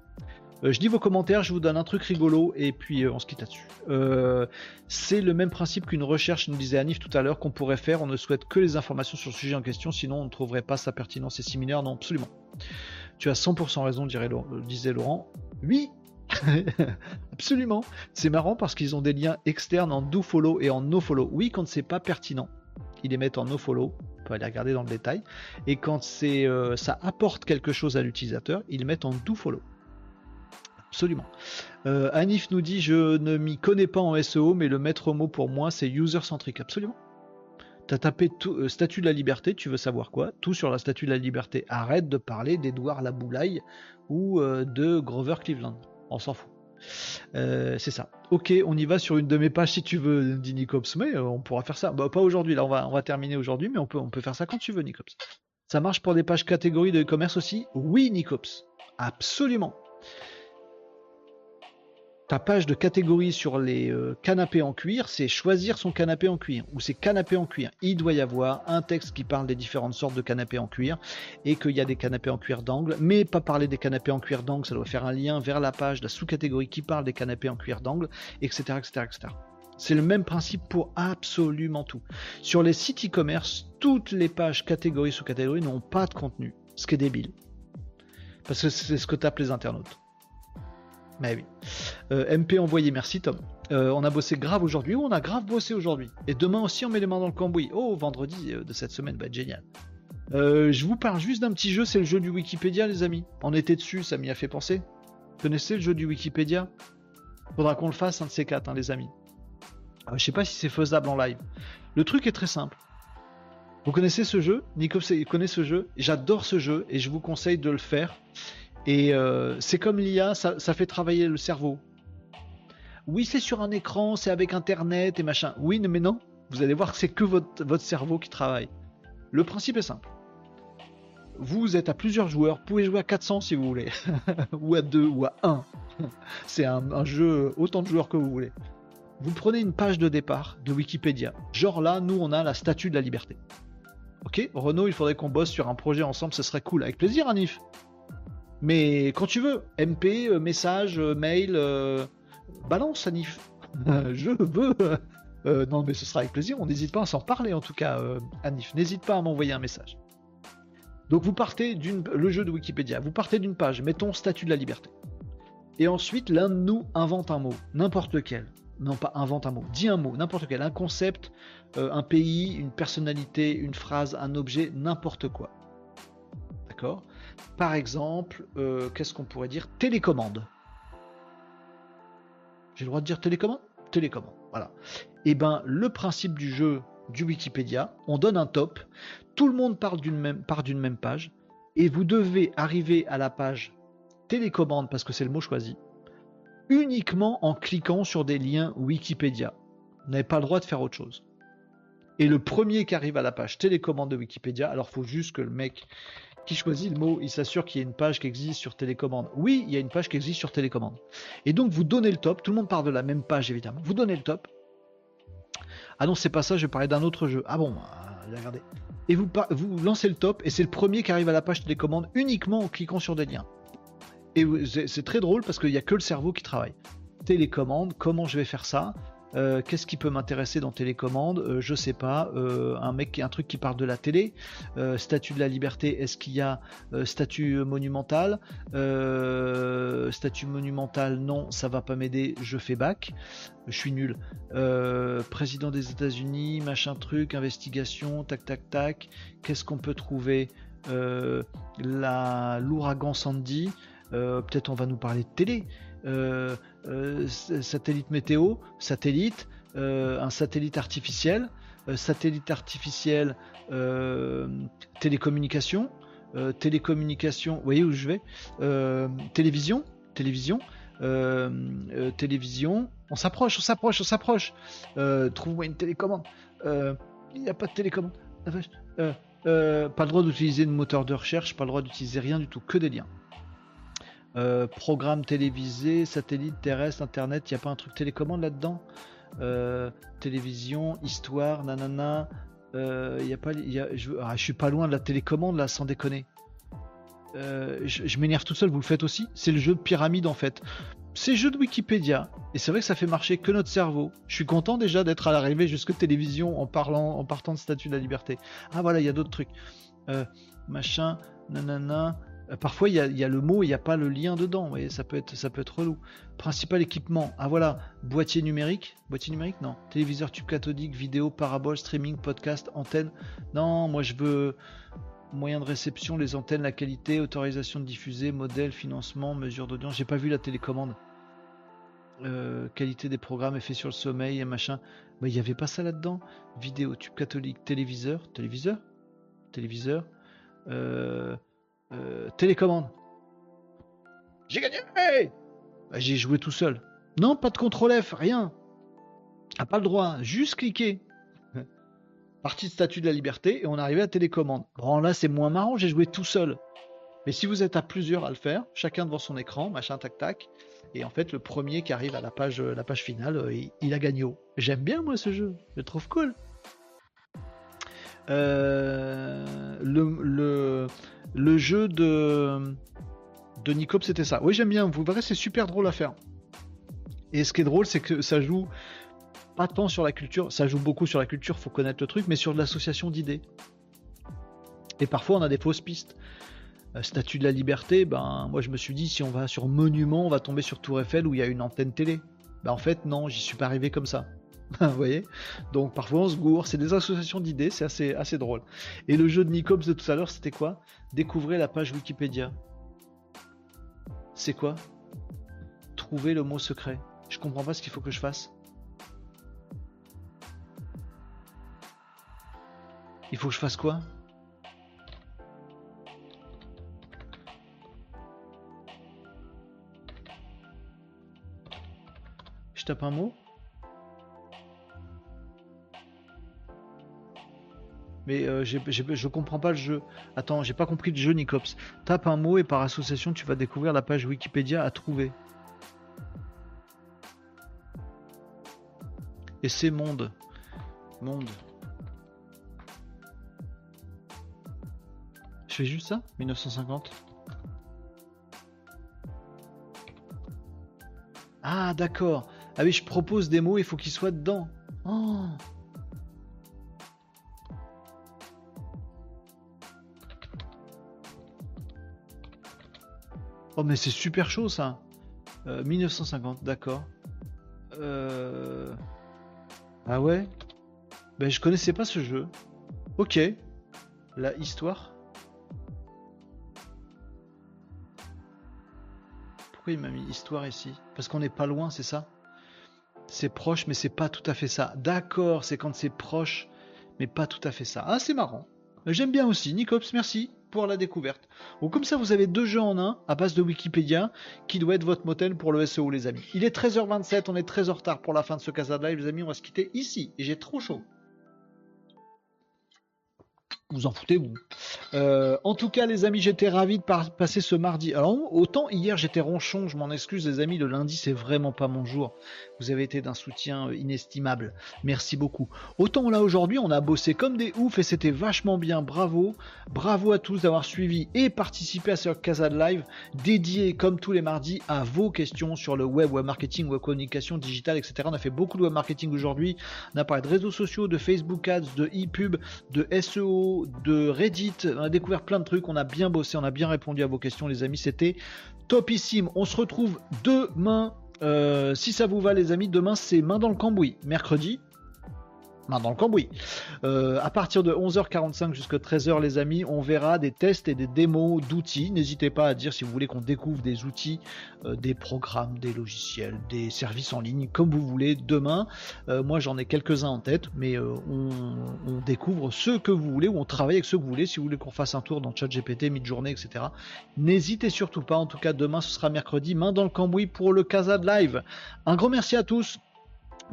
Euh, je dis vos commentaires, je vous donne un truc rigolo et puis euh, on se quitte là-dessus. Euh, c'est le même principe qu'une recherche, nous disait Anif tout à l'heure, qu'on pourrait faire. On ne souhaite que les informations sur le sujet en question, sinon on ne trouverait pas sa pertinence et similaire. Non, absolument. Tu as 100% raison, disait Laurent. Oui, Absolument. C'est marrant parce qu'ils ont des liens externes en do follow et en no follow. Oui, quand c'est pas pertinent, ils les mettent en no follow. On peut aller regarder dans le détail. Et quand c'est euh, ça apporte quelque chose à l'utilisateur, ils mettent en do follow. Absolument. Euh, Anif nous dit Je ne m'y connais pas en SEO, mais le maître mot pour moi c'est user centric. Absolument. Tu as tapé tout, euh, statut de la liberté, tu veux savoir quoi? Tout sur la statue de la liberté. Arrête de parler d'Edouard Laboulaye ou de Grover Cleveland on s'en fout. Euh, c'est ça. Ok, on y va sur une de mes pages si tu veux, dit Nicops, mais euh, on pourra faire ça. Bah, pas aujourd'hui, là on va, terminer aujourd'hui, mais on peut, on peut faire ça quand tu veux, Nicops. Ça marche pour des pages catégories de e-commerce aussi? Oui, Nicops. Absolument ta page de catégorie sur les euh, canapés en cuir, c'est choisir son canapé en cuir ou c'est canapé en cuir. Il doit y avoir un texte qui parle des différentes sortes de canapés en cuir et qu'il y a des canapés en cuir d'angle, mais pas parler des canapés en cuir d'angle, ça doit faire un lien vers la page, la sous-catégorie qui parle des canapés en cuir d'angle, etc., etc., etc. C'est le même principe pour absolument tout. Sur les sites e-commerce, toutes les pages catégories sous catégorie n'ont pas de contenu, ce qui est débile. Parce que c'est ce que tapent les internautes. Mais oui. Euh, MP envoyé, merci Tom. Euh, on a bossé grave aujourd'hui. on a grave bossé aujourd'hui. Et demain aussi, on met les mains dans le cambouis. Oh, vendredi euh, de cette semaine, bah génial. je vous parle juste d'un petit jeu, c'est le jeu du Wikipédia, les amis. On était dessus, ça m'y a fait penser. Vous connaissez le jeu du Wikipédia? Faudra qu'on le fasse, un de ces quatre, hein, les amis. je sais pas si c'est faisable en live. Le truc est très simple. Vous connaissez ce jeu? Nico connaît ce jeu J'adore ce jeu et je vous conseille de le faire. Et c'est comme l'IA, ça, fait travailler le cerveau. Oui, c'est sur un écran, c'est avec Internet et machin. Oui, mais non, vous allez voir que c'est que votre, cerveau qui travaille. Le principe est simple. Vous êtes à plusieurs joueurs, vous pouvez jouer à 400 si vous voulez, ou à 2 ou à 1. c'est un, jeu autant de joueurs que vous voulez. Vous prenez une page de départ de Wikipédia. Genre là, nous on a la statue de la liberté. Ok, Renaud, il faudrait qu'on bosse sur un projet ensemble, ce serait cool. Avec plaisir, Anif. Mais quand tu veux, MP, euh, message, euh, mail, euh, balance, Anif. je veux. Euh, non, mais ce sera avec plaisir. On n'hésite pas à s'en parler en tout cas, euh, Anif. N'hésite pas à m'envoyer un message. Donc vous partez d'une le jeu de Wikipédia. Vous partez d'une page, mettons statut de la liberté. Et ensuite, l'un de nous invente un mot, n'importe lequel. Non, pas invente un mot, dit un mot, n'importe quel, un concept, euh, un pays, une personnalité, une phrase, un objet, n'importe quoi. D'accord? Par exemple, qu'est-ce qu'on pourrait dire? Télécommande. J'ai le droit de dire télécommande? Télécommande, voilà. Et eh ben le principe du jeu du Wikipédia, on donne un top, tout le monde part d'une même, même page, et vous devez arriver à la page télécommande, parce que c'est le mot choisi, uniquement en cliquant sur des liens Wikipédia. Vous n'avez pas le droit de faire autre chose. Et le premier qui arrive à la page télécommande de Wikipédia, alors faut juste que le mec qui choisit le mot, il s'assure qu'il y a une page qui existe sur télécommande. Oui, il y a une page qui existe sur télécommande. Et donc vous donnez le top, tout le monde part de la même page évidemment. Vous donnez le top. Ah non, c'est pas ça, je vais parler d'un autre jeu. Ah bon, euh, regardez. Et vous, vous lancez le top, et c'est le premier qui arrive à la page télécommande uniquement en cliquant sur des liens. Et c'est très drôle parce qu'il n'y a que le cerveau qui travaille. Télécommande, comment je vais faire ça? Euh, qu'est-ce qui peut m'intéresser dans télécommande euh, Je sais pas. Euh, un truc qui parle de la télé. statut de la liberté. Est-ce qu'il y a statut monumental Statut monumental, non, ça va pas m'aider. Je fais bac. Je suis nul. président des États-Unis, machin truc, investigation, tac tac tac. Qu'est-ce qu'on peut trouver l'ouragan Sandy. Peut-être on va nous parler de télé. Satellite météo, satellite, euh, un satellite artificiel, satellite artificiel, télécommunication, télécommunication, vous voyez où je vais Télévision, télévision, télévision, on s'approche, on s'approche, on s'approche. Trouve-moi une télécommande. Il n'y a pas de télécommande. pas le droit d'utiliser de moteur de recherche, pas le droit d'utiliser rien du tout, que des liens. Euh, programme télévisé, satellite, terrestre, internet, il n'y a pas un truc télécommande là-dedans? Euh, Télévision, histoire, nanana. Euh, y a pas, je, ah, je suis pas loin de la télécommande là, sans déconner. Je, m'énerve tout seul, vous le faites aussi? C'est le jeu de pyramide en fait. C'est jeu de Wikipédia. Et c'est vrai que ça fait marcher que notre cerveau. Je suis content déjà d'être à l'arrivée jusque télévision en parlant, en partant de statut de la liberté. Ah voilà, il y a d'autres trucs. machin, nanana. Euh, parfois, il y, a, le mot, il n'y a pas le lien dedans. Vous ça peut être, ça relou. Principal équipement. Ah voilà, boîtier numérique. Boîtier numérique, non. Téléviseur tube cathodique, vidéo, parabole, streaming, podcast, antenne. Non, moi je veux moyen de réception, les antennes, la qualité, autorisation de diffuser, modèle, financement, mesure d'audience. J'ai pas vu la télécommande. Euh, qualité des programmes, effet sur le sommeil et machin. Bah, il n'y avait pas ça là-dedans. Vidéo, tube catholique, téléviseur, téléviseur, téléviseur. Euh, euh, télécommande. J'ai gagné bah, J'ai joué tout seul. Non, pas de contrôle F, rien. A pas le droit, juste cliquer. Partie de statut de la liberté et on arrivait à télécommande. Bon là c'est moins marrant, j'ai joué tout seul. Mais si vous êtes à plusieurs à le faire, chacun devant son écran, machin tac tac, et en fait le premier qui arrive à la page, la page finale, euh, il, a gagné. J'aime bien moi ce jeu, je le trouve cool. Euh, le, le jeu de, de Nicop, c'était ça. Oui, j'aime bien. Vous verrez, c'est super drôle à faire. Et ce qui est drôle, c'est que ça joue pas tant sur la culture, ça joue beaucoup sur la culture, faut connaître le truc, mais sur l'association d'idées. Et parfois, on a des fausses pistes. Euh, statue de la liberté, ben moi je me suis dit si on va sur monument, on va tomber sur Tour Eiffel où il y a une antenne télé. Ben en fait non, j'y suis pas arrivé comme ça. Vous voyez? Donc parfois on se gourre, c'est des associations d'idées, c'est assez, drôle. Et le jeu de Nicops de tout à l'heure, c'était quoi? Découvrez la page Wikipédia. C'est quoi? Trouver le mot secret. Je comprends pas ce qu'il faut que je fasse. Il faut que je fasse quoi? Je tape un mot? Mais euh, je comprends pas le jeu. Attends, j'ai pas compris le jeu, Nicops. Tape un mot et par association, tu vas découvrir la page Wikipédia à trouver. Et c'est monde. Monde. Je fais juste ça? 1950 Ah d'accord. Ah oui, je propose des mots, il faut qu'ils soient dedans. Oh. Oh mais c'est super chaud ça. 1950, euh, d'accord. Euh... Ah ouais? Ben je connaissais pas ce jeu. Ok. La histoire. Pourquoi il m'a mis histoire ici? Parce qu'on n'est pas loin, c'est ça? C'est proche, mais c'est pas tout à fait ça. D'accord, c'est quand c'est proche, mais pas tout à fait ça. Ah, c'est marrant. J'aime bien aussi. Nicops, merci pour la découverte. Ou comme ça, vous avez deux jeux en un à base de Wikipédia qui doit être votre motel pour le SEO, les amis. Il est 13h27, on est très en retard pour la fin de ce Casa de Live, les amis. On va se quitter ici et j'ai trop chaud vous en foutez vous. Euh, en tout cas les amis j'étais ravi de passer ce mardi. Alors autant hier j'étais ronchon, je m'en excuse les amis, le lundi c'est vraiment pas mon jour. Vous avez été d'un soutien euh, inestimable. Merci beaucoup. Autant là aujourd'hui on a bossé comme des oufs et c'était vachement bien. Bravo. Bravo à tous d'avoir suivi et participé à ce Casa de Live dédié comme tous les mardis à vos questions sur le web, web marketing, web communication digitale, etc. On a fait beaucoup de web marketing aujourd'hui. On a parlé de réseaux sociaux, de Facebook Ads, de e-pub, de SEO, de Reddit. On a découvert plein de trucs. On a bien bossé, on a bien répondu à vos questions, les amis. C'était topissime. On se retrouve demain. Euh, si ça vous va, les amis, demain c'est main dans le cambouis. Mercredi, dans le cambouis. Euh, à partir de 11h45 jusqu'à 13h, les amis, on verra des tests et des démos d'outils. N'hésitez pas à dire si vous voulez qu'on découvre des outils, euh, des programmes, des logiciels, des services en ligne, comme vous voulez. Demain, euh, moi j'en ai quelques-uns en tête, mais on, découvre ceux que vous voulez ou on travaille avec ceux que vous voulez. Si vous voulez qu'on fasse un tour dans ChatGPT, mid-journée, etc. N'hésitez surtout pas. En tout cas, demain ce sera mercredi, main dans le cambouis pour le Casa Live. Un grand merci à tous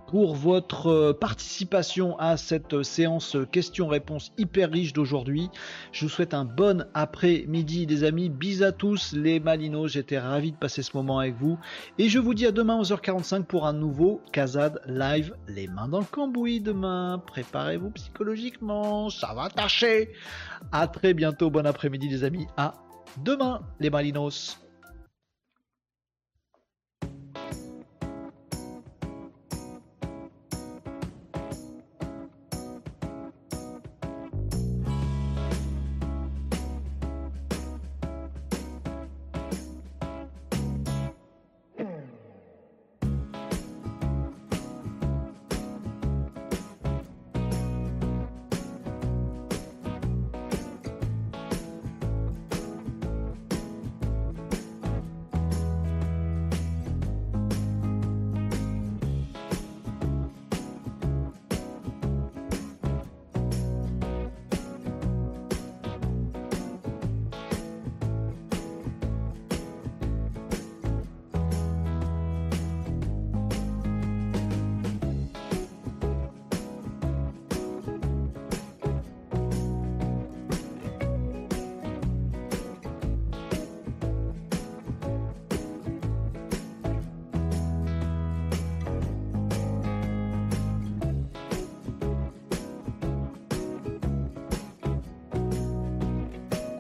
pour votre euh, participation à cette euh, séance questions-réponses hyper riche d'aujourd'hui. Je vous souhaite un bon après-midi des amis. Bis à tous les Malinos, j'étais ravi de passer ce moment avec vous. Et je vous dis à demain 11h45 pour un nouveau Kazad Live. Les mains dans le cambouis demain. Préparez-vous psychologiquement, ça va tâcher. À très bientôt, bon après-midi les amis. À demain les Malinos.